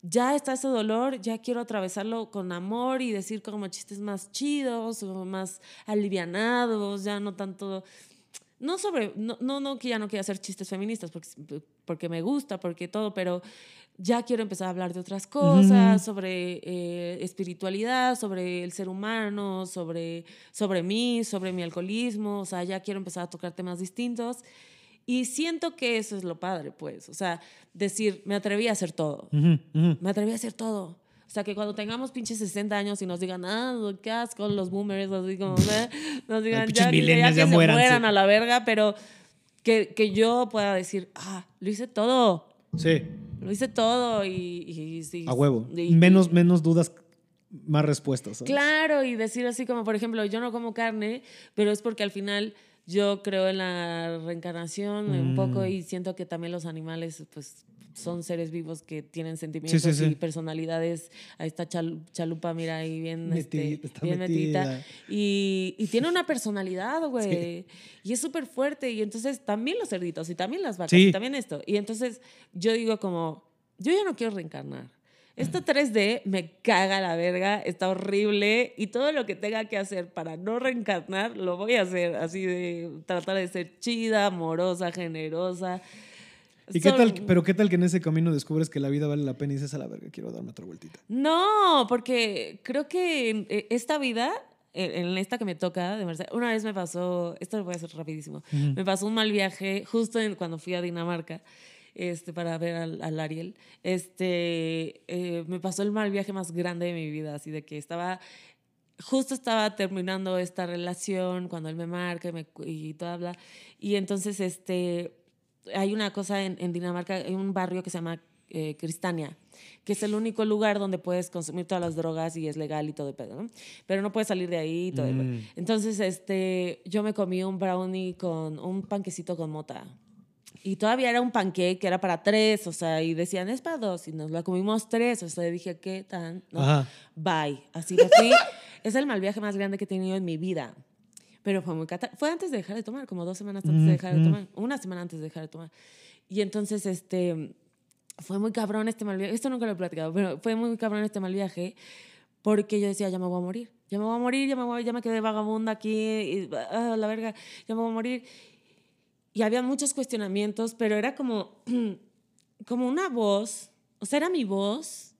ya está ese dolor, ya quiero atravesarlo con amor y decir como chistes más chidos o más alivianados, ya no tanto no sobre, no, no, no que ya no quiero hacer chistes feministas porque, porque me gusta, porque todo, pero ya quiero empezar a hablar de otras cosas, sobre eh, espiritualidad, sobre el ser humano, sobre, sobre mí, sobre mi alcoholismo, o sea, ya quiero empezar a tocar temas distintos. Y siento que eso es lo padre, pues, o sea, decir, me atreví a hacer todo, me atreví a hacer todo. O sea, que cuando tengamos pinches 60 años y nos digan, ah, qué asco los boomers, así como, "Eh", [LAUGHS] nos digan, ya, que- ya que se mueran a la verga, pero que, que yo pueda decir, ah, lo hice todo, Sí, lo hice todo y, y sí. a huevo. y- Menos, menos dudas, más respuestas. ¿sabes? Claro, y decir así como, por ejemplo, yo no como carne, pero es porque al final yo creo en la reencarnación un poco Mm. y siento que también los animales, pues son seres vivos que tienen sentimientos sí, sí. y personalidades. Ahí está Chal- Chalupa, mira ahí bien, este, Metidita, está bien metidita. metida. Y, y tiene una personalidad, [LAUGHS] güey. Y es súper fuerte. Y entonces también los cerditos y también las vacas Sí. y también esto. Y entonces yo digo como, yo ya no quiero reencarnar. Esto 3D me caga la verga, está horrible y todo lo que tenga que hacer para no reencarnar lo voy a hacer, así de tratar de ser chida, amorosa, generosa. ¿Y qué tal, pero qué tal que en ese camino descubres que la vida vale la pena y dices a la verga, quiero darme otra vueltita? No, porque creo que eh, esta vida, en esta que me toca, de Mercedes, una vez me pasó, esto lo voy a hacer rapidísimo, me pasó un mal viaje justo en, cuando fui a Dinamarca este, para ver al, al Ariel. Este, eh, me pasó el mal viaje más grande de mi vida, así de que estaba, justo estaba terminando esta relación cuando él me marca y, me, y todo habla. Y entonces, este, hay una cosa en, en Dinamarca, hay un barrio que se llama eh, Cristania, que es el único lugar donde puedes consumir todas las drogas y es legal y todo el pedo, ¿no? Pero no puedes salir de ahí y todo. el- Mm. Entonces, este, yo me comí un brownie con un panquecito con mota. Y todavía era un pancake que era para tres, o sea, y decían, es para dos, y nos la comimos tres, o sea, dije, ¿qué tan? No. Bye. Así fui. [LAUGHS] es el mal viaje más grande que he tenido en mi vida. Pero fue muy cata Fue antes de dejar de tomar, como dos semanas antes de dejar de tomar. Una semana antes de dejar de tomar. Y entonces, este, fue muy cabrón este mal viaje. Esto nunca lo he platicado, pero fue muy cabrón este mal viaje porque yo decía, ya me voy a morir. Ya me voy a morir, ya me, voy, ya me quedé vagabunda aquí, y, ah, la verga, ya me voy a morir. Y había muchos cuestionamientos, pero era como, [CLEARS THROAT] como una voz, o sea, era mi voz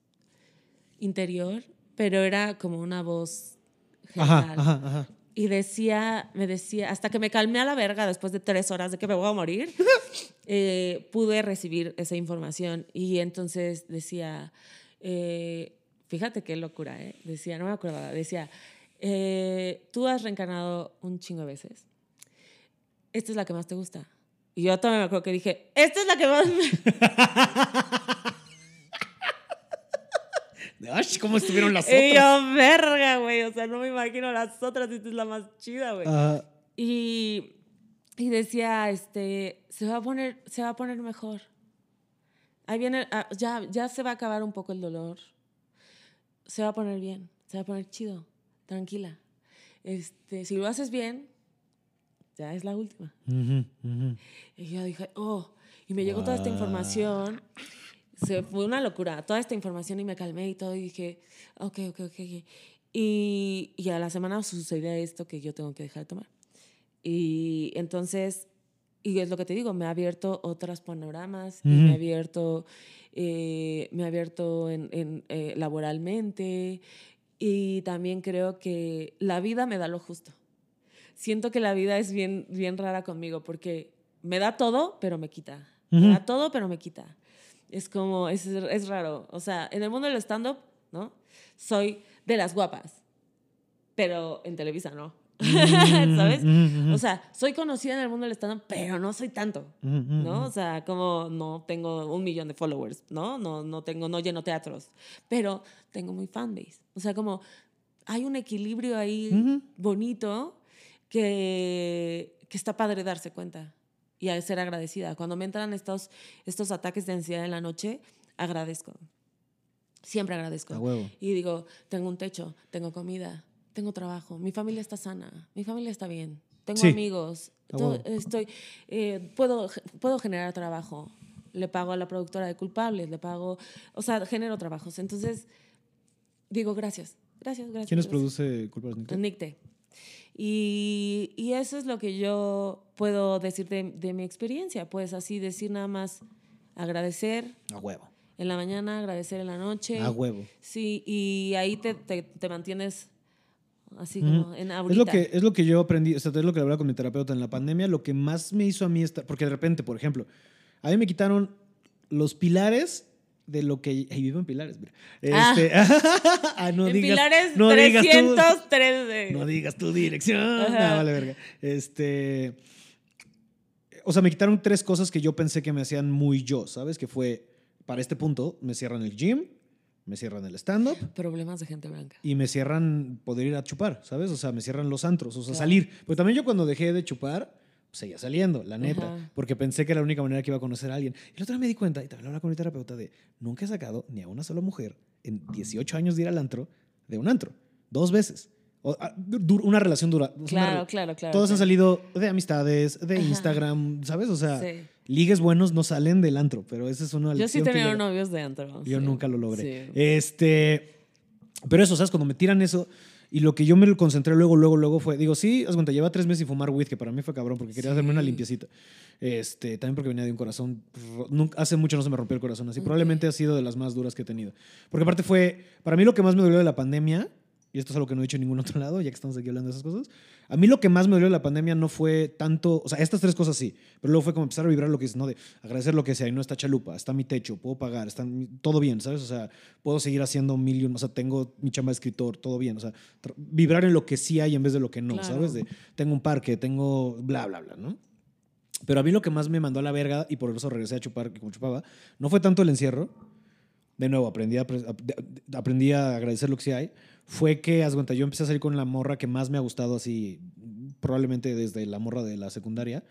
interior, pero era como una voz Ajá, general. ajá, ajá. Y decía, me decía, hasta que me calmé a la verga después de tres horas de que me voy a morir, [LAUGHS] eh, pude recibir esa información. Y entonces decía, eh, fíjate qué locura, ¿eh? Decía, no me acuerdo, decía, eh, tú has reencarnado un chingo de veces. Esta es la que más te gusta. Y yo también me acuerdo que dije, esta es la que más me... [LAUGHS] Ay, ¿Cómo estuvieron las Y otras? yo, verga, güey. O sea, no me imagino las otras. Esta es la más chida, güey. Ajá. Y, y decía, este, se va a poner, se va a poner mejor. Ahí viene, ah, ya, ya se va a acabar un poco el dolor. Se va a poner bien, se va a poner chido, tranquila. Este, si lo haces bien, ya es la última. Ujú, ujú. Y yo dije, oh, y me llegó toda esta información. Se fue una locura, toda esta información y me calmé y todo y dije, ok, ok, ok. Y, y a la semana sucedió esto que yo tengo que dejar de tomar. Y entonces, y es lo que te digo, me ha abierto otros panoramas y me ha abierto, eh, me ha abierto en, en, eh, laboralmente y también creo que la vida me da lo justo. Siento que la vida es bien, bien rara conmigo porque me da todo, pero me quita. Me da todo, pero me quita. Es como, es, es raro. O sea, en el mundo del stand-up, ¿no? Soy de las guapas, pero en Televisa no. [LAUGHS] ¿Sabes? Ujú, ujú. O sea, soy conocida en el mundo del stand-up, pero no soy tanto. ¿no? O sea, como no tengo un millón de followers, ¿no? No, no tengo, no lleno teatros, pero tengo muy fanbase. O sea, como hay un equilibrio ahí bonito que, que está padre darse cuenta y a ser agradecida. Cuando me entran estos, estos ataques de ansiedad en la noche, agradezco. Siempre agradezco. A huevo. Y digo, tengo un techo, tengo comida, tengo trabajo, mi familia está sana, mi familia está bien, tengo Sí. amigos, todo- estoy, eh, puedo, puedo generar trabajo. Le pago a la productora de culpables, le pago, o sea, genero trabajos. Entonces, digo, gracias, gracias, gracias. ¿Quiénes gracias. produce Culpables Nicte? Nicte. Y, y eso es lo que yo puedo decir de, de mi experiencia, pues así decir nada más agradecer A huevo. en la mañana, agradecer en la noche. A huevo. Sí, y ahí te, te, te mantienes así como en ahorita. Es lo, que, es lo que yo aprendí, o sea, es lo que hablaba con mi terapeuta en la pandemia, lo que más me hizo a mí estar, porque de repente, por ejemplo, a mí me quitaron los pilares de lo que... Ahí vivo en pilares, mira. Ah. Este, [LAUGHS] ah, no en digas, Pilares no digas tú- 313. no digas tu dirección. No, vale, verga. Este. O sea, me quitaron tres cosas que yo pensé que me hacían muy yo, ¿sabes? Que fue, para este punto, me cierran el gym, me cierran el stand-up Problemas de gente blanca. y me cierran poder ir a chupar, ¿sabes? O sea, me cierran los antros, o sea, Claro. salir. Porque también yo cuando dejé de chupar, seguía saliendo, la neta, Ajá. porque pensé que era la única manera que iba a conocer a alguien. Y la otra vez me di cuenta, y también lo hablaba con mi terapeuta, de nunca he sacado ni a una sola mujer en 18 años de ir al antro, de un antro, dos veces. O, ah, du- una relación dura. o sea, una Claro, claro, claro. Todos han claro. salido de amistades, de Ajá. Instagram, ¿sabes? O sea, Sí. ligues buenos no salen del antro, pero esa es una Yo sí tenía novios de antro. yo sí. nunca lo logré. Sí. Este, pero eso, ¿sabes? Cuando me tiran eso y lo que yo me concentré luego, luego, luego fue, digo, sí, haz cuenta, lleva tres meses sin fumar weed, que para mí fue cabrón porque quería hacerme una limpiecita. Este, también porque venía de un corazón, nunca, hace mucho no se me rompió el corazón así. Probablemente ha sido de las más duras que he tenido. Porque aparte fue, para mí lo que más me dolió de la pandemia, y esto es algo que no he dicho en ningún otro [LAUGHS] lado, ya que estamos aquí hablando de esas cosas, a mí lo que más me dolió de la pandemia no fue tanto, o sea, estas tres cosas sí, pero luego fue como empezar a vibrar lo que dices, ¿no? De agradecer lo que sea, y no está chalupa, está mi techo, puedo pagar, está mi- todo bien, ¿sabes? O sea, puedo seguir haciendo mil y un, o sea, tengo mi chamba de escritor, todo bien, o sea, vibrar en lo que sí hay en vez de lo que no, Claro. ¿sabes? De, tengo un parque, tengo bla, bla, bla, ¿no? Pero a mí lo que más me mandó a la verga, y por eso regresé a chupar como chupaba, no fue tanto el encierro, de nuevo, aprendí a, aprendí a agradecer lo que sí hay, fue que, haz cuenta, yo empecé a salir con la morra que más me ha gustado así, probablemente desde la morra de la secundaria.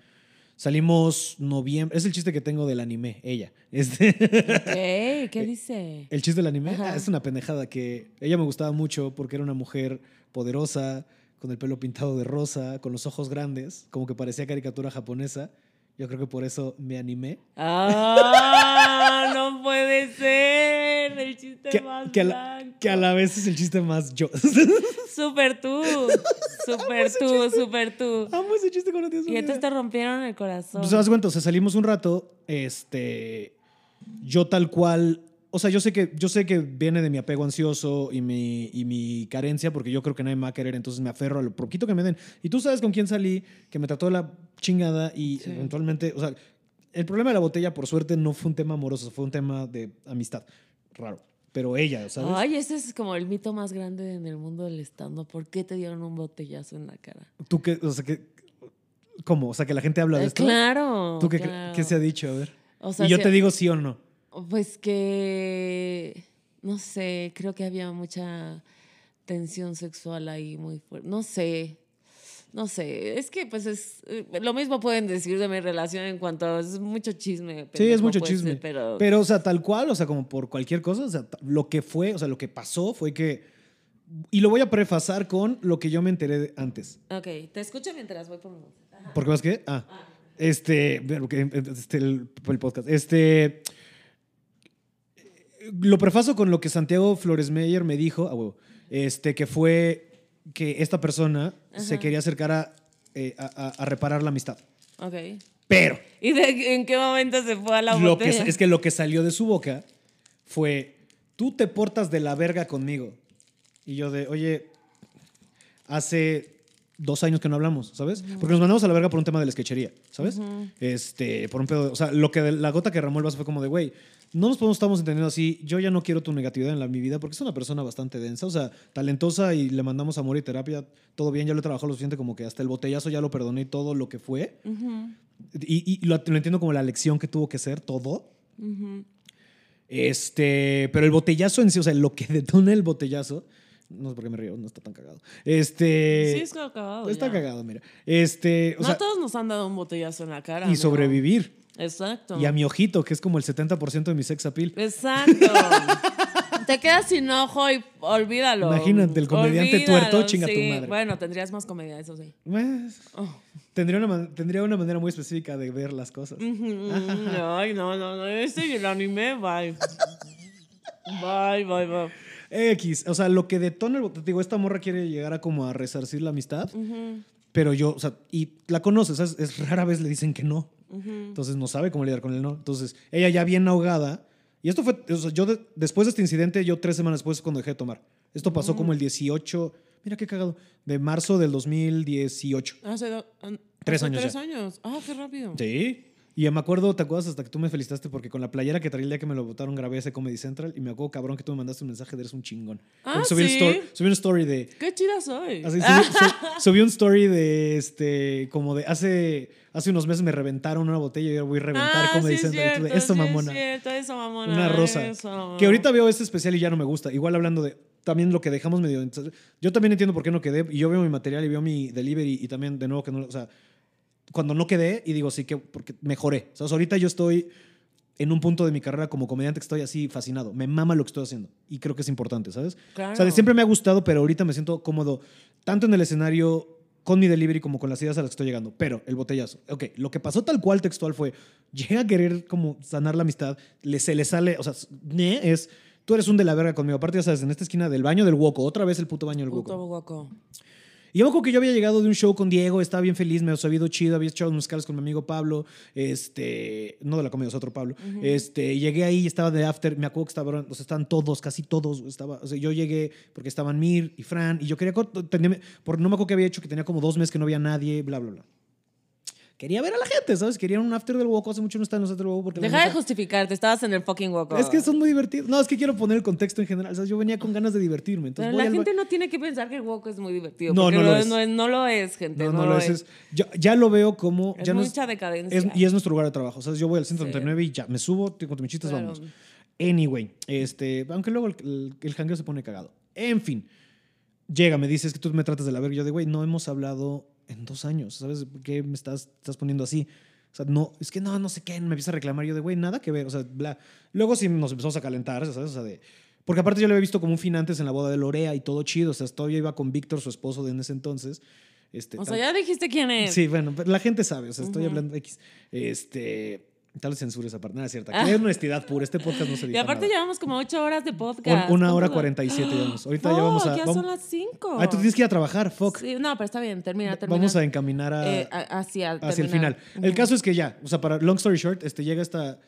Salimos noviembre, es el chiste que tengo del anime, ella. [LAUGHS] Este, ¿Qué dice? el chiste del anime ah, es una pendejada que ella me gustaba mucho porque era una mujer poderosa, con el pelo pintado de rosa, con los ojos grandes, como que parecía caricatura japonesa. Yo creo que por eso me animé. ¡Ah! No [LAUGHS] puede ser. El chiste Que, más que a la, blanco. que a la vez es el chiste más yo. [LAUGHS] Super tú. Super tú, super tú. Amo ese chiste cuando tienes Y entonces te rompieron el corazón. Pues, haz cuenta, o sea, salimos un rato, este, yo tal cual, o sea, yo sé que, yo sé que viene de mi apego ansioso y mi, y mi carencia, porque yo creo que nadie me va a querer, entonces me aferro a lo poquito que me den. Y tú sabes con quién salí, que me trató de la chingada y Sí. eventualmente, o sea, el problema de la botella, por suerte, no fue un tema amoroso, fue un tema de amistad. Raro. Pero ella, ¿sabes? Ay, ese es como el mito más grande en el mundo del stand ¿Por qué te dieron un botellazo en la cara? Tú que, o sea, que, ¿cómo? O sea, que la gente habla de Eh, esto. claro. ¿Tú qué, claro. qué se ha dicho? A ver. O sea, y yo te digo sí o no. Pues que. No sé, creo que había mucha tensión sexual ahí muy fuerte. No sé. No sé. Es que, pues, es. eh, Lo mismo pueden decir de mi relación en cuanto. a- Es mucho chisme. Sí, es mucho pues, chisme. Pero. Pero, o sea, tal cual, o sea, como por cualquier cosa, o sea, lo que fue, o sea, lo que pasó fue que. Y lo voy a prefasar con lo que yo me enteré de antes. Ok, te escucho mientras voy por un. ¿Por qué más que? Ah. Este. este, el, el podcast. Este. Lo prefaso con lo que Santiago Flores Meyer me dijo, ah, huevo, este, que fue que esta persona se quería acercar a, eh, a- a- reparar la amistad. Ok. Pero. ¿Y de, en qué momento se fue a la lo que, es que lo que salió de su boca fue, tú te portas de la verga conmigo. Y yo de, oye, hace dos años que no hablamos, ¿sabes? Porque nos mandamos a la verga por un tema de la sketchería, ¿sabes? Este, por un pedo, de- o sea, lo que de- la gota que ramó el vaso fue como de, güey, no nos podemos estamos entendiendo así, yo ya no quiero tu negatividad en la, mi vida porque es una persona bastante densa, o sea, talentosa y le mandamos amor y terapia, todo bien, ya lo he trabajado lo suficiente como que hasta el botellazo ya lo perdoné y todo lo que fue. Y, y lo, lo entiendo como la lección que tuvo que ser todo. Este, pero el botellazo en sí, o sea, lo que [LAUGHS] detona el botellazo, no sé por qué me río, no está tan cagado. Este, sí, es cagado. está ya. cagado, mira. Este, o no sea, todos nos han dado un botellazo en la cara. y ¿no? sobrevivir. Exacto. Y a mi ojito, que es como el 70% de mi sex appeal. Exacto. [LAUGHS] te quedas sin ojo y olvídalo. Imagínate, el comediante tuerto, chinga tu madre. Bueno, tendrías más comedia, eso sí. Pues, Oh. tendría, una, tendría una manera muy específica de ver las cosas. [LAUGHS] Ay, no, no, no. Este y el anime, bye. Bye, bye, bye. X, o sea, lo que detona, el- te digo, esta morra quiere llegar a como a resarcir la amistad, pero yo, o sea, y la conoces, ¿sabes? es rara vez le dicen que no. Entonces no sabe cómo lidiar con el no. Entonces, ella ya bien ahogada. Y esto fue, o sea, yo de- después de este incidente, yo tres semanas después es cuando dejé de tomar. Esto pasó como el 18, mira qué cagado, de marzo del 2018. Hace do- an- Tres hace años Tres ya. años. Ah, qué rápido. Sí. Y me acuerdo, ¿te acuerdas hasta que tú me felicitaste? Porque con la playera que traía el día que me lo votaron grabé ese Comedy Central y me acuerdo, cabrón, que tú me mandaste un mensaje de eres un chingón. Ah, Porque subí, un ¿sí? story, subí un story de... Qué chida soy. Así, subí, [LAUGHS] su- subí un story de este, como de hace, hace unos meses me reventaron una botella y yo voy a reventar ah, Comedy sí, Central. Y tú de, cierto, Eso, sí, mamona. cierto, eso, mamona. Una rosa. eso. Que ahorita veo este especial y ya no me gusta. Igual hablando de también lo que dejamos medio. Yo también entiendo por qué no quedé. Y yo veo mi material y veo mi delivery y también de nuevo que no. O sea, cuando no quedé y digo, sí que porque mejoré. O sea, ahorita yo estoy en un punto de mi carrera como comediante que estoy así fascinado. Me mama lo que estoy haciendo. Y creo que es importante, ¿sabes? Claro. O sea, siempre me ha gustado, pero ahorita me siento cómodo tanto en el escenario con mi delivery como con las ideas a las que estoy llegando. Pero el botellazo. Ok, lo que pasó tal cual textual fue, llega a querer como sanar la amistad, le, se le sale, o sea, es, tú eres un de la verga conmigo. Aparte, ya sabes, en esta esquina del baño del Woco, otra vez el puto baño del Puto Woco. Y yo me acuerdo que yo había llegado de un show con Diego, estaba bien feliz, me había sabido chido, había echado unos musicales con mi amigo Pablo, este, no de la comedia, es otro Pablo. Este, y llegué ahí, estaba de after, me acuerdo que estaban, o sea, estaban todos, casi todos, estaba, o sea, yo llegué porque estaban Mir y Fran, y yo quería, tenía, por no me acuerdo que había hecho, que tenía como dos meses que no había nadie, bla, bla, bla. Quería ver a la gente, ¿sabes? Quería un after del Woco, hace mucho no estaba en los after del Woco porque Deja de justificarte, estabas en el fucking guaco. es que son muy divertidos. No, es que quiero poner el contexto en general. O sea, yo venía con ganas de divertirme. Entonces Pero voy la gente no tiene que pensar que el guaco es muy divertido. No, no lo es. No, es- no lo es, gente. No, No, no, lo es. es- ya, ya lo veo como. Es ya no mucha decadencia. es- y es nuestro lugar de trabajo. O sea, yo voy al Sí. 139 y ya me subo, te cuento mis chistes, Claro. vamos. Anyway, este, aunque luego el, el, el jangueo se pone cagado. En fin, llega, me dice, es que tú me tratas de la verga. Yo de, güey, no hemos hablado en dos años. ¿Sabes por qué me estás, estás poniendo así? O sea, no, es que no, no sé qué, me empieza a reclamar. Yo de, güey, nada que ver. O sea, bla. Luego sí nos empezamos a calentar, ¿sabes? O sea, de. Porque aparte yo lo había visto como un fin antes en la boda de Lorea y todo chido. O sea, todavía iba con Víctor, su esposo de en ese entonces. Este, O sea, ya dijiste quién es. Sí, bueno, la gente sabe, o sea, estoy Ujú. hablando X. Este, tal vez censure esa parte, nada es cierto. Aquí hay honestidad pura, este podcast no se Y dice aparte llevamos como ocho horas de podcast. Una hora ¿Cuánto- 47 [GASPS] llevamos. Ahorita ya vamos a... Ya vamos- son las cinco. Ay, tú tienes que ir a trabajar, fuck. Sí, no, pero está bien, termina, termina. Vamos a encaminar a, Eh, hacia, hacia el final. El caso es que ya, o sea, para long story short, este, llega esta...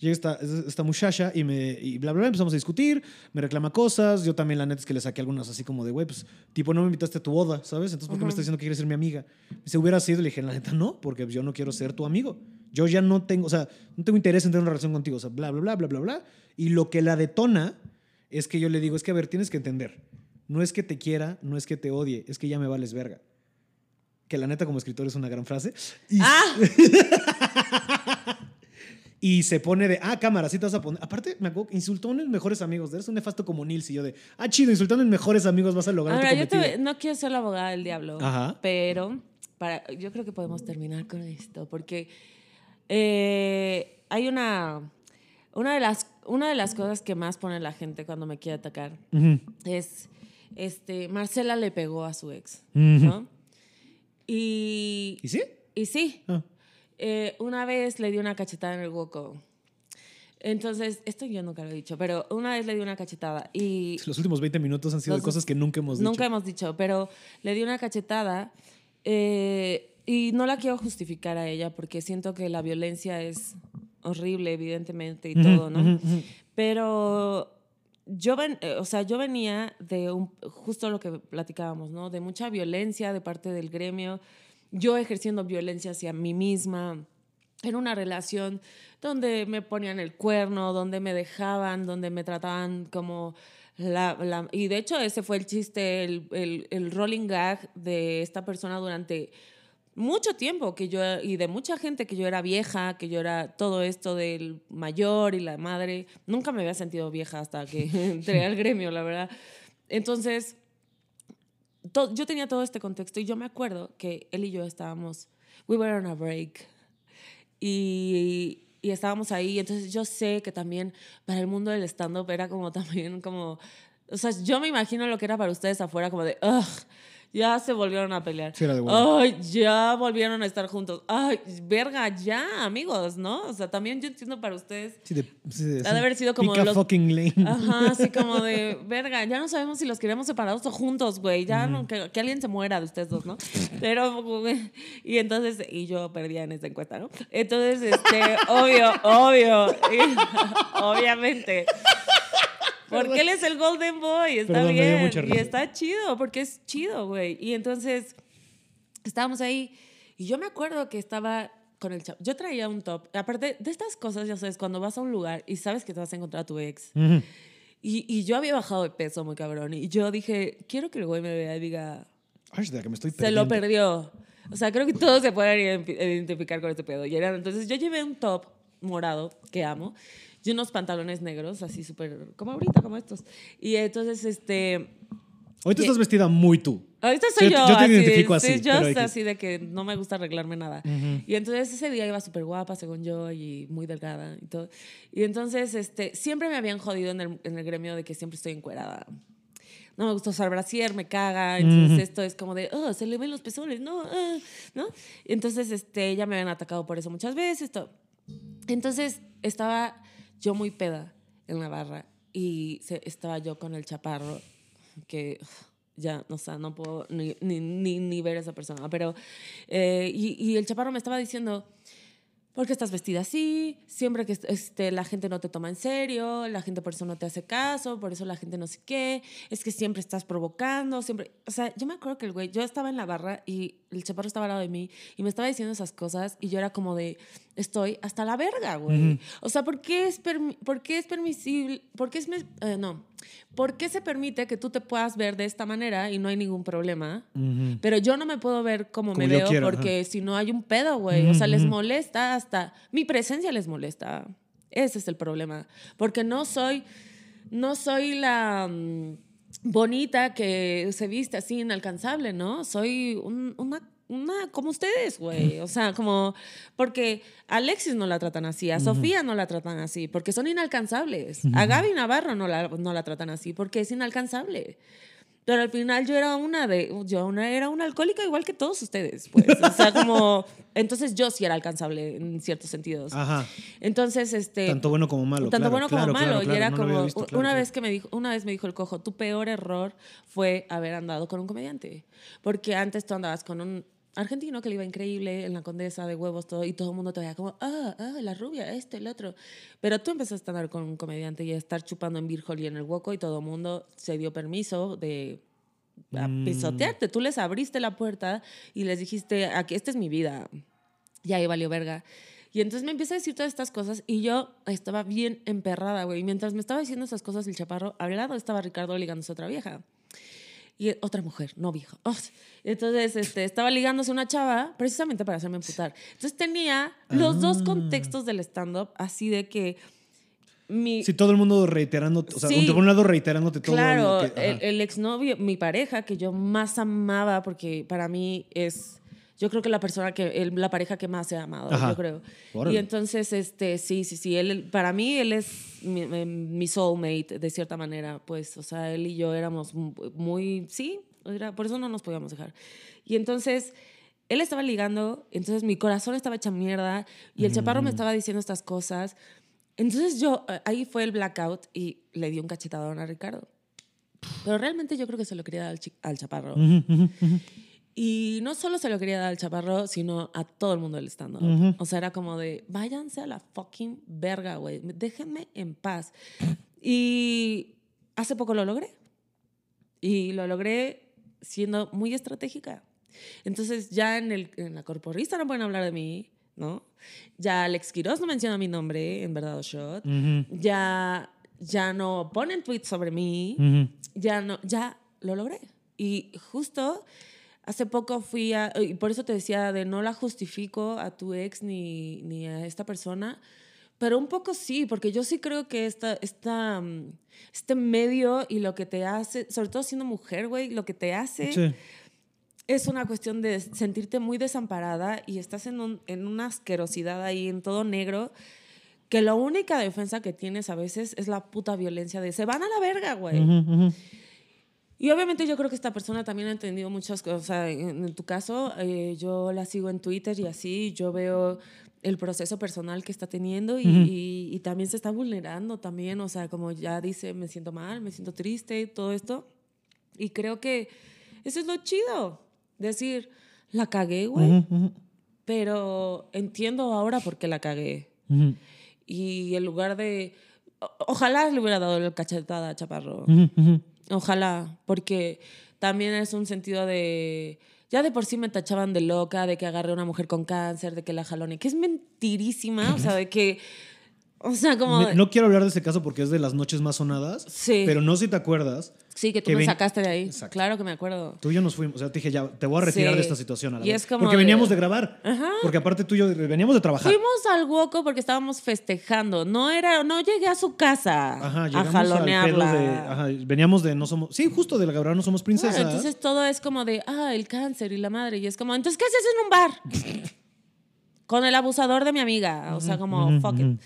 Llega esta, esta muchacha y me y bla, bla, bla, empezamos a discutir, me reclama cosas, yo también la neta es que le saqué algunas así como de, güey, pues, tipo, no me invitaste a tu boda, ¿sabes? Entonces, ¿por qué me estás diciendo que quieres ser mi amiga? Si hubiera sido, le dije, la neta, no, porque yo no quiero ser tu amigo. Yo ya no tengo, o sea, no tengo interés en tener una relación contigo, o sea, bla, bla, bla, bla, bla, bla. Y lo que la detona es que yo le digo, es que, a ver, tienes que entender, no es que te quiera, no es que te odie, es que ya me vales verga. Que la neta como escritor es una gran frase. Y, Ah, [LAUGHS] y se pone de, ah, cámara, sí te vas a poner. Aparte, me acuerdo, insultó a unos mejores amigos. Eres un nefasto como Nils y yo de, ah, chido, insultando a mis mejores amigos vas a lograr ahora, tu yo te- no quiero ser la abogada del diablo, Ajá. pero para, yo creo que podemos terminar con esto, porque eh, hay una, una, de las, una de las cosas que más pone la gente cuando me quiere atacar Ujú. es, este, Marcela le pegó a su ex, Ujú. ¿no? Y, ¿Y sí? y sí, Ah. Eh, una vez le di una cachetada en el hueco. Entonces, esto yo nunca lo he dicho, pero una vez le di una cachetada y Los últimos 20 minutos han sido de Los- cosas que nunca hemos dicho. nunca hemos dicho, pero le di una cachetada eh, y no la quiero justificar a ella porque siento que la violencia es horrible, evidentemente, y Ujú, todo, ¿no? ujú, ujú. Pero yo, ven, eh, o sea, yo venía de un, justo lo que platicábamos, ¿no? De mucha violencia de parte del gremio, yo ejerciendo violencia hacia mí misma, en una relación donde me ponían el cuerno, donde me dejaban, donde me trataban como la... la- y de hecho ese fue el chiste, el, el, el rolling gag de esta persona durante mucho tiempo que yo y de mucha gente que yo era vieja, que yo era todo esto del mayor y la madre, nunca me había sentido vieja hasta que [LAUGHS] entré al gremio, la verdad. Entonces, to- yo tenía todo este contexto y yo me acuerdo que él y yo estábamos, we were on a break y y estábamos ahí. Entonces yo sé que también para el mundo del stand-up era como [LAUGHS] también como... O sea, yo me imagino lo que era para ustedes afuera, como de, ugh, ya se volvieron a pelear. Sí, era de. Ay, ya volvieron a estar juntos. Ay, verga, ya, amigos, ¿no? O sea, también yo entiendo para ustedes. Sí, de, sí, de- Ha de haber sido como pick a los- fucking lane. Ajá, así [LAUGHS] como de, verga, ya no sabemos si los queremos separados o juntos, güey. Ya no, que, que alguien se muera de ustedes dos, ¿no? Pero, y entonces, y yo perdía en esta encuesta, ¿no? Entonces, este, obvio, obvio, y- [LAUGHS] obviamente. Porque él es el Golden Boy, está Perdón, bien. Y está chido, porque es chido, güey. Y entonces, estábamos ahí, y yo me acuerdo que estaba con el chavo. Yo traía un top. Aparte de estas cosas, ya sabes, cuando vas a un lugar y sabes que te vas a encontrar a tu ex. Y, y yo había bajado de peso muy cabrón. Y yo dije, quiero que el güey me vea y diga, la que me estoy se lo perdiendo. perdió. O sea, creo que todos se pueden ident- identificar con este pedo. Y eran, entonces yo llevé un top morado, que amo, y unos pantalones negros, así súper, como ahorita, como estos. Y entonces, este... Ahorita estás vestida muy tú. Ahorita soy Yo yo. yo te así, identifico sí, así, yo pero soy X. así de que no me gusta arreglarme nada. Y entonces ese día iba súper guapa, según yo, y muy delgada y todo. Y entonces este, siempre me habían jodido en el, en el gremio de que siempre estoy encuerada. No me gusta usar brasier, me caga. Entonces esto es como de, oh, se le ven los pezones, no, ah", ¿no? Y entonces este, ya me habían atacado por eso muchas veces. Todo. Entonces estaba yo muy peda en la barra y estaba yo con el chaparro que ya, o sea, no puedo ni, ni, ni, ver a esa persona, pero eh, y, y el chaparro me estaba diciendo, ¿por qué estás vestida así? Siempre que este, la gente no te toma en serio, la gente por eso no te hace caso, por eso la gente no sé qué, es que siempre estás provocando, siempre, o sea, yo me acuerdo que el güey, yo estaba en la barra y el chaparro estaba al lado de mí y me estaba diciendo esas cosas y yo era como de, estoy hasta la verga, güey. O sea, ¿por qué es, por qué es permisible? ¿Por qué es, eh, no, ¿por qué se permite que tú te puedas ver de esta manera y no hay ningún problema? Ujú. Pero yo no me puedo ver como, Como me veo quiero, porque si no hay un pedo, güey. O sea, les molesta hasta. Mi presencia les molesta. Ese es el problema. Porque no soy. No soy la. mm, bonita que se viste así inalcanzable, ¿no? Soy un- una. Una como ustedes, güey. O sea, como. Porque a Alexis no la tratan así, a Sofía no la tratan así, porque son inalcanzables. A Gaby Navarro no la, no la tratan así, porque es inalcanzable. Pero al final yo era una de, yo una, era una alcohólica igual que todos ustedes, pues. O sea, como, entonces yo sí era alcanzable en ciertos sentidos. Ajá. Entonces, este... Tanto bueno como malo. Tanto claro, bueno como claro, malo. claro, y era no como, visto, una vez que me dijo, una vez me dijo el cojo, tu peor error fue haber andado con un comediante. Porque antes tú andabas con un argentino que le iba increíble en la condesa de huevos todo y todo el mundo te veía como, ah, ah, la rubia, este, el otro. Pero tú empezaste a andar con un comediante y a estar chupando en Hall y en el Woco y todo el mundo se dio permiso de Mm. pisotearte. Tú les abriste la puerta y les dijiste, aquí, esta es mi vida. Y ahí valió verga. Y entonces me empieza a decir todas estas cosas y yo estaba bien emperrada, güey. Mientras me estaba diciendo esas cosas, el chaparro, al lado estaba Ricardo ligándose a otra vieja. Y otra mujer, no vieja. Oh, [LAUGHS] Entonces, este, estaba ligándose a una chava precisamente para hacerme emputar. Entonces tenía los dos Ah. contextos del stand-up, así de que mi, Sí, todo el mundo reiterándote. O sea, Sí. por un lado reiterándote todo. Claro, lo que- el, el exnovio, mi pareja, que yo más amaba, porque para mí es, yo creo que la persona que, el- la pareja que más he amado, Ajá. yo creo. Órale. Y entonces, este, sí, sí, sí, él, para mí él es mi, mi- mi soulmate, de cierta manera, pues, o sea, él y yo éramos mu- muy, sí, era- por eso no nos podíamos dejar. Y entonces... Él estaba ligando, entonces mi corazón estaba hecha mierda y el chaparro Mm. me estaba diciendo estas cosas. Entonces yo, eh, ahí fue el blackout y le di un cachetadón a Ricardo. Pero realmente yo creo que se lo quería dar al, al chaparro. Y no solo se lo quería dar al chaparro, sino a todo el mundo del stand-up. Ujú. O sea, era como de, váyanse a la fucking verga, güey. Déjenme en paz. Y hace poco lo logré. Y lo logré siendo muy estratégica. Entonces ya en, el, en la corporista no pueden hablar de mí, ¿no? Ya Alex Quiroz no menciona mi nombre en Verdad o Shot. Ujú, Ya, ya no ponen tweets sobre mí ujú. ya no, ya lo logré. Y justo hace poco fui a, y por eso te decía de no la justifico a tu ex ni, ni a esta persona, pero un poco sí, porque yo sí creo que esta, esta, mm, este medio y lo que te hace, sobre todo siendo mujer, güey, lo que te hace Sí. es una cuestión de sentirte muy desamparada y estás en, un- en una asquerosidad ahí, en todo negro. que la única defensa que tienes a veces es la puta violencia de se van a la verga, güey. Ujú. Y obviamente yo creo que esta persona también ha entendido muchas cosas. O sea, en, tu caso, eh, yo la sigo en Twitter y así, yo veo el proceso personal que está teniendo y, y- y también se está vulnerando también. O sea, como ya dice, me siento mal, me siento triste todo esto. Y creo que eso es lo chido. Decir, la cagué, güey, pero entiendo ahora por qué la cagué. Y en lugar de... o- ojalá le hubiera dado la cachetada a Chaparro. Ojalá, porque también es un sentido de... Ya de por sí me tachaban de loca, de que agarré a una mujer con cáncer, de que la jalone, que es mentirísima, o sea, de que... O sea, como... Me- No quiero hablar de ese caso porque es de las noches más sonadas. Sí. Pero no sé si te acuerdas. sí, que tú que me ven- sacaste de ahí. Exacto. Claro que me acuerdo. Tú y yo nos fuimos. O sea, te dije, ya, te voy a retirar Sí. de esta situación. A la Y vez. es como porque de- veníamos de grabar. Ajá. Porque aparte tú y yo veníamos de trabajar. Fuimos al Woco porque estábamos festejando. No era, no llegué a su casa Ajá, a llegamos al pedo jalonearla. de. Ajá, veníamos de no somos. Sí, justo de la Gabriela no somos princesas. Claro, entonces todo es como de, ah, el cáncer y la madre. Y es como, entonces, ¿qué haces en un bar? [LAUGHS] Con el abusador de mi amiga. O sea, como, fuck it.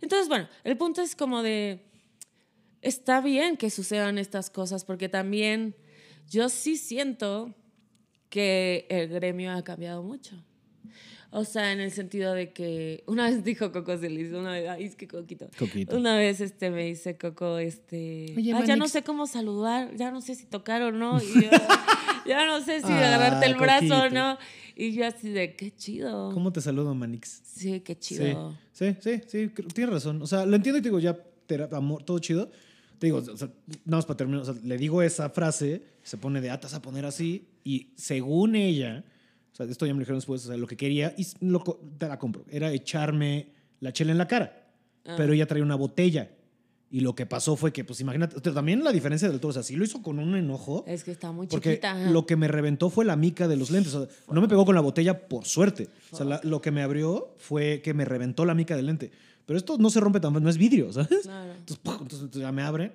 Entonces, bueno, el punto es como de, está bien que sucedan estas cosas porque también yo sí siento que el gremio ha cambiado mucho. O sea, en el sentido de que [LAUGHS] una vez dijo Coco Celis, una vez, ay, es que Coquito. Coquito. Una vez este, me dice Coco, este, Oye, "Ah, ya no Manix". sé cómo saludar, ya no sé si tocar o no, y yo, [LAUGHS] ya no sé si Ah, agarrarte el brazo o Coquito. no. Y yo así de, qué chido. ¿Cómo te saludo, Manix? Sí, qué Sí, chido. sí, sí, sí, tienes razón. O sea, lo entiendo y te digo, ya, amor, todo chido. Te digo, o sea, nada más para terminar, o sea, le digo esa frase, se pone de atas a poner así, y según ella, o sea, esto ya me lo dijeron después, o sea, lo que quería, y lo te la compro, era echarme la chela en la cara. Ah. Pero ella traía una botella. Y lo que pasó fue que, pues imagínate, también la diferencia del todo, o sea, sí lo hizo con un enojo. Es que está muy Porque chiquita. lo que me reventó fue la mica de los lentes. O sea, no me pegó con la botella por suerte. O sea, la- lo que me abrió fue que me reventó la mica del lente. Pero esto no se rompe tan no es vidrio, ¿sabes? Claro. Entonces, ¡pum! entonces ya me abre.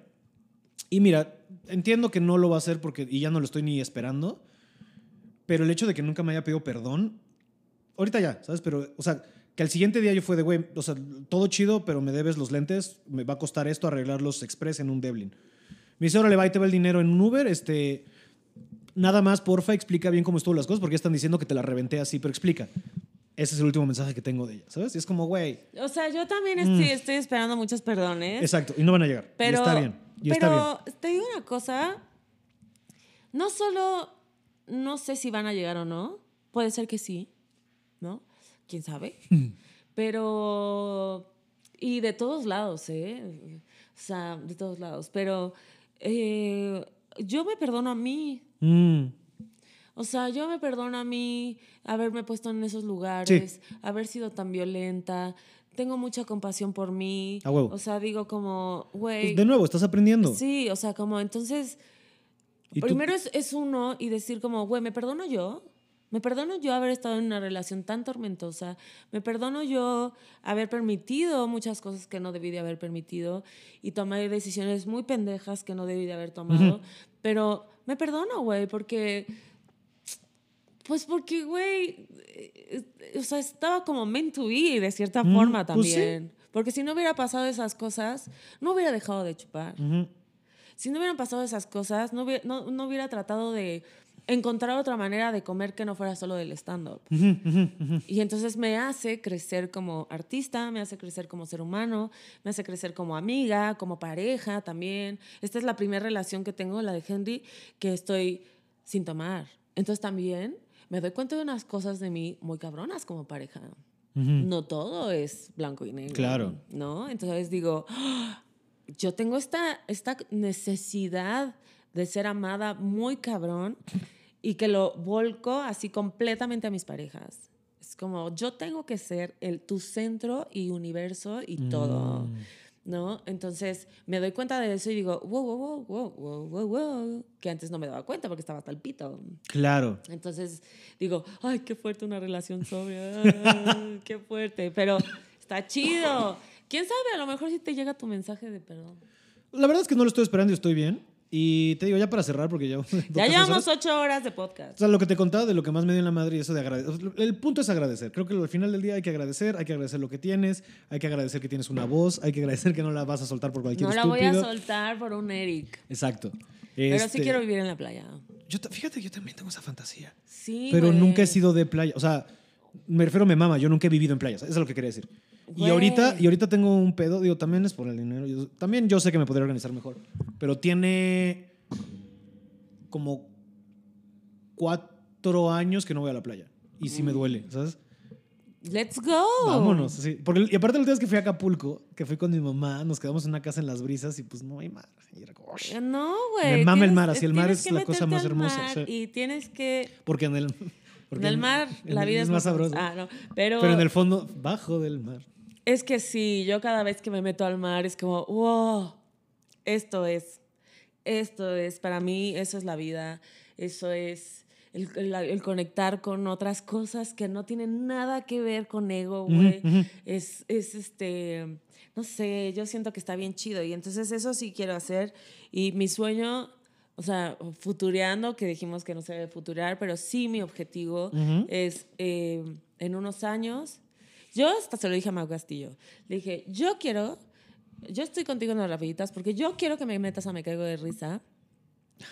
Y mira, entiendo que no lo va a hacer porque y ya no lo estoy ni esperando. Pero el hecho de que nunca me haya pedido perdón, ahorita ya, ¿sabes? Pero, o sea, que al siguiente día yo fue de, güey, o sea, todo chido, pero me debes los lentes, me va a costar esto arreglarlos express en un Devlin. Me dice, órale, va, ahí te va el dinero en un Uber, este... Nada más, porfa, explica bien cómo estuvo las cosas, porque ya están diciendo que te la reventé así, pero explica. Ese es el último mensaje que tengo de ella, ¿sabes? Y es como, güey, O sea, yo también estoy, estoy esperando muchos perdones. exacto, y no van a llegar. Pero, y está bien, y está bien. pero te digo una cosa, no solo no sé si van a llegar o no, puede ser que sí, ¿no? ¿Quién sabe? [LAUGHS] pero, y de todos lados, ¿eh? O sea, de todos lados, pero eh, yo me perdono a mí. Mm, O sea, yo me perdono a mí haberme puesto en esos lugares, haber sido tan violenta. Tengo mucha compasión por mí. A huevo. O sea, digo como, güey. pues de nuevo, estás aprendiendo. Sí, o sea, como entonces, primero es, es uno y decir como, güey, ¿me perdono yo? ¿Me perdono yo haber estado en una relación tan tormentosa? ¿Me perdono yo haber permitido muchas cosas que no debí de haber permitido y tomar decisiones muy pendejas que no debí de haber tomado? Pero me perdono, güey, porque... Pues porque, güey, eh, o sea, estaba como meant to be de cierta Mm, forma pues sí. también. Porque si no hubiera pasado esas cosas, no hubiera dejado de chupar. Ujú. Si no hubieran pasado esas cosas, no hubiera, no, no hubiera tratado de encontrar otra manera de comer que no fuera solo del stand-up. Y entonces me hace crecer como artista, me hace crecer como ser humano, me hace crecer como amiga, como pareja también. Esta es la primera relación que tengo, la de Henry, que estoy sin tomar. Entonces también me doy cuenta de unas cosas de mí muy cabronas como pareja. No todo es blanco y negro. Claro. ¿No? Entonces digo, "Ah, yo tengo esta, esta necesidad de ser amada muy cabrón y que lo volco así completamente a mis parejas. Es como, yo tengo que ser el, tu centro y universo y todo, ¿no? Entonces me doy cuenta de eso y digo, wow, wow, wow, wow, wow, wow, wow, que antes no me daba cuenta porque estaba el pito. Claro. Entonces digo, ay, qué fuerte una relación sobria, ay, qué fuerte, pero está chido. ¿Quién sabe? A lo mejor si te llega tu mensaje de perdón. La verdad es que no lo estoy esperando y estoy bien. Y te digo, ya para cerrar, porque ya. [LAUGHS] Ya llevamos ocho horas de podcast. O sea, lo que te contaba de lo que más me dio en la madre y eso de agradecer. El punto es agradecer. Creo que al final del día hay que agradecer, hay que agradecer lo que tienes, hay que agradecer que tienes una voz, hay que agradecer que no la vas a soltar por cualquier No la estúpido. voy a soltar por un Eric. Exacto. Pero sí Este, quiero vivir en la playa. Yo, fíjate, yo también tengo esa fantasía. Sí. pero güey. nunca he sido de playa. O sea, me refiero a mi mamá, yo nunca he vivido en playas. Eso es lo que quería decir. Y ahorita, y ahorita tengo un pedo, digo, también es por el dinero. yo- también yo sé que me podría organizar mejor. Pero tiene como cuatro años que no voy a la playa. Y sí me duele, ¿sabes? Let's go. Vámonos. sí. Porque, y aparte, la última vez que fui a Acapulco, que fui con mi mamá, nos quedamos en una casa en las brisas y pues no hay mar. Y era. Eh, No, güey. Me mama el mar, así el mar es la cosa más hermosa. Y tienes que. Porque en el, porque en el mar, en la vida es, más sabrosa. Ah, no. Pero, Pero en el fondo, bajo del mar. Es que sí, yo cada vez que me meto al mar es como, wow, esto es. Esto es, para mí, eso es la vida. Eso es el, el- el conectar con otras cosas que no tienen nada que ver con ego, güey. Es, es este, no sé, yo siento que está bien chido. Y entonces eso sí quiero hacer. Y mi sueño, o sea, futureando, que dijimos que no se debe futurear, pero sí mi objetivo es eh, en unos años. Yo hasta se lo dije a Mau Castillo. Le dije, yo quiero, yo estoy contigo en las rapiditas porque yo quiero que me metas a Me Caigo de Risa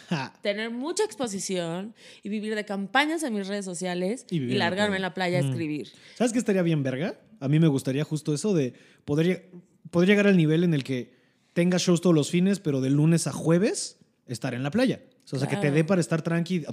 Ja. tener mucha exposición y vivir de campañas en mis redes sociales Y y, largarme en la playa a escribir. ¿Sabes qué estaría bien, verga? A mí me gustaría justo eso de poder, poder llegar al nivel en el que tengas shows todos los fines, pero de lunes a jueves estar en la playa. O sea, que te dé para estar tranqui.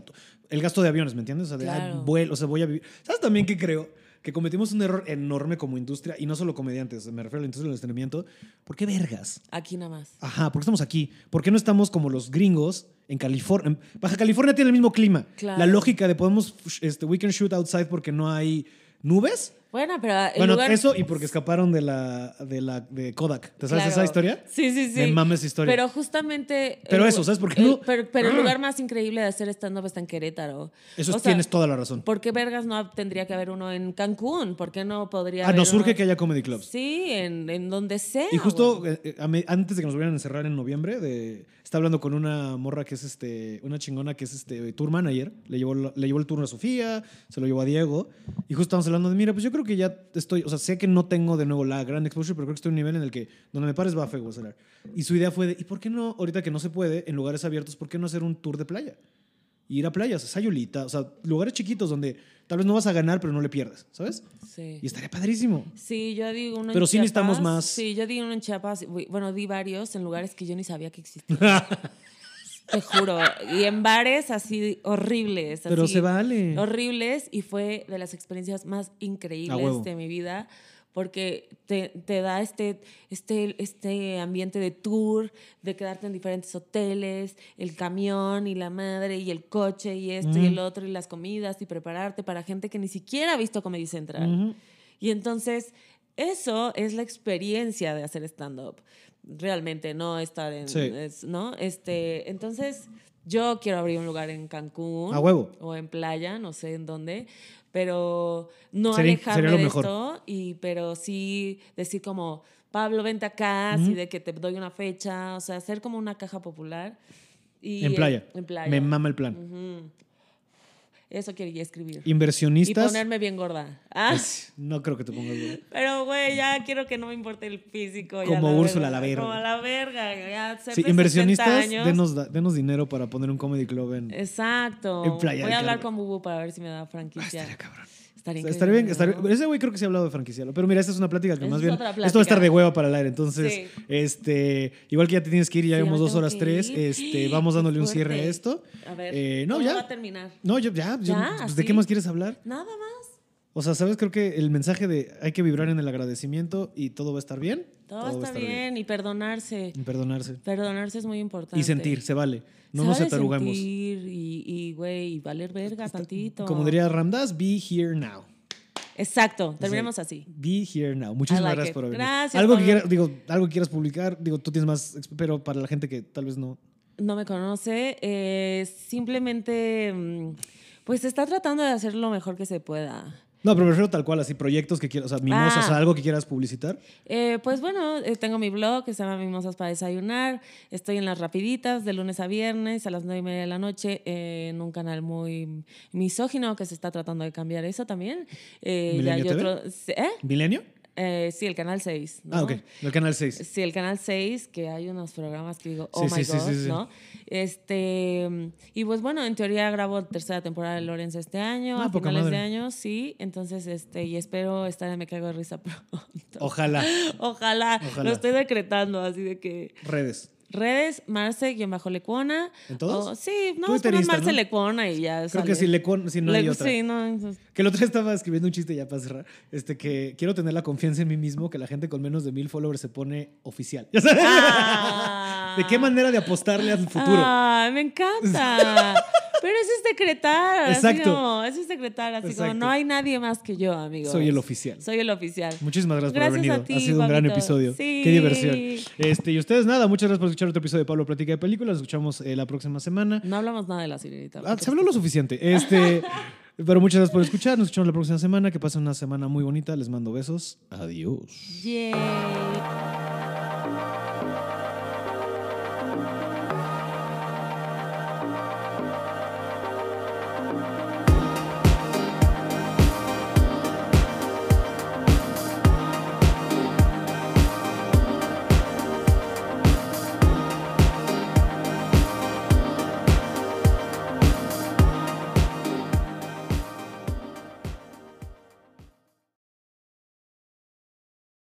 El gasto de aviones, ¿me entiendes? O sea, de, Claro. vuelo, o sea, voy a vivir. ¿Sabes también que creo? Que cometimos un error enorme como industria, y no solo comediantes, me refiero a la industria del entretenimiento. ¿Por qué vergas? Aquí nada más. Ajá, ¿por qué estamos aquí? ¿Por qué no estamos como los gringos en California? Baja California tiene el mismo clima. Claro. La lógica de podemos, este, we can shoot outside porque no hay nubes. Bueno, pero el bueno, lugar... eso y porque escaparon de la, de la de Kodak. ¿Te sabes Claro. esa historia? Sí, sí, sí. Me mama esa historia. Pero justamente... Pero el- eso, ¿sabes por qué el- no? pero pero el Ah. lugar más increíble de hacer stand-up está en Querétaro. Eso O sea, tienes toda la razón. ¿Por qué vergas no tendría que haber uno en Cancún? ¿Por qué no podría Ah, haber nos surge uno- que haya comedy clubs. Sí, en, en donde sea. Y justo eh, eh, antes de que nos volvieran a encerrar en noviembre, de, está hablando con una morra que es este, una chingona que es este tour manager. Le llevó, le llevó el turno a Sofía, se lo llevó a Diego. Y justo estamos hablando de, mira, pues yo creo que ya estoy, o sea, sé que no tengo de nuevo la gran exposure, pero creo que estoy en un nivel en el que donde me pares va a cenar. Y su idea fue de, ¿y por qué no, ahorita que no se puede, en lugares abiertos, por qué no hacer un tour de playa? Ir a playas, Sayulita, o sea, lugares chiquitos donde tal vez no vas a ganar, pero no le pierdes, ¿sabes? Sí. Y estaría padrísimo. Sí, yo di uno en Pero sí necesitamos más- Sí, yo di uno en Chiapas. Bueno, di varios en lugares que yo ni sabía que existían. [LAUGHS] Te juro. Y en bares así horribles. Pero así, se vale. Horribles. Y fue de las experiencias más A increíbles de mi vida. Porque te, te da este, este, este ambiente de tour, de quedarte en diferentes hoteles, el camión y la madre y el coche y esto y el otro y las comidas y prepararte para gente que ni siquiera ha visto Comedy Central. Y entonces, eso es la experiencia de hacer stand-up. Realmente, no estar en. Sí. es- ¿No? Este, entonces, yo quiero abrir un lugar en Cancún. A huevo. O en playa, no sé en dónde. Pero no Sería- alejarme sería de mejor. esto. Y, pero sí decir como, Pablo, vente acá, así de que te doy una fecha. O sea, hacer como una caja popular. Y, En playa. En playa. Me mama el plan. Ujú. Eso quería escribir. Y Inversionistas. ponerme bien gorda. Ah. Pues, no creo que te pongas gorda. [LAUGHS] Pero, güey, ya quiero que no me importe el físico. Como Úrsula, la verga. Como la verga. Ya, Sí, de 60 inversionistas, denos, denos dinero para poner un comedy club en. Exacto. En Playa Voy a hablar Carmen. con Bubu para ver si me da Ah, franquicia. estaría cabrón. Estaría O sea, estaría bien, estaría- ese güey creo que se ha hablado de franquiciarlo. Pero mira, esta es una plática que más bien. Esto va a estar de hueva para el aire. Entonces, Sí. este, igual que ya te tienes que ir, ya Sí, llevamos dos horas tres. Este, [GASPS] vamos dándole un cierre a esto. A ver, Eh, no, ¿cómo ya. va a terminar? No, yo ya. yo- ¿Ya? pues, ¿De qué más quieres hablar? Nada más. O sea, ¿sabes? Creo que el mensaje de hay que vibrar en el agradecimiento y todo va a estar bien. Todo, está bien. Y perdonarse. Y perdonarse. Perdonarse es muy importante. Y sentir, se vale. No nos sentir y, güey, y valer verga tantito. Como diría Ramdas, be here now. Exacto. Terminemos así. Be here now. Muchísimas like gracias it. por venir. Gracias, Algo que, quieras, digo, algo que quieras publicar, digo, tú tienes más, pero para la gente que tal vez no. no me conoce, eh, simplemente mm, pues está tratando de hacer lo mejor que se pueda. No, pero prefiero tal cual, así proyectos que quieras, o sea, mimosas, Ah. algo que quieras publicitar. Eh, pues bueno, eh, tengo mi blog que se llama Mimosas para Desayunar. Estoy en las rapiditas de lunes a viernes a las nueve y media de la noche eh, en un canal muy misógino que se está tratando de cambiar eso también. Eh, ya ¿Milenio hay TV? otro-. ¿Milenio? Eh, sí, el canal 6. ¿no? Ah, ok. El canal 6. Sí, el canal 6, que hay unos programas que digo, oh Sí, my sí, god, sí, sí. ¿no? Este, y pues bueno, en teoría grabo tercera temporada de Lorenzo este año, Ah, a finales madre. de año, sí. Entonces, este, y espero estar en Me Caigo de Risa [LAUGHS] pronto. Ojalá. Ojalá, Ojalá. lo estoy decretando, así de que Redes. Redes, Marce-Lecuona. ¿En todos? O- sí, no, pones Marce ¿no? Lecuona y ya. Creo sale. que si, le con- si no hay Le- otra. Sí, no, Que el otro día estaba escribiendo un chiste ya para cerrar. Este, que quiero tener la confianza en mí mismo que la gente con menos de mil followers se pone oficial. ¿Ya sabes? [LAUGHS] Ah. ¿De qué manera de apostarle al futuro? Ay, me encanta. Pero eso es decretar. así Exacto. como, eso es decretar. Así como, no hay nadie más que yo, amigo. Soy el oficial. Soy el oficial. Muchísimas gracias, por haber Gracias a venido. ti, ha sido un gran episodio. Sí. Qué diversión. Este, y ustedes nada, muchas gracias por escuchar otro episodio de Pablo Platica de Películas. Nos escuchamos eh, la próxima semana. No hablamos nada de la sirenita. Ah, se habló lo suficiente. Este, [LAUGHS] pero muchas gracias por escuchar. Nos escuchamos la próxima semana. Que pasen una semana muy bonita. Les mando besos. Adiós. Yay.